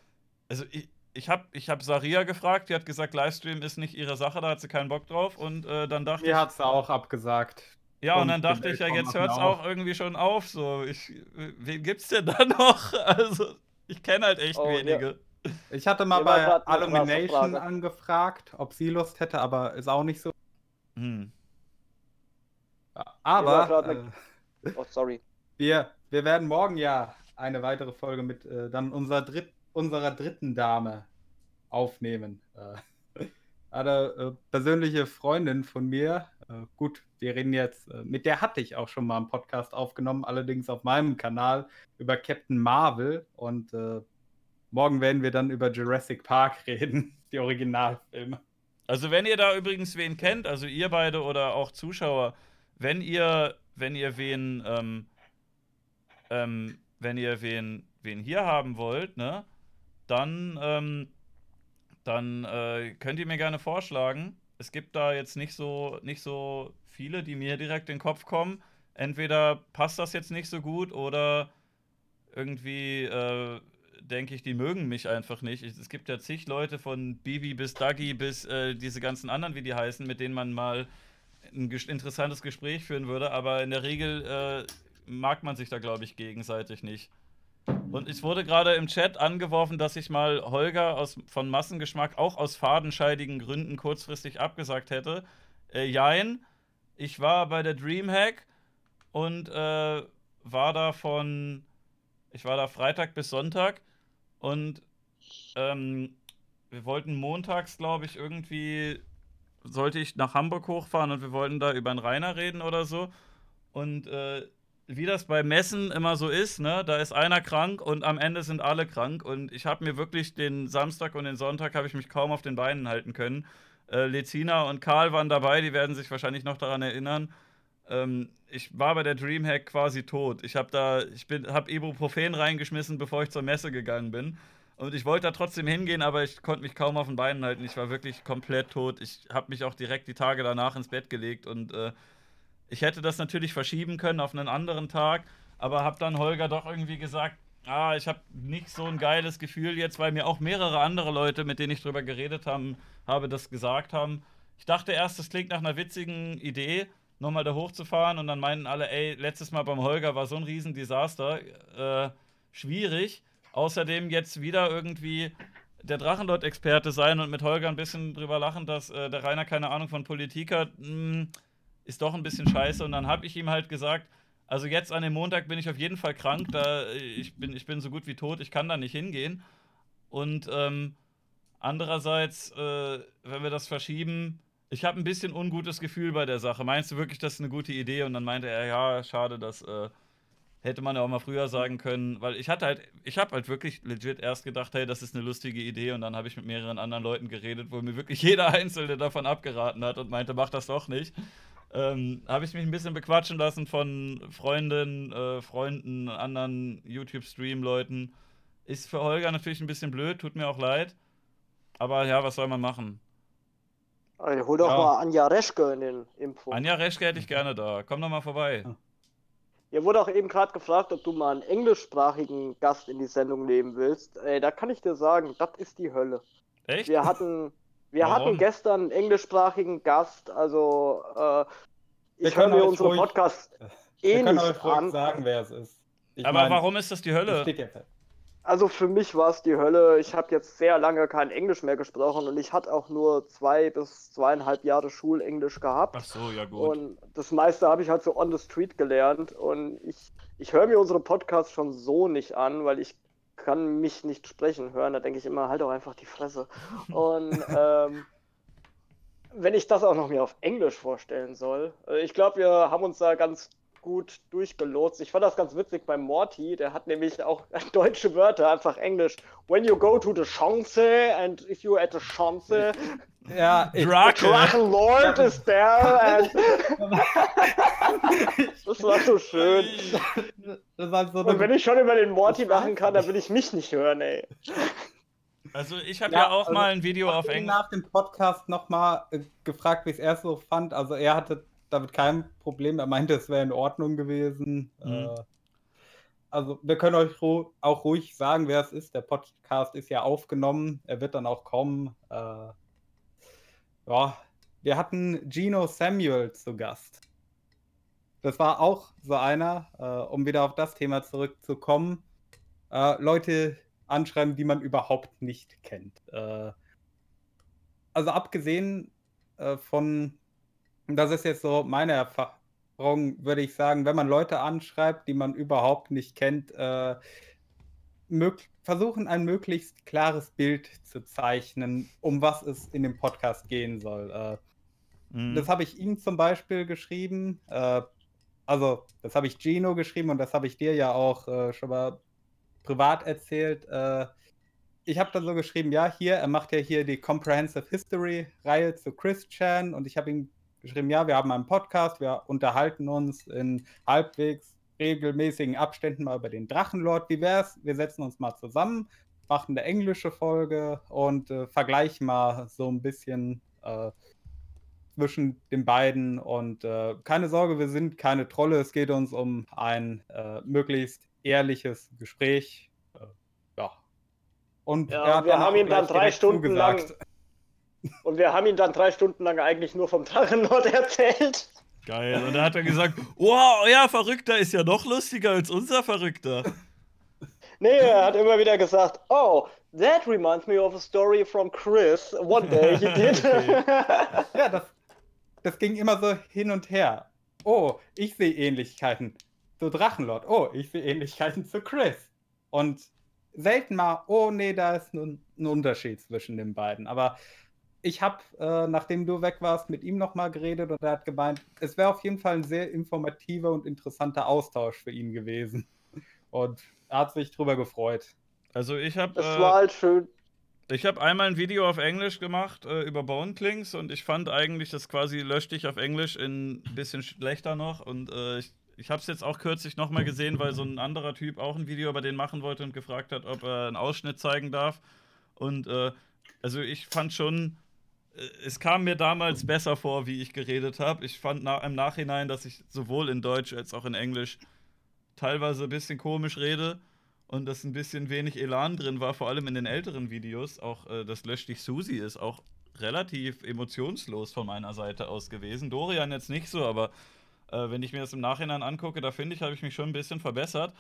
also ich, ich habe ich hab Saria gefragt, die hat gesagt, Livestream ist nicht ihre Sache, da hat sie keinen Bock drauf und äh, dann dachte ich, Mir hat sie auch abgesagt. ja, und Und dann dachte ich ja, jetzt hört es auch irgendwie schon auf. So, ich, wen gibt's denn da (laughs) noch? Also, ich kenne halt echt Oh, ja. Ich hatte mal bei Illumination angefragt, ob sie Lust hätte, aber ist auch nicht so. Hm. Aber eine- äh, Oh, sorry. wir, wir werden morgen ja eine weitere Folge mit äh, dann unserer, dritt, unserer dritten Dame aufnehmen. Äh, eine äh, persönliche Freundin von mir. Äh, gut, wir reden jetzt, äh, mit der hatte ich auch schon mal einen Podcast aufgenommen, allerdings auf meinem Kanal über Captain Marvel. Und äh, morgen werden wir dann über Jurassic Park (laughs) reden, die Originalfilme. Also, wenn ihr da übrigens wen kennt, also ihr beide oder auch Zuschauer, wenn ihr, wenn ihr wen, ähm, ähm, wenn ihr wen, wen hier haben wollt, ne, dann, ähm, dann äh, könnt ihr mir gerne vorschlagen. Es gibt da jetzt nicht so, nicht so viele, die mir direkt in den Kopf kommen. Entweder passt das jetzt nicht so gut oder irgendwie äh, denke ich, die mögen mich einfach nicht. Ich, es gibt ja zig Leute von Bibi bis Dagi bis äh, diese ganzen anderen, wie die heißen, mit denen man mal ein ges interessantes Gespräch führen würde, aber in der Regel äh, mag man sich da, glaube ich, gegenseitig nicht. Und es wurde gerade im Chat angeworfen, dass ich mal Holger aus, von Massengeschmack auch aus fadenscheidigen Gründen kurzfristig abgesagt hätte. Äh, jein, ich war bei der Dreamhack und äh, war da von, ich war da Freitag bis Sonntag und ähm, wir wollten montags, glaube ich, irgendwie, sollte ich nach Hamburg hochfahren und wir wollten da über den Rainer reden oder so. Und äh, wie das bei Messen immer so ist, ne? Da ist einer krank und am Ende sind alle krank. Und ich habe mir wirklich den Samstag und den Sonntag habe ich mich kaum auf den Beinen halten können. Äh, Lezina und Karl waren dabei, die werden sich wahrscheinlich noch daran erinnern. Ähm, ich war bei der Dreamhack quasi tot. Ich habe da, ich bin, habe Ibuprofen reingeschmissen, bevor ich zur Messe gegangen bin. Und ich wollte da trotzdem hingehen, aber ich konnte mich kaum auf den Beinen halten. Ich war wirklich komplett tot. Ich habe mich auch direkt die Tage danach ins Bett gelegt und äh, ich hätte das natürlich verschieben können auf einen anderen Tag, aber habe dann Holger doch irgendwie gesagt, ah, ich habe nicht so ein geiles Gefühl jetzt, weil mir auch mehrere andere Leute, mit denen ich drüber geredet haben, habe, das gesagt haben. Ich dachte erst, das klingt nach einer witzigen Idee, nochmal da hochzufahren und dann meinten alle, ey, letztes Mal beim Holger war so ein Riesendesaster, äh, schwierig. Außerdem jetzt wieder irgendwie der Drachenlord-Experte sein und mit Holger ein bisschen drüber lachen, dass äh, der Rainer keine Ahnung von Politik hat, mh, hm, ist doch ein bisschen scheiße. Und dann habe ich ihm halt gesagt, also jetzt an dem Montag bin ich auf jeden Fall krank, da ich bin, ich bin so gut wie tot, ich kann da nicht hingehen. Und ähm, andererseits, äh, wenn wir das verschieben, ich habe ein bisschen ungutes Gefühl bei der Sache. Meinst du wirklich, das ist eine gute Idee? Und dann meinte er, ja, schade, das äh, hätte man ja auch mal früher sagen können, weil ich hatte halt, ich habe halt wirklich legit erst gedacht, hey, das ist eine lustige Idee und dann habe ich mit mehreren anderen Leuten geredet, wo mir wirklich (laughs) jeder Einzelne davon abgeraten hat und meinte, mach das doch nicht. Ähm, habe ich mich ein bisschen bequatschen lassen von Freundinnen, äh, Freunden, anderen YouTube-Stream-Leuten. Ist für Holger natürlich ein bisschen blöd, tut mir auch leid. Aber ja, was soll man machen? Also, hol doch ja. mal Anja Reschke in den Impfung. Anja Reschke hätte ich gerne da. Komm doch mal vorbei. Ihr wurde auch eben gerade gefragt, ob du mal einen englischsprachigen Gast in die Sendung nehmen willst. Ey, da kann ich dir sagen, das ist die Hölle. Echt? Wir hatten, wir hatten gestern einen englischsprachigen Gast, also äh, ich höre mir unsere Podcasts eh nicht an. sagen, wer es ist. Ich Aber mein, warum ist das die Hölle? Also für mich war es die Hölle. Ich habe jetzt sehr lange kein Englisch mehr gesprochen und ich hatte auch nur zwei bis zweieinhalb Jahre Schulenglisch gehabt. Ach so, ja gut. Und das meiste habe ich halt so on the street gelernt und ich, ich höre mir unsere Podcasts schon so nicht an, weil ich kann mich nicht sprechen hören. Da denke ich immer, halt doch einfach die Fresse. (laughs) Und ähm, wenn ich das auch noch mir auf Englisch vorstellen soll, äh, ich glaube, wir haben uns da ganz gut durchgelotst. Ich fand das ganz witzig bei Morty, der hat nämlich auch (laughs) deutsche Wörter, einfach Englisch. When you go to the Chance and if you at the Chance. Ja, Drachen Lord is there. And (laughs) das war so schön. War so Und wenn ich schon über den Morty machen kann, dann will ich mich nicht hören, ey. Also ich habe ja, ja, auch also mal ein Video auf Englisch. nach dem Podcast nochmal äh, gefragt, wie es er so fand. Also er hatte damit kein Problem. Er meinte, es wäre in Ordnung gewesen. Mhm. Äh, also wir können euch ru auch ruhig sagen, wer es ist. Der Podcast ist ja aufgenommen. Er wird dann auch kommen. Äh, ja, wir hatten Gino Samuel zu Gast. Das war auch so einer, äh, um wieder auf das Thema zurückzukommen. Äh, Leute anschreiben, die man überhaupt nicht kennt. Also abgesehen von das ist jetzt so meine Erfahrung, würde ich sagen, wenn man Leute anschreibt, die man überhaupt nicht kennt, äh, versuchen ein möglichst klares Bild zu zeichnen, um was es in dem Podcast gehen soll. Äh, mhm. Das habe ich ihm zum Beispiel geschrieben. Äh, also, das habe ich Gino geschrieben und das habe ich dir ja auch äh, schon mal privat erzählt. Äh, ich habe dann so geschrieben, ja, hier, er macht ja hier die Comprehensive History Reihe zu Chris Chan und ich habe ihm geschrieben, ja, wir haben einen Podcast, wir unterhalten uns in halbwegs regelmäßigen Abständen mal über den Drachenlord. Wie wär's? Wir setzen uns mal zusammen, machen eine englische Folge und äh, vergleichen mal so ein bisschen äh, zwischen den beiden. Und äh, keine Sorge, wir sind keine Trolle. Es geht uns um ein äh, möglichst ehrliches Gespräch. Äh, ja. Und ja, wir haben ihm dann drei Stunden zugesagt. lang und wir haben ihn dann drei Stunden lang eigentlich nur vom Drachenlord erzählt. Geil. Und da hat er gesagt, wow, euer Verrückter ist ja noch lustiger als unser Verrückter. Nee, er hat immer wieder gesagt, oh, that reminds me of a story from Chris. One day he did. (laughs) ja, das, das ging immer so hin und her. Oh, ich sehe Ähnlichkeiten zu Drachenlord. Oh, ich sehe Ähnlichkeiten zu Chris. Und selten mal, oh nee, da ist ein, ein Unterschied zwischen den beiden. Aber ich habe, äh, nachdem du weg warst, mit ihm nochmal geredet und er hat gemeint, es wäre auf jeden Fall ein sehr informativer und interessanter Austausch für ihn gewesen. Und er hat sich drüber gefreut. Also ich habe. Es äh, war halt schön. Ich habe einmal ein Video auf Englisch gemacht äh, über Bone Clinks und ich fand eigentlich, das quasi löschte ich auf Englisch in ein bisschen schlechter noch und äh, ich, ich habe es jetzt auch kürzlich nochmal gesehen, weil so ein anderer Typ auch ein Video über den machen wollte und gefragt hat, ob er einen Ausschnitt zeigen darf. Und äh, also ich fand schon, es kam mir damals besser vor, wie ich geredet habe. Ich fand na im Nachhinein, dass ich sowohl in Deutsch als auch in Englisch teilweise ein bisschen komisch rede und dass ein bisschen wenig Elan drin war, vor allem in den älteren Videos. Auch äh, das Lösch dich Susi ist auch relativ emotionslos von meiner Seite aus gewesen. Dorian jetzt nicht so, aber äh, wenn ich mir das im Nachhinein angucke, da finde ich, habe ich mich schon ein bisschen verbessert.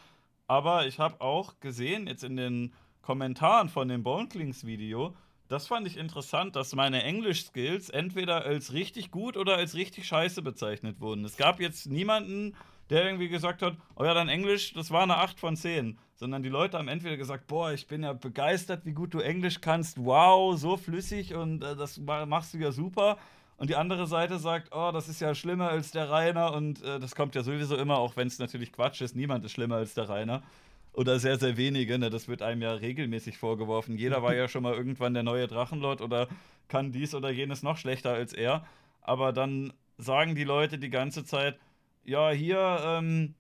Aber ich habe auch gesehen, jetzt in den Kommentaren von dem Boneclings Video, das fand ich interessant, dass meine Englisch-Skills entweder als richtig gut oder als richtig scheiße bezeichnet wurden. Es gab jetzt niemanden, der irgendwie gesagt hat, oh ja, dein Englisch, das war eine 8 von 10. Sondern die Leute haben entweder gesagt, boah, ich bin ja begeistert, wie gut du Englisch kannst, wow, so flüssig und äh, das machst du ja super. Und die andere Seite sagt, oh, das ist ja schlimmer als der Rainer und äh, das kommt ja sowieso immer, auch wenn es natürlich Quatsch ist, niemand ist schlimmer als der Rainer. Oder sehr, sehr wenige, ne? das wird einem ja regelmäßig vorgeworfen. Jeder war ja (laughs) schon mal irgendwann der neue Drachenlord oder kann dies oder jenes noch schlechter als er. Aber dann sagen die Leute die ganze Zeit, ja, hier, ähm,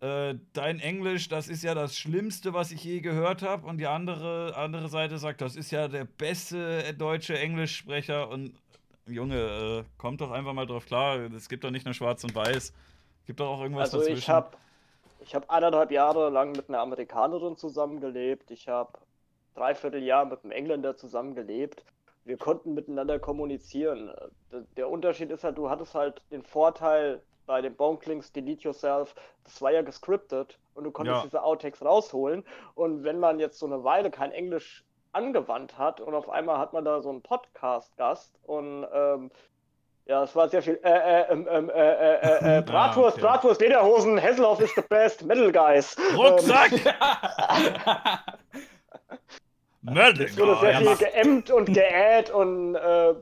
äh, dein Englisch, das ist ja das Schlimmste, was ich je gehört habe. Und die andere, andere Seite sagt, das ist ja der beste deutsche Englischsprecher. Und Junge, äh, kommt doch einfach mal drauf klar. Es gibt doch nicht nur Schwarz und Weiß. Es gibt doch auch irgendwas also dazwischen. Ich habe ich hab eineinhalb Jahre lang mit einer Amerikanerin zusammengelebt. Ich habe dreiviertel Jahr mit einem Engländer zusammengelebt wir konnten miteinander kommunizieren. Der Unterschied ist halt, du hattest halt den Vorteil, bei den Boneclings Delete Yourself, das war ja gescriptet und du konntest ja. diese Outtakes rausholen. Und wenn man jetzt so eine Weile kein Englisch angewandt hat und auf einmal hat man da so einen Podcast-Gast und ähm, ja, es war sehr viel. Äh, äh, ähm, ähm, äh, äh, äh, äh (laughs) Bratwurst, ah, okay. Bratwurst, Lederhosen, Hesselhoff ist the best, Metal Guys. Rucksack! (laughs) Metal Guys. Es wurde sehr viel geämmt und geäht und äh,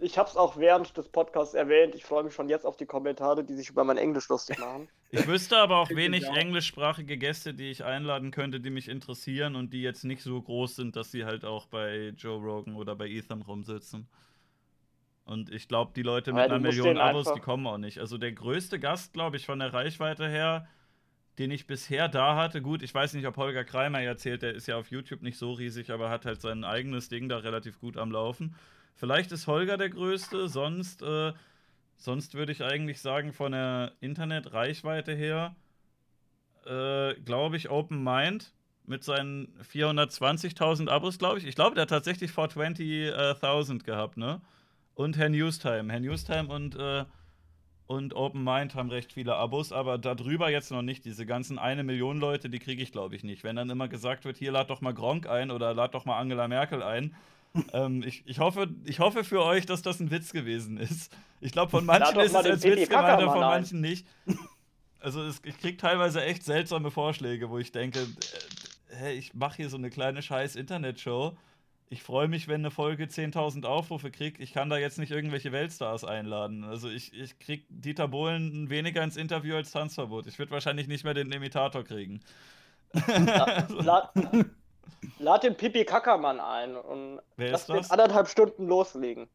ich habe es auch während des Podcasts erwähnt. Ich freue mich schon jetzt auf die Kommentare, die sich über mein Englisch lustig machen. Ich wüsste aber auch wenig englischsprachige Gäste, die ich einladen könnte, die mich interessieren und die jetzt nicht so groß sind, dass sie halt auch bei Joe Rogan oder bei Ethan rumsitzen. Und ich glaube, die Leute mit ja, einer Million Abos, die kommen auch nicht. Also der größte Gast, glaube ich, von der Reichweite her, den ich bisher da hatte, gut, ich weiß nicht, ob Holger Kreimer erzählt, der ist ja auf YouTube nicht so riesig, aber hat halt sein eigenes Ding da relativ gut am Laufen. Vielleicht ist Holger der Größte, sonst, äh, sonst würde ich eigentlich sagen, von der Internetreichweite her, äh, glaube ich, Open Mind mit seinen 420.000 Abos, glaube ich. Ich glaube, der hat tatsächlich 420.000 gehabt, ne? Und Herr Newstime. Herr Newstime und, äh, und Open Mind haben recht viele Abos, aber darüber jetzt noch nicht. Diese ganzen eine Million Leute, die kriege ich, glaube ich, nicht. Wenn dann immer gesagt wird, hier lad doch mal Gronk ein oder lad doch mal Angela Merkel ein, (laughs) ähm, ich, ich, hoffe, ich hoffe für euch, dass das ein Witz gewesen ist. Ich glaube, von manchen ist es als Witz gemeint, von manchen nicht. Also es, ich kriege teilweise echt seltsame Vorschläge, wo ich denke, äh, hey, ich mache hier so eine kleine scheiß Internetshow. Ich freue mich, wenn eine Folge 10.000 Aufrufe kriegt. Ich kann da jetzt nicht irgendwelche Weltstars einladen. Also ich, ich krieg Dieter Bohlen weniger ins Interview als Tanzverbot. Ich würde wahrscheinlich nicht mehr den Imitator kriegen. La, (laughs) la, Lad den Pipi Kackermann ein und Wer lass den anderthalb Stunden loslegen.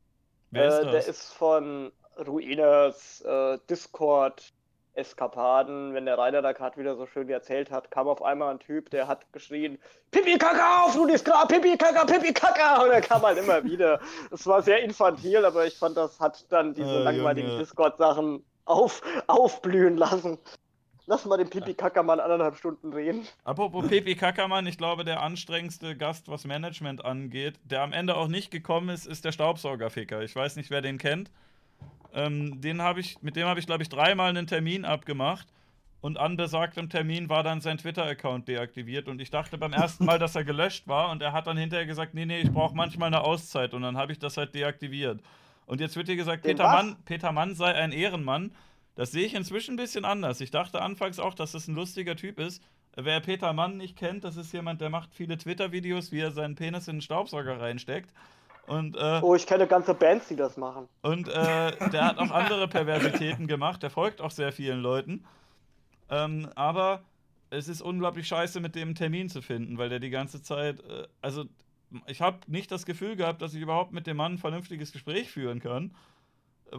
Wer ist äh, Der ist von Ruinas, äh, Discord, Eskapaden. Wenn der Reiter da gerade wieder so schön erzählt hat, kam auf einmal ein Typ, der hat geschrien: Pipi Kaka auf, du bist klar, Pipi Kaka, Pipi Kaka! Und er kam halt immer wieder. Es war sehr infantil, aber ich fand, das hat dann diese äh, langweiligen Discord-Sachen auf, aufblühen lassen. Lass mal den Pipi Kackermann anderthalb Stunden reden. Apropos Pipi Kackermann, ich glaube, der anstrengendste Gast, was Management angeht, der am Ende auch nicht gekommen ist, ist der Staubsaugerficker. Ich weiß nicht, wer den kennt. Ähm, den hab ich, mit dem habe ich, glaube ich, dreimal einen Termin abgemacht. Und an besagtem Termin war dann sein Twitter-Account deaktiviert. Und ich dachte beim ersten Mal, dass er gelöscht war. Und er hat dann hinterher gesagt: Nee, nee, ich brauche manchmal eine Auszeit. Und dann habe ich das halt deaktiviert. Und jetzt wird hier gesagt, Peter Mann, Peter Mann sei ein Ehrenmann. Das sehe ich inzwischen ein bisschen anders. Ich dachte anfangs auch, dass das ein lustiger Typ ist. Wer Peter Mann nicht kennt, das ist jemand, der macht viele Twitter-Videos, wie er seinen Penis in den Staubsauger reinsteckt. Und, äh, Oh, ich kenne ganze Bands, die das machen. und äh, der hat auch andere Perversitäten gemacht. Der folgt auch sehr vielen Leuten. Ähm, aber es ist unglaublich scheiße, mit dem einen Termin zu finden, weil der die ganze Zeit. Äh, also, ich habe nicht das Gefühl gehabt, dass ich überhaupt mit dem Mann ein vernünftiges Gespräch führen kann.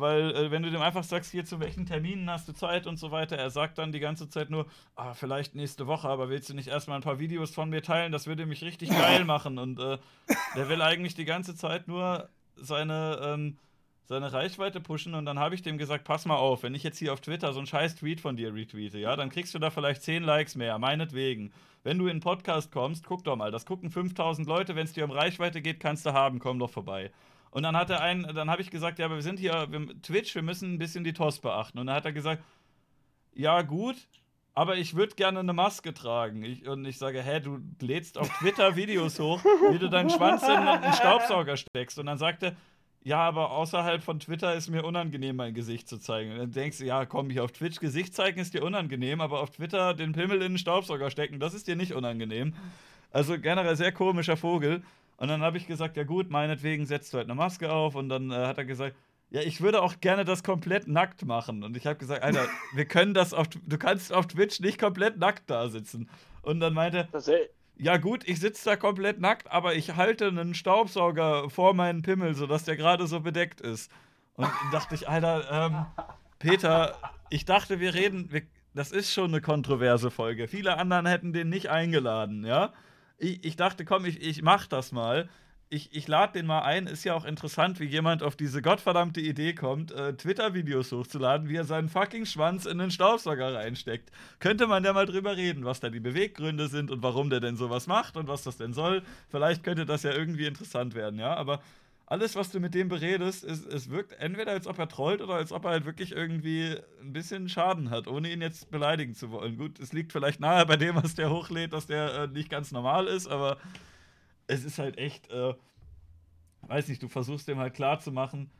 Weil, äh, wenn du dem einfach sagst, hier zu welchen Terminen hast du Zeit und so weiter, er sagt dann die ganze Zeit nur, ah, vielleicht nächste Woche, aber willst du nicht erstmal ein paar Videos von mir teilen? Das würde mich richtig (laughs) geil machen. Und äh, der will eigentlich die ganze Zeit nur seine, ähm, seine Reichweite pushen. Und dann habe ich dem gesagt, pass mal auf, wenn ich jetzt hier auf Twitter so einen scheiß Tweet von dir retweete, ja, dann kriegst du da vielleicht 10 Likes mehr, meinetwegen. Wenn du in einen Podcast kommst, guck doch mal, das gucken 5000 Leute, wenn es dir um Reichweite geht, kannst du haben, komm doch vorbei. Und dann hat er einen, dann habe ich gesagt, ja, aber wir sind hier, wir, Twitch, wir müssen ein bisschen die TOS beachten. Und dann hat er gesagt, ja, gut, aber ich würde gerne eine Maske tragen. Ich, und ich sage, hä, du lädst auf Twitter Videos hoch, wie du deinen Schwanz in einen Staubsauger steckst. Und dann sagte, ja, aber außerhalb von Twitter ist mir unangenehm, mein Gesicht zu zeigen. Und dann denkst du, ja, komm, hier auf Twitch Gesicht zeigen ist dir unangenehm, aber auf Twitter den Pimmel in den Staubsauger stecken, das ist dir nicht unangenehm. Also generell sehr komischer Vogel. Und dann habe ich gesagt, ja gut, meinetwegen setzt du halt eine Maske auf. Und dann äh, hat er gesagt, ja, ich würde auch gerne das komplett nackt machen. Und ich habe gesagt, Alter, (laughs) wir können das auf, du kannst auf Twitch nicht komplett nackt da sitzen. Und dann meinte, äh, ja gut, ich sitze da komplett nackt, aber ich halte einen Staubsauger vor meinen Pimmel, sodass der gerade so bedeckt ist. Und dann dachte ich, Alter, ähm, Peter, ich dachte, wir reden, wir, das ist schon eine kontroverse Folge. Viele anderen hätten den nicht eingeladen, ja. Ich, ich dachte, komm, ich, ich mach das mal. Ich, ich lade den mal ein. Ist ja auch interessant, wie jemand auf diese gottverdammte Idee kommt, äh, Twitter-Videos hochzuladen, wie er seinen fucking Schwanz in den Staubsauger reinsteckt. Könnte man ja mal drüber reden, was da die Beweggründe sind und warum der denn sowas macht und was das denn soll. Vielleicht könnte das ja irgendwie interessant werden, ja. Aber alles, was du mit dem beredest, ist, es wirkt entweder als ob er trollt oder als ob er halt wirklich irgendwie ein bisschen Schaden hat, ohne ihn jetzt beleidigen zu wollen. Gut, es liegt vielleicht nahe bei dem, was der hochlädt, dass der äh, nicht ganz normal ist, aber es ist halt echt, äh, weiß nicht, du versuchst dem halt klar zu machen,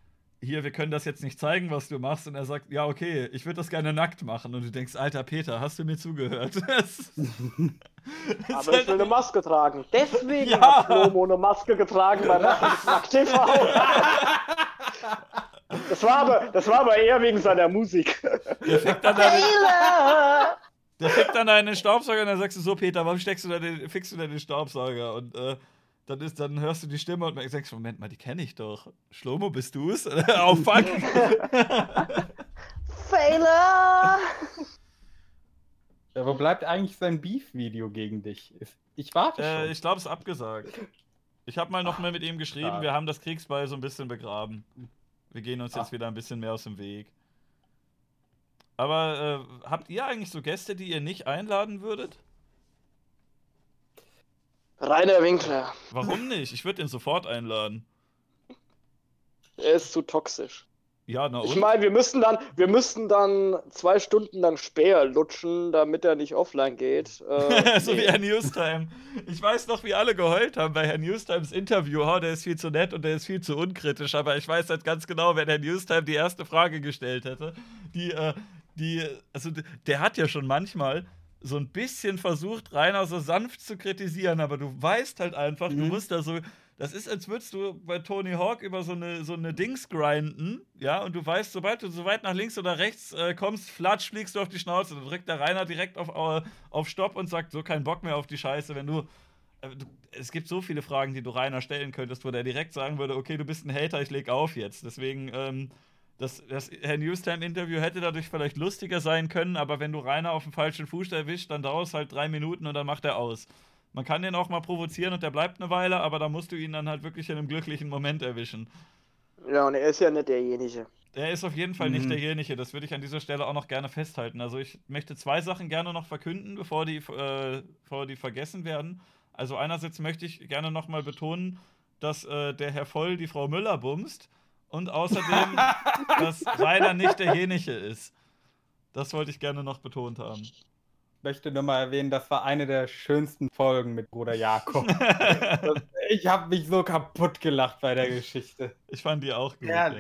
hier, wir können das jetzt nicht zeigen, was du machst. Und er sagt, ja, okay, ich würde das gerne nackt machen. Und du denkst, alter Peter, hast du mir zugehört? (laughs) (laughs) Aber (laughs) ich will eine Maske tragen. Deswegen Ja. hat Flomo eine Maske getragen bei Nackt TV. Das war, aber, das war aber eher wegen seiner Musik. der fickt dann Taylor! der fickt dann deinen Staubsauger und dann sagst du so, Peter, warum steckst du da den, fickst du da den Staubsauger? Und äh, dann, ist, dann hörst du die Stimme und denkst, Moment mal, die kenne ich doch. Schlomo, bist du's? (laughs) oh, fuck. (laughs) Taylor! Ja, wo bleibt eigentlich sein Beef-Video gegen dich? Ich warte äh, schon. ich glaube, es ist abgesagt. Ich habe mal noch mal mit ihm geschrieben, schade. wir haben das Kriegsbeil so ein bisschen begraben. Wir gehen uns jetzt Ah. wieder ein bisschen mehr aus dem Weg. Aber äh, habt ihr eigentlich so Gäste, die ihr nicht einladen würdet? Rainer Winkler. Warum nicht? Ich würde ihn sofort einladen. Er ist zu toxisch. Ja, na und? Ich meine, wir müssen dann, wir müssten dann zwei Stunden lang Speer lutschen, damit er nicht offline geht. (laughs) Äh, so wie nee. Herr Newstime. Ich weiß noch, wie alle geheult haben bei Herrn Newstimes Interview. Oh, der ist viel zu nett und der ist viel zu unkritisch. Aber ich weiß halt ganz genau, wenn Herr Newstime die erste Frage gestellt hätte, die, äh, die, also der hat ja schon manchmal so ein bisschen versucht, Rainer so sanft zu kritisieren, aber du weißt halt einfach, du Mhm. musst da so. Das ist, als würdest du bei Tony Hawk über so eine, so eine Dings grinden, ja, und du weißt, sobald du so weit nach links oder rechts äh, kommst, flatsch, fliegst du auf die Schnauze. Dann drückt der Rainer direkt auf, auf Stopp und sagt, so kein Bock mehr auf die Scheiße. Wenn du, äh, du. Es gibt so viele Fragen, die du Rainer stellen könntest, wo der direkt sagen würde, okay, du bist ein Hater, ich leg auf jetzt. Deswegen, ähm, das, das Herr Newstime-Interview hätte dadurch vielleicht lustiger sein können, aber wenn du Rainer auf dem falschen Fuß erwischt, dann dauert es halt drei Minuten und dann macht er aus. Man kann den auch mal provozieren und der bleibt eine Weile, aber da musst du ihn dann halt wirklich in einem glücklichen Moment erwischen. Ja, und er ist ja nicht derjenige. Er ist auf jeden Fall nicht Mhm. derjenige. Das würde ich an dieser Stelle auch noch gerne festhalten. Also ich möchte zwei Sachen gerne noch verkünden, bevor die, äh, bevor die vergessen werden. Also einerseits möchte ich gerne noch mal betonen, dass äh, der Herr Voll die Frau Müller bumst und außerdem, (laughs) dass Rainer nicht derjenige ist. Das wollte ich gerne noch betont haben. Ich möchte nur mal erwähnen, das war eine der schönsten Folgen mit Bruder Jakob. Das, (laughs) ich habe mich so kaputt gelacht bei der Geschichte. Ich fand die auch gut. Ja.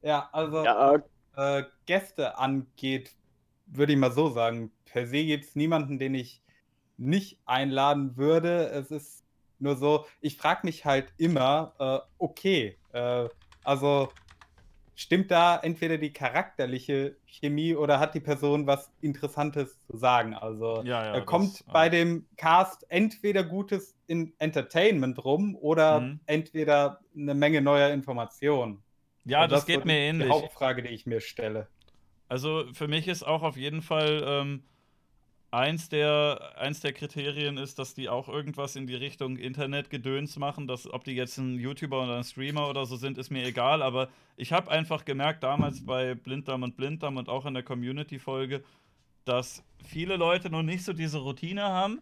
Ja, also Ja, äh, Gäste angeht, würde ich mal so sagen, per se gibt es niemanden, den ich nicht einladen würde. Es ist Nur so, ich frage mich halt immer, äh, okay, äh, also stimmt da entweder die charakterliche Chemie oder hat die Person was Interessantes zu sagen? Also Ja, ja, äh, kommt das, bei äh, dem Cast entweder gutes in Entertainment rum oder Mhm. entweder eine Menge neuer Informationen. Ja, Also das ist geht mir ähnlich. Die Hauptfrage, die ich mir stelle. Also für mich ist auch auf jeden Fall ähm, eins, der, eins der Kriterien ist, dass die auch irgendwas in die Richtung Internetgedöns machen. Dass, ob die jetzt ein YouTuber oder ein Streamer oder so sind, ist mir egal. Aber ich habe einfach gemerkt, damals bei Blinddarm und Blinddarm und auch in der Community-Folge, dass viele Leute noch nicht so diese Routine haben.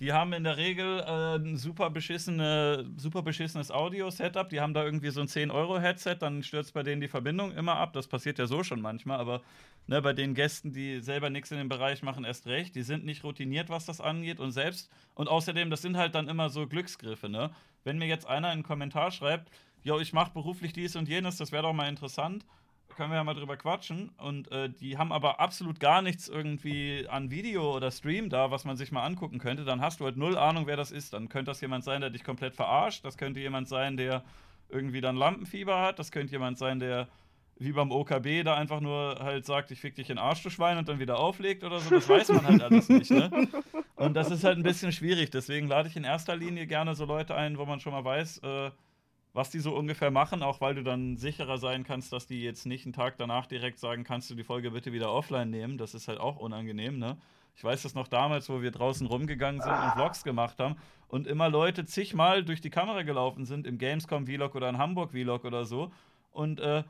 Die haben in der Regel äh, ein super, beschissene, super beschissenes Audio-Setup. Die haben da irgendwie so ein 10-Euro-Headset, dann stürzt bei denen die Verbindung immer ab. Das passiert ja so schon manchmal, aber ne, bei den Gästen, die selber nichts in dem Bereich machen, erst recht. Die sind nicht routiniert, was das angeht und selbst. Und außerdem, das sind halt dann immer so Glücksgriffe, ne? Wenn mir jetzt einer einen Kommentar schreibt, yo, ich mache beruflich dies und jenes, das wäre doch mal interessant, können wir ja mal drüber quatschen. Und äh, die haben aber absolut gar nichts irgendwie an Video oder Stream da, was man sich mal angucken könnte. Dann hast du halt null Ahnung, wer das ist. Dann könnte das jemand sein, der dich komplett verarscht. Das könnte jemand sein, der irgendwie dann Lampenfieber hat. Das könnte jemand sein, der wie beim OKB da einfach nur halt sagt, ich fick dich in den Arsch, du Schwein, und dann wieder auflegt oder so. Das weiß man halt alles nicht, ne? Und das ist halt ein bisschen schwierig. Deswegen lade ich in erster Linie gerne so Leute ein, wo man schon mal weiß, äh, was die so ungefähr machen, auch weil du dann sicherer sein kannst, dass die jetzt nicht einen Tag danach direkt sagen, kannst du die Folge bitte wieder offline nehmen. Das ist halt auch unangenehm, ne? Ich weiß das noch damals, wo wir draußen rumgegangen sind und Vlogs gemacht haben und immer Leute zigmal durch die Kamera gelaufen sind, im Gamescom-Vlog oder im Hamburg-Vlog oder so. Und äh,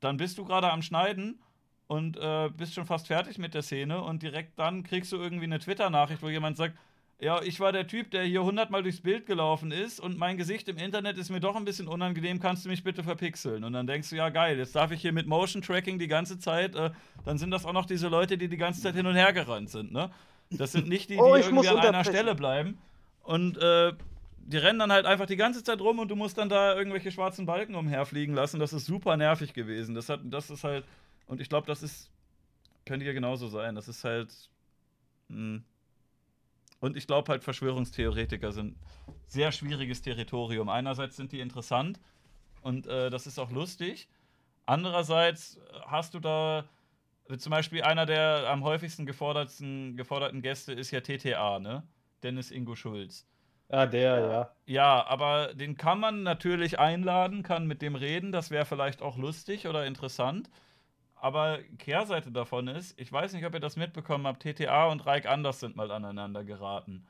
dann bist du gerade am Schneiden und äh, bist schon fast fertig mit der Szene und direkt dann kriegst du irgendwie eine Twitter-Nachricht, wo jemand sagt, ja, ich war der Typ, der hier hundertmal durchs Bild gelaufen ist und mein Gesicht im Internet ist mir doch ein bisschen unangenehm, kannst du mich bitte verpixeln? Und dann denkst du, ja geil, jetzt darf ich hier mit Motion Tracking die ganze Zeit, äh, dann sind das auch noch diese Leute, die die ganze Zeit hin und her gerannt sind, ne? Das sind nicht die, die Oh, irgendwie an einer. Stelle bleiben und äh, die rennen dann halt einfach die ganze Zeit rum und du musst dann da irgendwelche schwarzen Balken umherfliegen lassen. Das ist super nervig gewesen. Das, hat, das ist halt, und ich glaube, das ist, könnte hier genauso sein. Das ist halt, mh. und ich glaube halt, Verschwörungstheoretiker sind sehr schwieriges Territorium. Einerseits sind die interessant und äh, das ist auch lustig. Andererseits hast du da, zum Beispiel einer der am häufigsten geforderten, geforderten Gäste ist ja TTA, ne? Dennis Ingo Schulz. Ah, der, Ja. ja. Aber den kann man natürlich einladen, kann mit dem reden, das wäre vielleicht auch lustig oder interessant. Aber Kehrseite davon ist, ich weiß nicht, ob ihr das mitbekommen habt, TTA und Reik Anders sind mal aneinander geraten.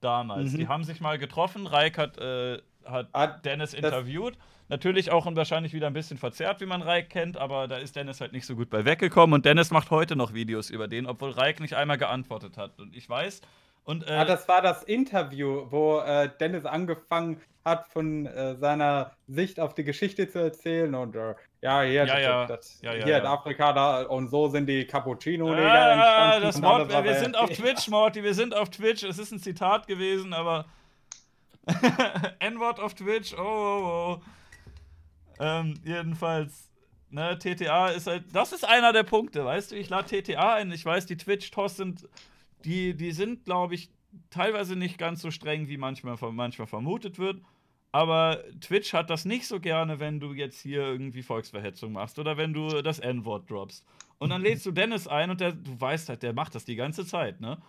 Damals. Mhm. Die haben sich mal getroffen, Reik hat, äh, hat Ah, Dennis interviewt. Natürlich auch und wahrscheinlich wieder ein bisschen verzerrt, wie man Reik kennt, aber da ist Dennis halt nicht so gut bei weggekommen und Dennis macht heute noch Videos über den, obwohl Reik nicht einmal geantwortet hat. Und ich weiß, und äh, Ah, das war das Interview, wo äh, Dennis angefangen hat, von äh, seiner Sicht auf die Geschichte zu erzählen. Und äh, ja, hier, Ja, ja. Das, Ja, hier in. Afrika, da, und so sind die Cappuccino-Neger Ah, das Mord, wir sind auf Twitch, Morty, wir sind auf Twitch. Es ist ein Zitat gewesen, aber. (laughs) N-Wort auf Twitch, oh, oh, oh. Ähm, jedenfalls, ne, TTA ist halt. Das ist einer der Punkte, weißt du? Ich lade TTA ein. Ich weiß, die Twitch-Toss sind. Die, die sind, glaube ich, teilweise nicht ganz so streng, wie manchmal, manchmal vermutet wird. Aber Twitch hat das nicht so gerne, wenn du jetzt hier irgendwie Volksverhetzung machst oder wenn du das N-Wort droppst. Und dann lädst du Dennis ein und der, du weißt halt, der macht das die ganze Zeit, ne?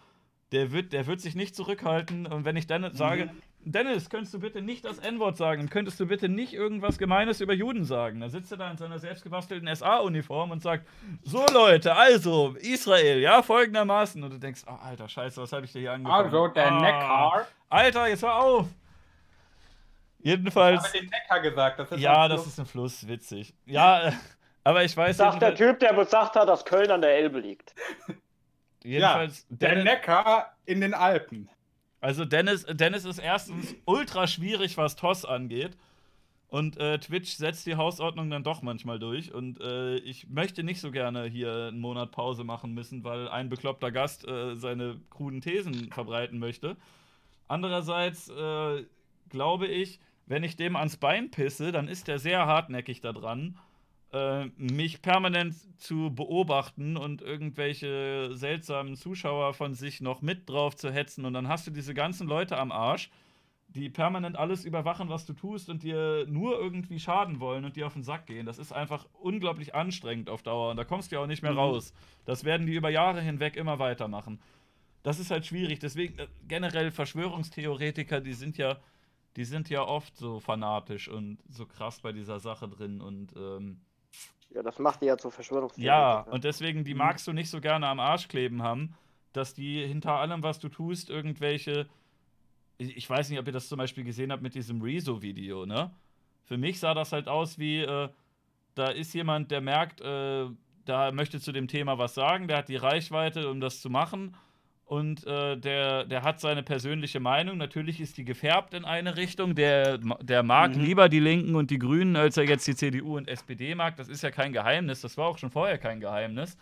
Der wird, der wird sich nicht zurückhalten. Und wenn ich Dennis sage, Dennis, könntest du bitte nicht das N-Wort sagen? Könntest du bitte nicht irgendwas Gemeines über Juden sagen? Dann sitzt er da in seiner selbstgebastelten SA-Uniform und sagt: So, Leute, also, Israel, ja, folgendermaßen. Und du denkst: Oh, Alter, Scheiße, was habe ich dir hier angefangen? Also, der Ah, Neckar. Alter, jetzt hör auf! Ich Jedenfalls. habe den Neckar gesagt. Das ist Ja, ein das ist ein Fluss, witzig. Ja, (laughs) aber ich weiß Sagt der Typ, der gesagt hat, dass Köln an der Elbe liegt. jedenfalls Der Dennis, Neckar in den Alpen. Also Dennis, Dennis ist erstens ultra schwierig, was TOS angeht. Und äh, Twitch setzt die Hausordnung dann doch manchmal durch. Und äh, ich möchte nicht so gerne hier einen Monat Pause machen müssen, weil ein bekloppter Gast äh, seine kruden Thesen verbreiten möchte. Andererseits äh, glaube ich, wenn ich dem ans Bein pisse, dann ist er sehr hartnäckig da dran, äh, mich permanent zu beobachten und irgendwelche seltsamen Zuschauer von sich noch mit drauf zu hetzen. Und dann hast du diese ganzen Leute am Arsch, die permanent alles überwachen, was du tust und dir nur irgendwie schaden wollen und dir auf den Sack gehen. Das ist einfach unglaublich anstrengend auf Dauer und da kommst du ja auch nicht mehr Mhm. raus. Das werden die über Jahre hinweg immer weitermachen. Das ist halt schwierig. Deswegen äh, generell Verschwörungstheoretiker, die sind ja, die sind ja oft so fanatisch und so krass bei dieser Sache drin und ähm, Ja, das macht die ja zur ja, Verschwörungstheoretiker. und deswegen, die Mhm. magst du nicht so gerne am Arsch kleben haben, dass die hinter allem, was du tust, irgendwelche. Ich ich weiß nicht, ob ihr das zum Beispiel gesehen habt mit diesem Rezo-Video, ne? Für mich sah das halt aus wie, äh, da ist jemand, der merkt, äh, da möchte zu dem Thema was sagen, der hat die Reichweite, um das zu machen. Und äh, der, der hat seine persönliche Meinung. Natürlich ist die gefärbt in eine Richtung. Der, der mag Mhm. lieber die Linken und die Grünen, als er jetzt die CDU und SPD mag. Das ist ja kein Geheimnis. Das war auch schon vorher kein Geheimnis.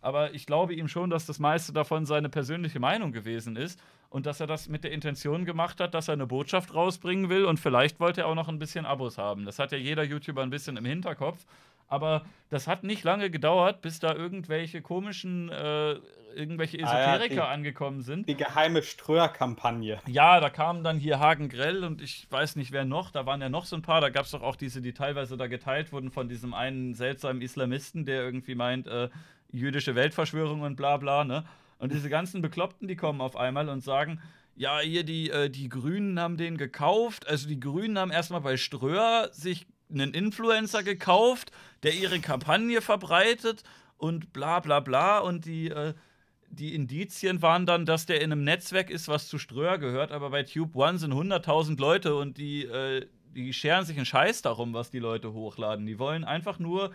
Aber ich glaube ihm schon, dass das meiste davon seine persönliche Meinung gewesen ist und dass er das mit der Intention gemacht hat, dass er eine Botschaft rausbringen will und vielleicht wollte er auch noch ein bisschen Abos haben. Das hat ja jeder YouTuber ein bisschen im Hinterkopf. Aber das hat nicht lange gedauert, bis da irgendwelche komischen, äh, irgendwelche Ah ja, Esoteriker die- angekommen sind. Die geheime Ströer-Kampagne. Ja, da kamen dann hier Hagen Grell und ich weiß nicht wer noch, da waren ja noch so ein paar, da gab es doch auch diese, die teilweise da geteilt wurden von diesem einen seltsamen Islamisten, der irgendwie meint, äh, jüdische Weltverschwörung und bla bla, ne? Und diese ganzen Bekloppten, die kommen auf einmal und sagen, ja, hier die, äh, die Grünen haben den gekauft, also die Grünen haben erstmal bei Ströer sich einen Influencer gekauft, der ihre Kampagne verbreitet und bla bla bla und die, äh, die Indizien waren dann, dass der in einem Netzwerk ist, was zu Ströer gehört, aber bei Tube One sind 100.000 Leute und die, äh, die scheren sich einen Scheiß darum, was die Leute hochladen. Die wollen einfach nur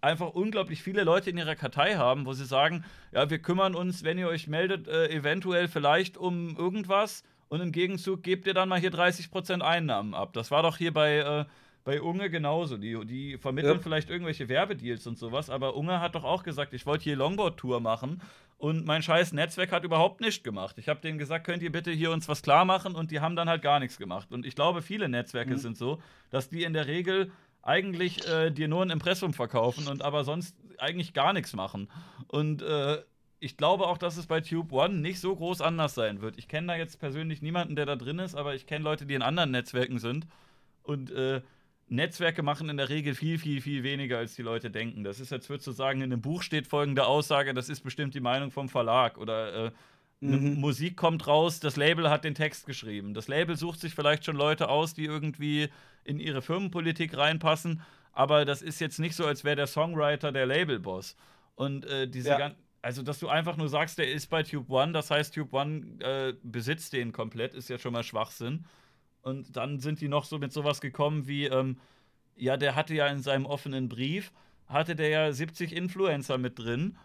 einfach unglaublich viele Leute in ihrer Kartei haben, wo sie sagen, ja, wir kümmern uns, wenn ihr euch meldet, äh, eventuell vielleicht um irgendwas und im Gegenzug gebt ihr dann mal hier 30% Einnahmen ab. Das war doch hier bei, äh, bei Unge genauso. Die, die vermitteln Ja. vielleicht irgendwelche Werbedeals und sowas, aber Unge hat doch auch gesagt, ich wollte hier Longboard-Tour machen und mein scheiß Netzwerk hat überhaupt nichts gemacht. Ich habe denen gesagt, könnt ihr bitte hier uns was klar machen und die haben dann halt gar nichts gemacht. Und ich glaube, viele Netzwerke Mhm. sind so, dass die in der Regel eigentlich äh, dir nur ein Impressum verkaufen und aber sonst eigentlich gar nichts machen. Und äh, ich glaube auch, dass es bei Tube One nicht so groß anders sein wird. Ich kenne da jetzt persönlich niemanden, der da drin ist, aber ich kenne Leute, die in anderen Netzwerken sind. Und äh, Netzwerke machen in der Regel viel, viel, viel weniger, als die Leute denken. Das ist, als würdest du sagen, in einem Buch steht folgende Aussage, das ist bestimmt die Meinung vom Verlag. Oder äh, Mhm. Musik kommt raus, das Label hat den Text geschrieben. Das Label sucht sich vielleicht schon Leute aus, die irgendwie in ihre Firmenpolitik reinpassen, aber das ist jetzt nicht so, als wäre der Songwriter der Labelboss. Und äh, diese Ja. gan- also, dass du einfach nur sagst, der ist bei Tube One, das heißt, Tube One äh, besitzt den komplett, ist ja schon mal Schwachsinn. Und dann sind die noch so mit sowas gekommen wie, ähm, ja, der hatte ja in seinem offenen Brief, hatte der ja 70 Influencer mit drin.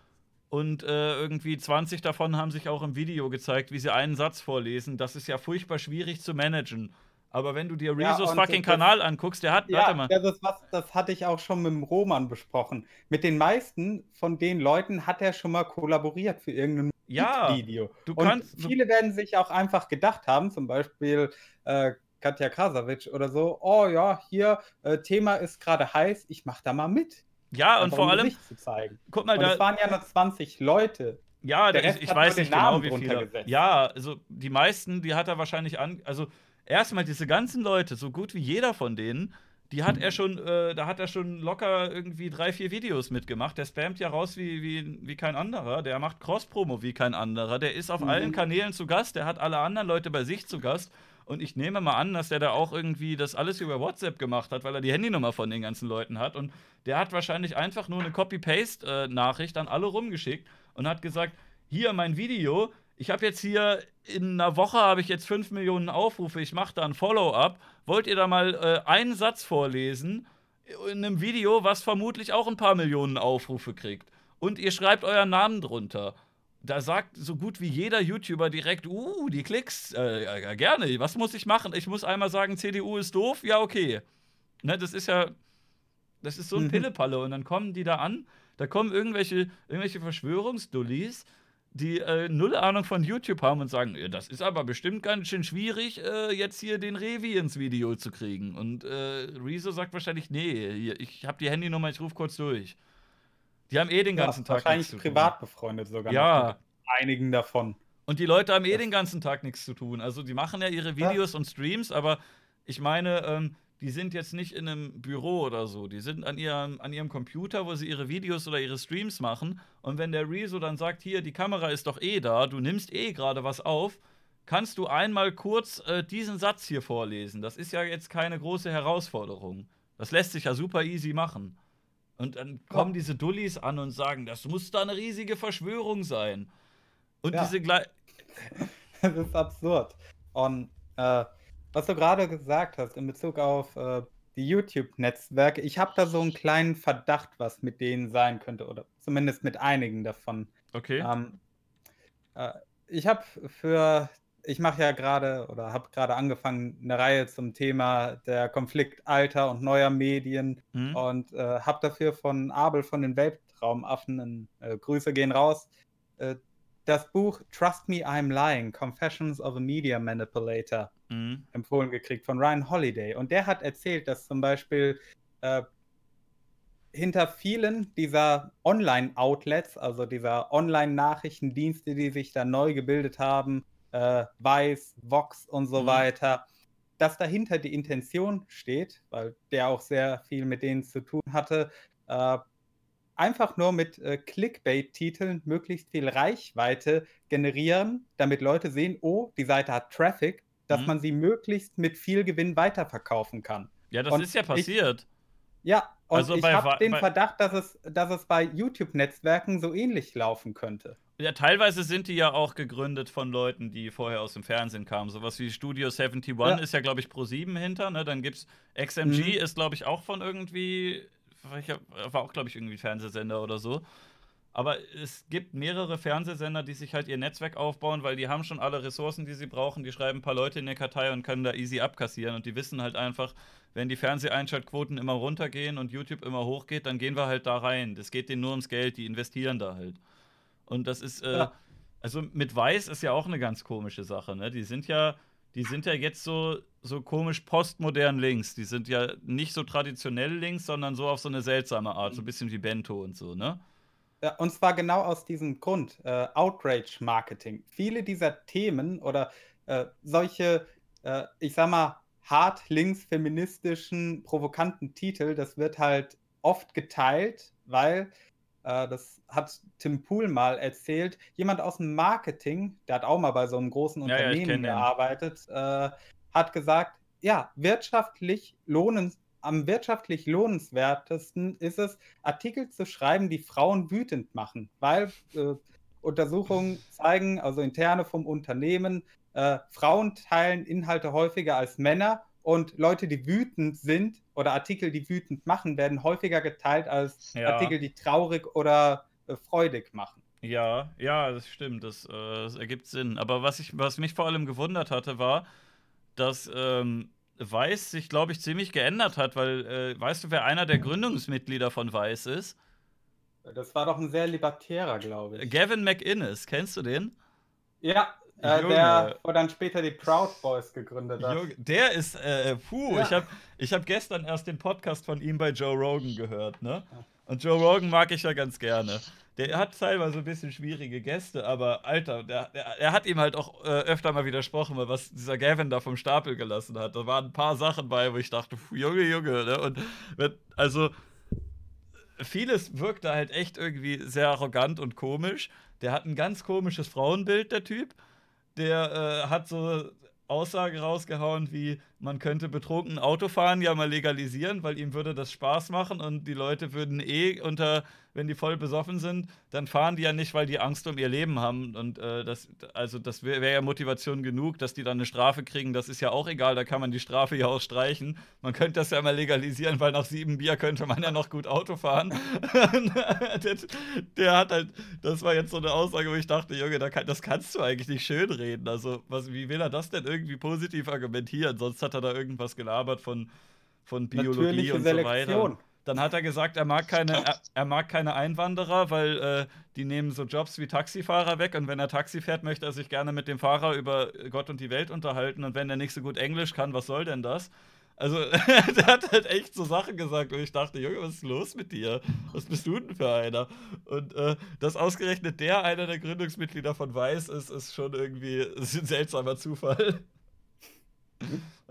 Und äh, irgendwie 20 davon haben sich auch im Video gezeigt, wie sie einen Satz vorlesen. Das ist ja furchtbar schwierig zu managen. Aber wenn du dir Ja, Rezos und fucking das- Kanal anguckst, der hat, Ja, warte mal. das, ist was, das hatte ich auch schon mit dem Roman besprochen. Mit den meisten von den Leuten hat er schon mal kollaboriert für irgendein Ja, Video. du Und kannst. Du, viele werden sich auch einfach gedacht haben, zum Beispiel äh, Katja Krasavic oder so, oh ja, hier, äh, Thema ist gerade heiß, ich mach da mal mit. ja, und Einfach vor allem, zu zeigen. guck mal, Und es da, waren ja nur 20 Leute. Ja, Der Rest ich, ich weiß nicht genau, Namen wie drunter viele. Ja, also die meisten, die hat er wahrscheinlich an. Also erstmal diese ganzen Leute, so gut wie jeder von denen, die hat er schon, äh, da hat er schon locker irgendwie drei, vier Videos mitgemacht. Der spammt ja raus wie, wie, wie kein anderer. Der macht Cross-Promo wie kein anderer. Der ist auf Mhm. allen Kanälen zu Gast. Der hat alle anderen Leute bei sich zu Gast. Und ich nehme mal an, dass der da auch irgendwie das alles über WhatsApp gemacht hat, weil er die Handynummer von den ganzen Leuten hat. Und der hat wahrscheinlich einfach nur eine Copy-Paste-Nachricht an alle rumgeschickt und hat gesagt: Hier mein Video. Ich habe jetzt hier in einer Woche habe ich jetzt 5 Millionen Aufrufe. Ich mache da ein Follow-up. Wollt ihr da mal äh, einen Satz vorlesen in einem Video, was vermutlich auch ein paar Millionen Aufrufe kriegt? Und ihr schreibt euren Namen drunter. Da sagt so gut wie jeder YouTuber direkt, uh, die Klicks, äh, ja, gerne, was muss ich machen? Ich muss einmal sagen, CDU ist doof, ja, okay. Ne, das ist ja, das ist so ein Mhm. Pillepalle. Und dann kommen die da an, da kommen irgendwelche, irgendwelche Verschwörungsdullis, die äh, null Ahnung von YouTube haben und sagen, das ist aber bestimmt ganz schön schwierig, äh, jetzt hier den Revi ins Video zu kriegen. Und äh, Rezo sagt wahrscheinlich, nee, ich habe die Handynummer, ich rufe kurz durch. Die haben eh den ganzen ja, Tag Wahrscheinlich nichts zu tun. privat befreundet sogar. Ja. Einigen davon. Und die Leute haben eh den ganzen Tag nichts zu tun. Also die machen ja ihre Videos ja. und Streams, aber ich meine, ähm, die sind jetzt nicht in einem Büro oder so. Die sind an ihrem, an ihrem Computer, wo sie ihre Videos oder ihre Streams machen. Und wenn der Rezo dann sagt, hier, die Kamera ist doch eh da, du nimmst eh gerade was auf, kannst du einmal kurz äh, diesen Satz hier vorlesen. Das ist ja jetzt keine große Herausforderung. Das lässt sich ja super easy machen. Und dann kommen diese Dullis an und sagen, das muss da eine riesige Verschwörung sein. Und ja. diese gleich. (laughs) das ist absurd. Und äh, was du gerade gesagt hast in Bezug auf äh, die YouTube-Netzwerke, ich habe da so einen kleinen Verdacht, was mit denen sein könnte, oder zumindest mit einigen davon. Okay. Ähm, äh, ich habe für, ich mache ja gerade oder habe gerade angefangen, eine Reihe zum Thema der Konfliktalter und neuer Medien mhm. und äh, habe dafür von Abel von den Weltraumaffen, äh, Grüße gehen raus, äh, das Buch Trust Me, I'm Lying, Confessions of a Media Manipulator mhm. empfohlen gekriegt von Ryan Holiday. Und der hat erzählt, dass zum Beispiel äh, hinter vielen dieser Online-Outlets, also dieser Online-Nachrichtendienste, die sich da neu gebildet haben, äh, Vice, Vox und so mhm. weiter, dass dahinter die Intention steht, weil der auch sehr viel mit denen zu tun hatte, äh, einfach nur mit äh, Clickbait-Titeln möglichst viel Reichweite generieren, damit Leute sehen, oh, die Seite hat Traffic, dass mhm. man sie möglichst mit viel Gewinn weiterverkaufen kann. Ja, das und ist ja passiert. Ich, ja, und also ich habe den Verdacht, dass es, dass es bei YouTube-Netzwerken so ähnlich laufen könnte. Ja, teilweise sind die ja auch gegründet von Leuten, die vorher aus dem Fernsehen kamen. Sowas wie Studio 71 ja. ist ja, glaube ich, Pro 7 hinter. Ne? Dann gibt's XMG, mhm. ist, glaube ich, auch von irgendwie war auch, glaube ich, irgendwie Fernsehsender oder so. Aber es gibt mehrere Fernsehsender, die sich halt ihr Netzwerk aufbauen, weil die haben schon alle Ressourcen, die sie brauchen. Die schreiben ein paar Leute in der Kartei und können da easy abkassieren. Und die wissen halt einfach, wenn die Fernseheinschaltquoten immer runtergehen und YouTube immer hochgeht, dann gehen wir halt da rein. Das geht denen nur ums Geld, die investieren da halt. Und das ist, äh, ja. also mit Weiß ist ja auch eine ganz komische Sache, ne? Die sind ja, die sind ja jetzt so, so komisch postmodern links. Die sind ja nicht so traditionell links, sondern so auf so eine seltsame Art, so ein bisschen wie Bento und so, ne? Ja, und zwar genau aus diesem Grund, äh, Outrage-Marketing. Viele dieser Themen oder äh, solche, äh, ich sag mal, hart links feministischen, provokanten Titel, das wird halt oft geteilt, weil äh, das hat Tim Pool mal erzählt. Jemand aus dem Marketing, der hat auch mal bei so einem großen Unternehmen ja, gearbeitet, äh, hat gesagt, ja, wirtschaftlich lohnens, am wirtschaftlich lohnenswertesten ist es, Artikel zu schreiben, die Frauen wütend machen, weil äh, Untersuchungen zeigen, also interne vom Unternehmen, äh, Frauen teilen Inhalte häufiger als Männer und Leute, die wütend sind oder Artikel, die wütend machen, werden häufiger geteilt als ja. Artikel, die traurig oder äh, freudig machen. Ja, ja, das stimmt, das, äh, das, ergibt Sinn. Aber was, ich, was mich vor allem gewundert hatte, war, dass ähm, Weiß sich, glaube ich, ziemlich geändert hat, weil, äh, weißt du, wer einer der Gründungsmitglieder von Weiß ist? Das war doch ein sehr libertärer, glaube ich. Gavin McInnes, kennst du den? Ja, äh, der, wo dann später die Proud Boys gegründet hat. Junge, der ist, äh, puh, ja. ich habe ich hab gestern erst den Podcast von ihm bei Joe Rogan gehört, ne? Und Joe Rogan mag ich ja ganz gerne. Der hat teilweise ein bisschen schwierige Gäste, aber Alter, der, der, der hat ihm halt auch äh, öfter mal widersprochen, was dieser Gavin da vom Stapel gelassen hat. Da waren ein paar Sachen bei, wo ich dachte, puh, Junge, Junge, ne? Und also vieles wirkt da halt echt irgendwie sehr arrogant und komisch. Der hat ein ganz komisches Frauenbild, der Typ der äh, hat so Aussage rausgehauen wie, man könnte betrunken Autofahren ja mal legalisieren, weil ihm würde das Spaß machen und die Leute würden eh unter wenn die voll besoffen sind, dann fahren die ja nicht, weil die Angst um ihr Leben haben. Und äh, das, also das wäre wär ja Motivation genug, dass die dann eine Strafe kriegen. Das ist ja auch egal, da kann man die Strafe ja auch streichen. Man könnte das ja mal legalisieren, weil nach sieben Bier könnte man ja noch gut Auto fahren. (laughs) der, der, hat halt, das war jetzt so eine Aussage, wo ich dachte, Junge, da kann, das kannst du eigentlich nicht schönreden. Also, was, wie will er das denn irgendwie positiv argumentieren? Sonst hat er da irgendwas gelabert von, von Biologie Natürliche und Selektion. so weiter. Dann hat er gesagt, er mag keine, er, er mag keine Einwanderer, weil äh, die nehmen so Jobs wie Taxifahrer weg. Und wenn er Taxi fährt, möchte er sich gerne mit dem Fahrer über Gott und die Welt unterhalten. Und wenn er nicht so gut Englisch kann, was soll denn das? Also, (laughs) der hat halt echt so Sachen gesagt und ich dachte, Junge, was ist los mit dir? Was bist du denn für einer? Und äh, dass ausgerechnet der einer der Gründungsmitglieder von Weiß ist, ist schon irgendwie ist (laughs) ein seltsamer Zufall.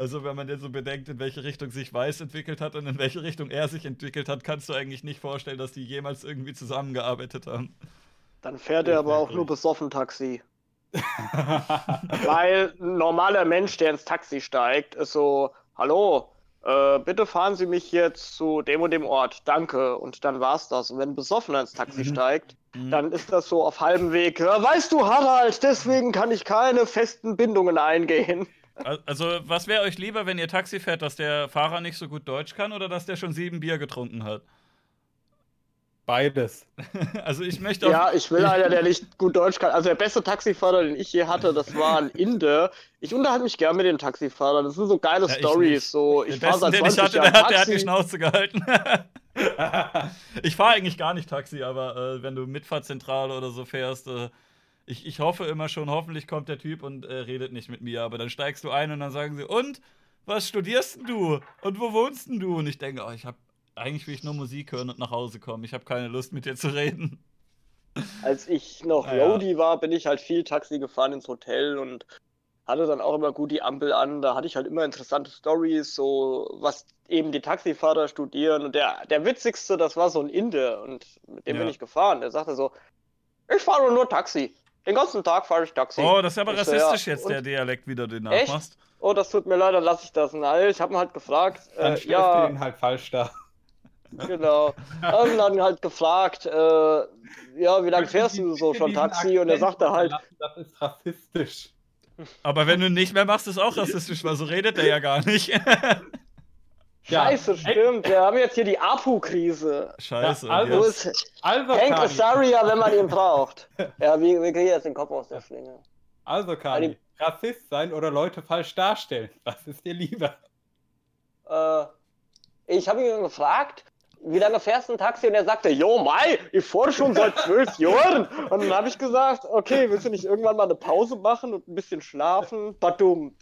Also, wenn man jetzt so bedenkt, in welche Richtung sich Weiß entwickelt hat und in welche Richtung er sich entwickelt hat, kannst du eigentlich nicht vorstellen, dass die jemals irgendwie zusammengearbeitet haben. Dann fährt er aber auch nur besoffen Taxi. (laughs) Weil ein normaler Mensch, der ins Taxi steigt, ist so, hallo, äh, bitte fahren Sie mich jetzt zu dem und dem Ort, danke. Und dann war's das. Und wenn ein Besoffener ins Taxi Mhm. steigt, Mhm. dann ist das so auf halbem Weg. Ja, weißt du, Harald, deswegen kann ich keine festen Bindungen eingehen. Al- Also, was wäre euch lieber, wenn ihr Taxi fährt, dass der Fahrer nicht so gut Deutsch kann oder dass der schon sieben Bier getrunken hat? Beides. (laughs) Also, ich möchte auf, Ja, ich will einer, der nicht gut Deutsch kann. Also der beste Taxifahrer, den ich je hatte, das war ein Inder. Ich unterhalte mich gern mit den Taxifahrern. Das sind so geile Ja, ich Stories. So, ich fahre seit den ich 20 hatte, Jahren der hat, der hat die. Schnauze gehalten. (laughs) ich fahre eigentlich gar nicht Taxi, aber äh, wenn du Mitfahrzentrale oder so fährst, äh, ich, ich hoffe immer schon, hoffentlich kommt der Typ und äh, redet nicht mit mir. Aber dann steigst du ein und dann sagen sie, und? Was studierst du? Und wo wohnst du? Und ich denke, oh, ich habe eigentlich will ich nur Musik hören und nach Hause kommen. Ich habe keine Lust mit dir zu reden. Als ich noch Ah, ja. Roadie war, bin ich halt viel Taxi gefahren ins Hotel und hatte dann auch immer gut die Ampel an. Da hatte ich halt immer interessante Stories, so was eben die Taxifahrer studieren. Und der, der witzigste, das war so ein Inder und mit dem Ja. bin ich gefahren. Der sagte so, ich fahre nur Taxi. Den ganzen Tag fahre ich Taxi. Oh, das ist aber Ich so, rassistisch ja, jetzt, und- der Dialekt, wie du den nachmachst. Oh, das tut mir leid, dann lasse ich das. Nein, ich habe ihn halt gefragt. Dann Äh, stellst du ja, ihn halt falsch dar. genau. Und (laughs) dann halt gefragt, äh, ja, wie lange fährst du so schon Taxi? Und er sagte halt, Das ist rassistisch. Aber wenn du nicht mehr machst, ist auch rassistisch, weil so redet er ja gar nicht. (laughs) Ja. Scheiße, stimmt. Wir haben jetzt hier die APU-Krise. Scheiße. Ja, also- ist Hank Azaria, wenn man ihn braucht? (laughs) Ja, wir, wir kriegen jetzt den Kopf aus der Schlinge. also Kali, Rassist sein oder Leute falsch darstellen. Was ist dir lieber? Äh, ich habe ihn gefragt, wie lange fährst du ein Taxi? Und er sagte, Jo, Mai, ich fahre schon seit zwölf (laughs) Jahren. Und dann habe ich gesagt, okay, willst du nicht irgendwann mal eine Pause machen und ein bisschen schlafen? Badum.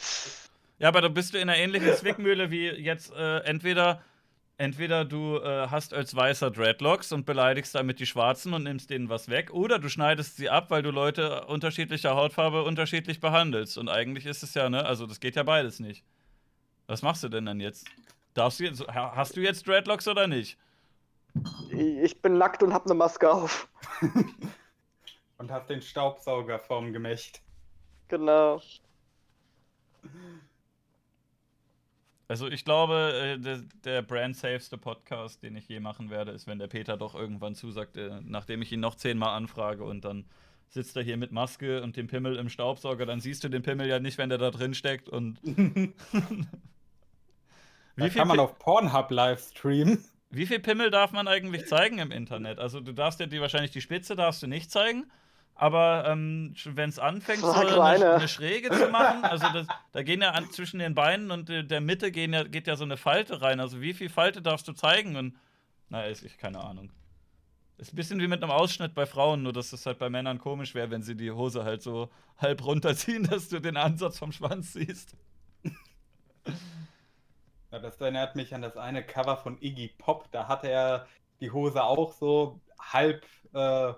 Ja, aber da bist du in einer ähnlichen Zwickmühle wie jetzt äh, entweder, entweder du äh, hast als Weißer Dreadlocks und beleidigst damit die Schwarzen und nimmst denen was weg, oder du schneidest sie ab, weil du Leute unterschiedlicher Hautfarbe unterschiedlich behandelst. Und eigentlich ist es ja, ne, also das geht ja beides nicht. Was machst du denn dann jetzt? Darfst du jetzt, ha- hast du jetzt Dreadlocks oder nicht? Ich bin nackt und habe eine Maske auf. Und hast den Staubsauger vorm Gemächt. Genau. Also ich glaube, äh, der, der brand-safeste Podcast, den ich je machen werde, ist, wenn der Peter doch irgendwann zusagt, äh, nachdem ich ihn noch zehnmal anfrage und dann sitzt er hier mit Maske und dem Pimmel im Staubsauger, dann siehst du den Pimmel ja nicht, wenn der da drin steckt und (laughs) wie viel, kann man auf Pornhub live streamen. wie viel Pimmel darf man eigentlich zeigen im Internet? Also du darfst ja die wahrscheinlich die Spitze darfst du nicht zeigen, aber ähm, wenn es anfängt, so eine, eine Schräge zu machen, also das, da gehen ja an, zwischen den Beinen und der Mitte gehen ja, geht ja so eine Falte rein. Also wie viel Falte darfst du zeigen? Und na, ist ich keine Ahnung. Ist ein bisschen wie mit einem Ausschnitt bei Frauen, nur dass es halt bei Männern komisch wäre, wenn sie die Hose halt so halb runterziehen, (laughs) dass du den Ansatz vom Schwanz siehst. Ja, das erinnert mich an das eine Cover von Iggy Pop. Da hatte er die Hose auch so halb äh,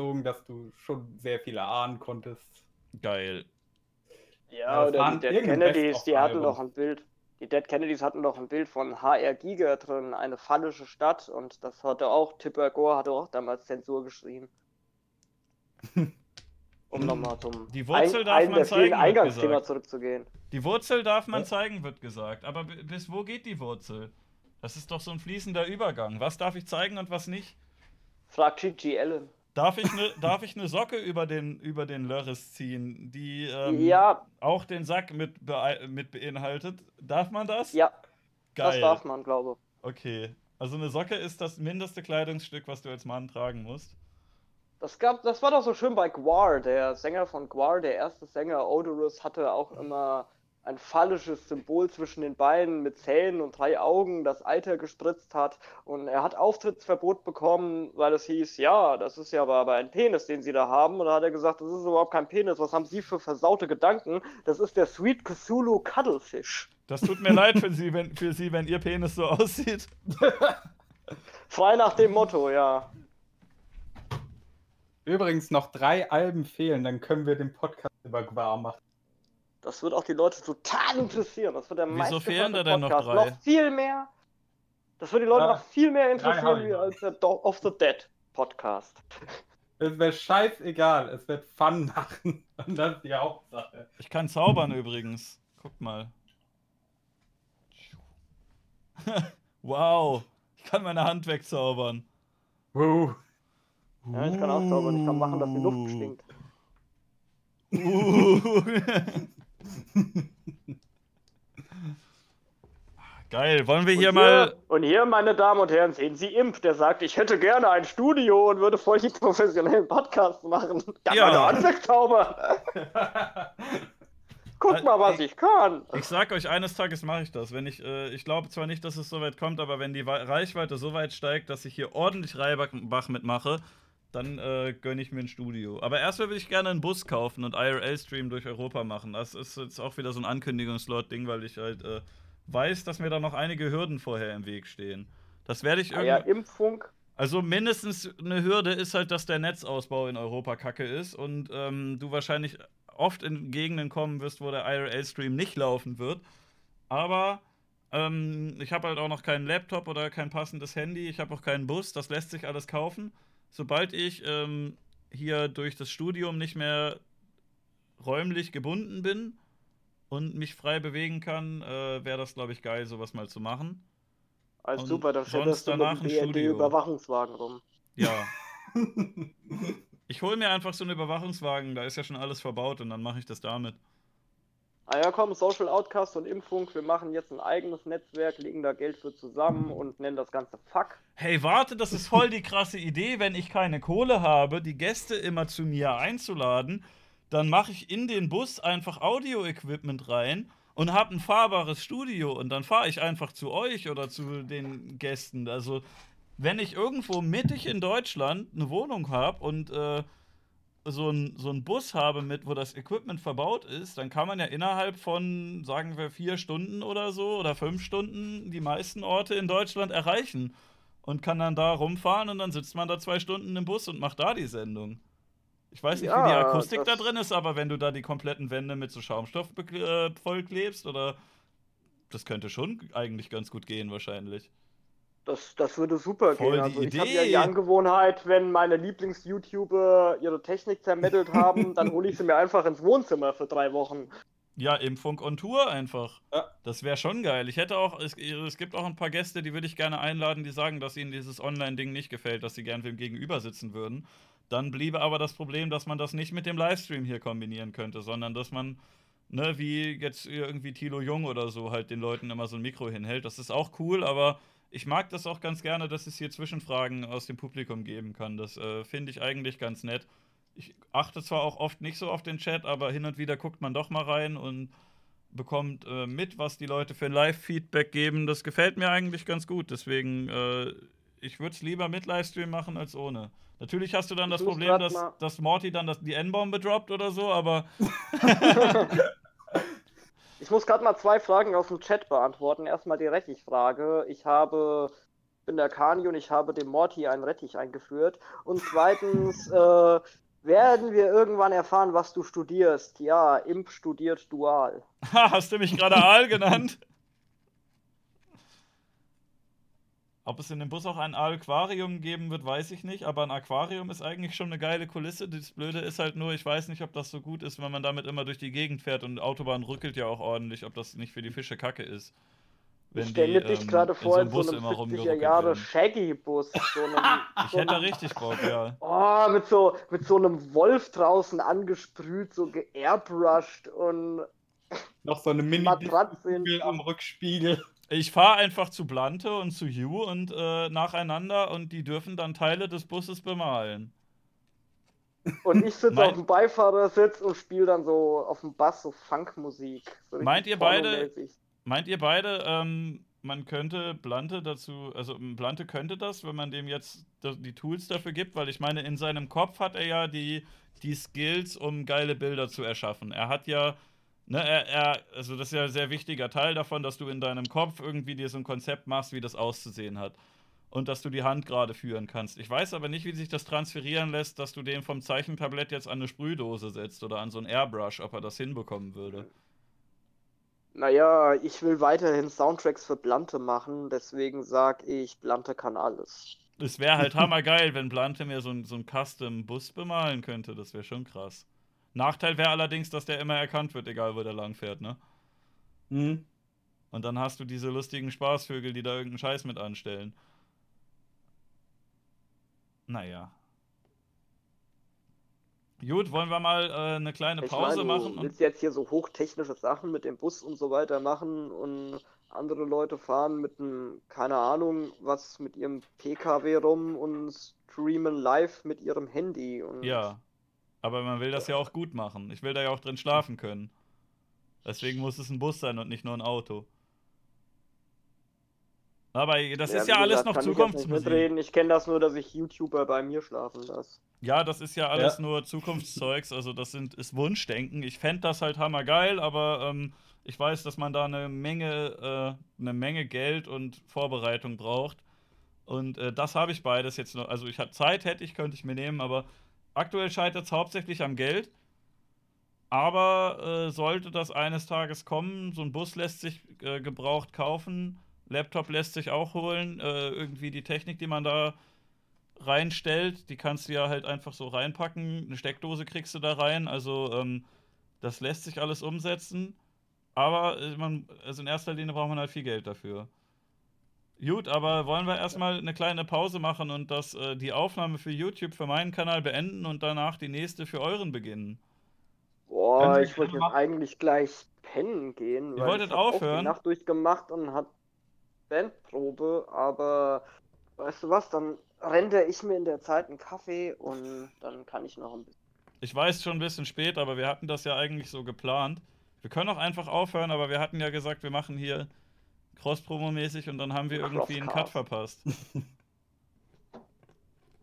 runtergezogen, dass du schon sehr viele ahnen konntest. Geil. Ja, Ja, das oder die Dead Kennedys, die hatten doch ein Bild. Die Dead Kennedys hatten doch ein Bild von HR Giga drin, eine phallische Stadt. Und das hatte auch, Tipper Gore hatte auch damals Zensur geschrieben. (laughs) Um nochmal zum Die Wurzel darf einen man zeigen, Eingangsthema gesagt. zurückzugehen. Die Wurzel darf man Ja. zeigen, wird gesagt. Aber bi- bis wo geht die Wurzel? Das ist doch so ein fließender Übergang. Was darf ich zeigen und was nicht? Fragt Gigi Allen. Darf ich eine darf ich ne Socke über den, über den Lörres ziehen, die ähm, ja, auch den Sack mit, mit beinhaltet? Darf man das? ja, das Geil. darf man, glaube Okay. Also eine Socke ist das mindeste Kleidungsstück, was du als Mann tragen musst. Das, gab, das war doch so schön bei Gwar, der Sänger von Gwar, der erste Sänger Odorous, hatte auch immer ein phallisches Symbol zwischen den Beinen mit Zähnen und drei Augen, das Eiter gespritzt hat. Und er hat Auftrittsverbot bekommen, weil es hieß, ja, das ist ja aber ein Penis, den Sie da haben. Und da hat er gesagt, das ist überhaupt kein Penis. Was haben Sie für versaute Gedanken? Das ist der Sweet Cthulhu Cuddlefish. Das tut mir leid für Sie, wenn, für Sie, wenn Ihr Penis so (laughs) aussieht. Frei nach dem Motto, ja. Übrigens noch drei Alben fehlen, dann können wir den Podcast über Gwar machen. Das wird auch die Leute total interessieren. Das wird der Wieso fehlen da denn noch Podcast. drei? Noch viel mehr. Das wird die Leute Ja, noch viel mehr interessieren wie als der Do of the Dead Podcast. Es wäre scheißegal, es wird Fun machen. (laughs) Und das ist die Hauptsache. Ich kann zaubern übrigens. Guck mal. (laughs) wow. Ich kann meine Hand wegzaubern. Wow. Ja, ich kann auch zaubern. Ich kann machen, dass die Luft stinkt. Uh. (laughs) Geil, wollen wir Und hier mal. Und hier, meine Damen und Herren, sehen Sie Imp, der sagt, ich hätte gerne ein Studio und würde voll die professionellen Podcasts machen. Kann Ja. meine Hand wegzaubern. Guck Äh, mal, was ich- ich kann. Ich sag euch, eines Tages mache ich das. Wenn ich, äh, ich glaube zwar nicht, dass es so weit kommt, aber wenn die Reichweite so weit steigt, dass ich hier ordentlich Reibach mitmache, dann äh, gönne ich mir ein Studio. Aber erstmal will ich gerne einen Bus kaufen und IRL-Stream durch Europa machen. Das ist jetzt auch wieder so ein Ankündigungslot-Ding, weil ich halt äh, weiß, dass mir da noch einige Hürden vorher im Weg stehen. Das werde ich Ah, ja, irgendwie. Impfung. Also mindestens eine Hürde ist halt, dass der Netzausbau in Europa kacke ist und ähm, du wahrscheinlich oft in Gegenden kommen wirst, wo der IRL-Stream nicht laufen wird. Aber ähm, ich habe halt auch noch keinen Laptop oder kein passendes Handy. Ich habe auch keinen Bus. Das lässt sich alles kaufen. Sobald ich ähm, hier durch das Studium nicht mehr räumlich gebunden bin und mich frei bewegen kann, äh, wäre das, glaube ich, geil, sowas mal zu machen. Also Und super, dann stellst du mit danach dem ein Studio. BND-Überwachungswagen rum. Ja. (laughs) Ich hole mir einfach so einen Überwachungswagen, da ist ja schon alles verbaut und dann mache ich das damit. Ah ja, komm, Social Outcast und Impfung, wir machen jetzt ein eigenes Netzwerk, legen da Geld für zusammen und nennen das Ganze Fuck. Hey, warte, das ist voll die krasse Idee, wenn ich keine Kohle habe, die Gäste immer zu mir einzuladen, dann mache ich in den Bus einfach Audio-Equipment rein und habe ein fahrbares Studio und dann fahre ich einfach zu euch oder zu den Gästen. Also, wenn ich irgendwo mittig in Deutschland eine Wohnung habe und äh, so ein, so ein Bus habe, mit, wo das Equipment verbaut ist, dann kann man ja innerhalb von, sagen wir, vier Stunden oder so oder fünf Stunden die meisten Orte in Deutschland erreichen und kann dann da rumfahren und dann sitzt man da zwei Stunden im Bus und macht da die Sendung. Ich weiß nicht, wie die Ja, Akustik da drin ist, aber wenn du da die kompletten Wände mit so Schaumstoff äh, vollklebst oder das könnte schon eigentlich ganz gut gehen wahrscheinlich. Das, das würde super Voll gehen. die Also ich habe ja Idee. die Angewohnheit, wenn meine Lieblings-YouTuber ihre Technik zermettelt haben, dann hole ich sie mir einfach ins Wohnzimmer für drei Wochen. Ja, Impfung on Tour einfach. Ja. Das wäre schon geil. Ich hätte auch, es, es gibt auch ein paar Gäste, die würde ich gerne einladen, die sagen, dass ihnen dieses Online-Ding nicht gefällt, dass sie gern wem gegenüber sitzen würden. Dann bliebe aber das Problem, dass man das nicht mit dem Livestream hier kombinieren könnte, sondern dass man, ne, wie jetzt irgendwie Thilo Jung oder so, halt den Leuten immer so ein Mikro hinhält. Das ist auch cool, aber ich mag das auch ganz gerne, dass es hier Zwischenfragen aus dem Publikum geben kann. Das äh, finde ich eigentlich ganz nett. Ich achte zwar auch oft nicht so auf den Chat, aber hin und wieder guckt man doch mal rein und bekommt äh, mit, was die Leute für ein Live-Feedback geben. Das gefällt mir eigentlich ganz gut. Deswegen, äh, ich würde es lieber mit Livestream machen als ohne. Natürlich hast du dann das Problem, dass, dass Morty dann das, die N-Bombe droppt oder so, aber (laughs) (laughs) Ich muss gerade mal zwei Fragen aus dem Chat beantworten. Erstmal die Rettichfrage. Ich habe, bin der Kani und ich habe dem Morty einen Rettich eingeführt. Und zweitens, (laughs) äh, werden wir irgendwann erfahren, was du studierst? Ja, Imp studiert dual. Ha, (laughs) hast du mich gerade Aal genannt? (laughs) Ob es in dem Bus auch ein Aquarium geben wird, weiß ich nicht, aber ein Aquarium ist eigentlich schon eine geile Kulisse. Das Blöde ist halt nur, ich weiß nicht, ob das so gut ist, wenn man damit immer durch die Gegend fährt und die Autobahn rückelt ja auch ordentlich, ob das nicht für die Fische kacke ist. Wenn ich stelle die, dich ähm, gerade in vor so in einem so Bus einem immer 70er rumgeruckelt Jahre. Shaggy-Bus. So (laughs) einem, Ich so hätte da richtig Bock, ja. Oh, mit so, mit so einem Wolf draußen angesprüht, so geairbrushed und Noch so eine mini am Rückspiegel. Ich fahre einfach zu Blante und zu Hugh und äh, nacheinander und die dürfen dann Teile des Busses bemalen. Und ich sitze auf dem Beifahrersitz und spiele dann so auf dem Bass so Funkmusik. So Meint ihr beide-. Meint ihr beide, ähm, man könnte Blante dazu, also Blante könnte das, wenn man dem jetzt die Tools dafür gibt, weil ich meine, in seinem Kopf hat er ja die, die Skills, um geile Bilder zu erschaffen. Er hat ja, ne, er, er, also das ist ja ein sehr wichtiger Teil davon, dass du in deinem Kopf irgendwie dir so ein Konzept machst, wie das auszusehen hat. Und dass du die Hand gerade führen kannst. Ich weiß aber nicht, wie sich das transferieren lässt, dass du den vom Zeichentablett jetzt an eine Sprühdose setzt oder an so ein Airbrush, ob er das hinbekommen würde. Naja, ich will weiterhin Soundtracks für Blante machen, deswegen sag ich, Blante kann alles. Es wäre halt hammergeil, wenn Blante mir so, ein- so einen Custom-Bus bemalen könnte. Das wäre schon krass. Nachteil wäre allerdings, dass der immer erkannt wird, egal wo der lang fährt, ne? Mhm. Und dann hast du diese lustigen Spaßvögel, die da irgendeinen Scheiß mit anstellen. Naja. Gut, wollen wir mal äh, eine kleine Ich Pause meine, machen? du Und willst jetzt hier so hochtechnische Sachen mit dem Bus und so weiter machen und andere Leute fahren mit einem, keine Ahnung, was mit ihrem PKW rum und streamen live mit ihrem Handy. Und ja. Aber man will das ja auch gut machen. Ich will da ja auch drin schlafen können. Deswegen muss es ein Bus sein und nicht nur ein Auto. Aber das ist wie ja alles gesagt, noch kann ich Zukunftsmusik. mitreden. Ich kenne das nur, dass ich YouTuber bei mir schlafen lasse. Ja, das ist ja alles Ja. nur Zukunftszeugs, also das sind, ist Wunschdenken. Ich fände das halt hammergeil, aber ähm, ich weiß, dass man da eine Menge, äh, eine Menge Geld und Vorbereitung braucht. Und äh, das habe ich beides jetzt noch. Also ich habe Zeit, hätte ich, könnte ich mir nehmen, aber aktuell scheitert es hauptsächlich am Geld. Aber äh, sollte das eines Tages kommen, so ein Bus lässt sich äh, gebraucht kaufen, Laptop lässt sich auch holen, äh, irgendwie die Technik, die man da reinstellt, die kannst du ja halt einfach so reinpacken. Eine Steckdose kriegst du da rein. Also ähm, das lässt sich alles umsetzen. Aber äh, man, also in erster Linie braucht man halt viel Geld dafür. Gut, aber wollen wir erstmal eine kleine Pause machen und das, äh, die Aufnahme für YouTube für meinen Kanal beenden und danach die nächste für euren beginnen? Boah, ich wollte eigentlich gleich pennen gehen. Ihr weil wolltet ich hab auch aufhören? die Nacht durchgemacht und hab Bandprobe, aber weißt du was, dann rende ich mir in der Zeit einen Kaffee und dann kann ich noch ein bisschen. Ich weiß schon ein bisschen spät, aber wir hatten das ja eigentlich so geplant. Wir können auch einfach aufhören, aber wir hatten ja gesagt, wir machen hier Cross-Promo-mäßig und dann haben wir irgendwie einen Cut verpasst. (laughs)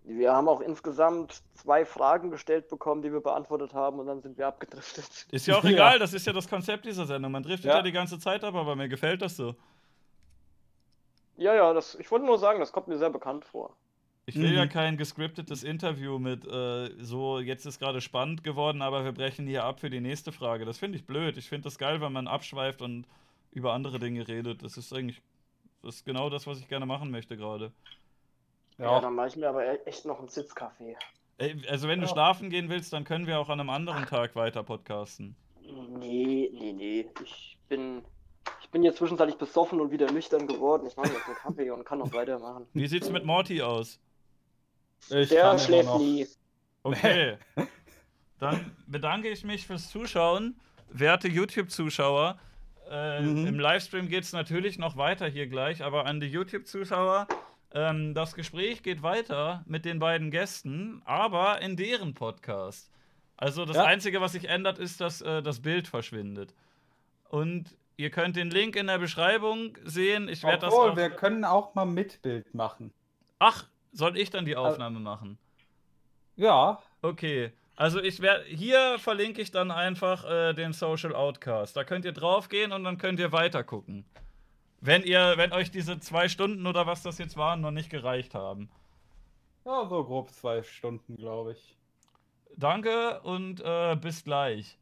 Wir haben auch insgesamt zwei Fragen gestellt bekommen, die wir beantwortet haben und dann sind wir abgedriftet. Ist ja auch (laughs) Ja. egal, das ist ja das Konzept dieser Sendung. Man driftet ja. Ja. die ganze Zeit ab, aber mir gefällt das so. Ja, ja, das, ich wollte nur sagen, das kommt mir sehr bekannt vor. Ich will ja Mhm. kein gescriptetes Interview mit äh, so, jetzt ist gerade spannend geworden, aber wir brechen hier ab für die nächste Frage. Das finde ich blöd. Ich finde das geil, wenn man abschweift und über andere Dinge redet. Das ist eigentlich, das ist genau das, was ich gerne machen möchte gerade. Ja, Ja, dann mache ich mir aber e- echt noch einen Sitzkaffee. Ey, Also wenn du Ja. schlafen gehen willst, dann können wir auch an einem anderen Tag weiter podcasten. Nee, nee, nee. Ich bin, ich bin jetzt zwischenzeitlich besoffen und wieder nüchtern geworden. Ich mache jetzt einen Kaffee und kann noch weitermachen. Wie sieht's mit Morty aus? ich Der schläft noch. nie. Okay. (laughs) Dann bedanke ich mich fürs Zuschauen, werte YouTube-Zuschauer. Äh, Mhm. Im Livestream geht es natürlich noch weiter hier gleich, aber an die YouTube-Zuschauer, ähm, das Gespräch geht weiter mit den beiden Gästen, aber in deren Podcast. Also das Ja. Einzige, was sich ändert, ist, dass äh, das Bild verschwindet. Und ihr könnt den Link in der Beschreibung sehen. Ich werde das auch. wir können auch mal mit Bild machen. Ach, soll ich dann die Aufnahme machen? Ja, Okay, also ich werde hier verlinke ich dann einfach äh, den Social Outcast. Da könnt ihr draufgehen und dann könnt ihr weiter gucken. Wenn ihr, wenn euch diese zwei Stunden oder was das jetzt waren, noch nicht gereicht haben. ja, so grob zwei Stunden, glaube ich. Danke und äh, bis gleich.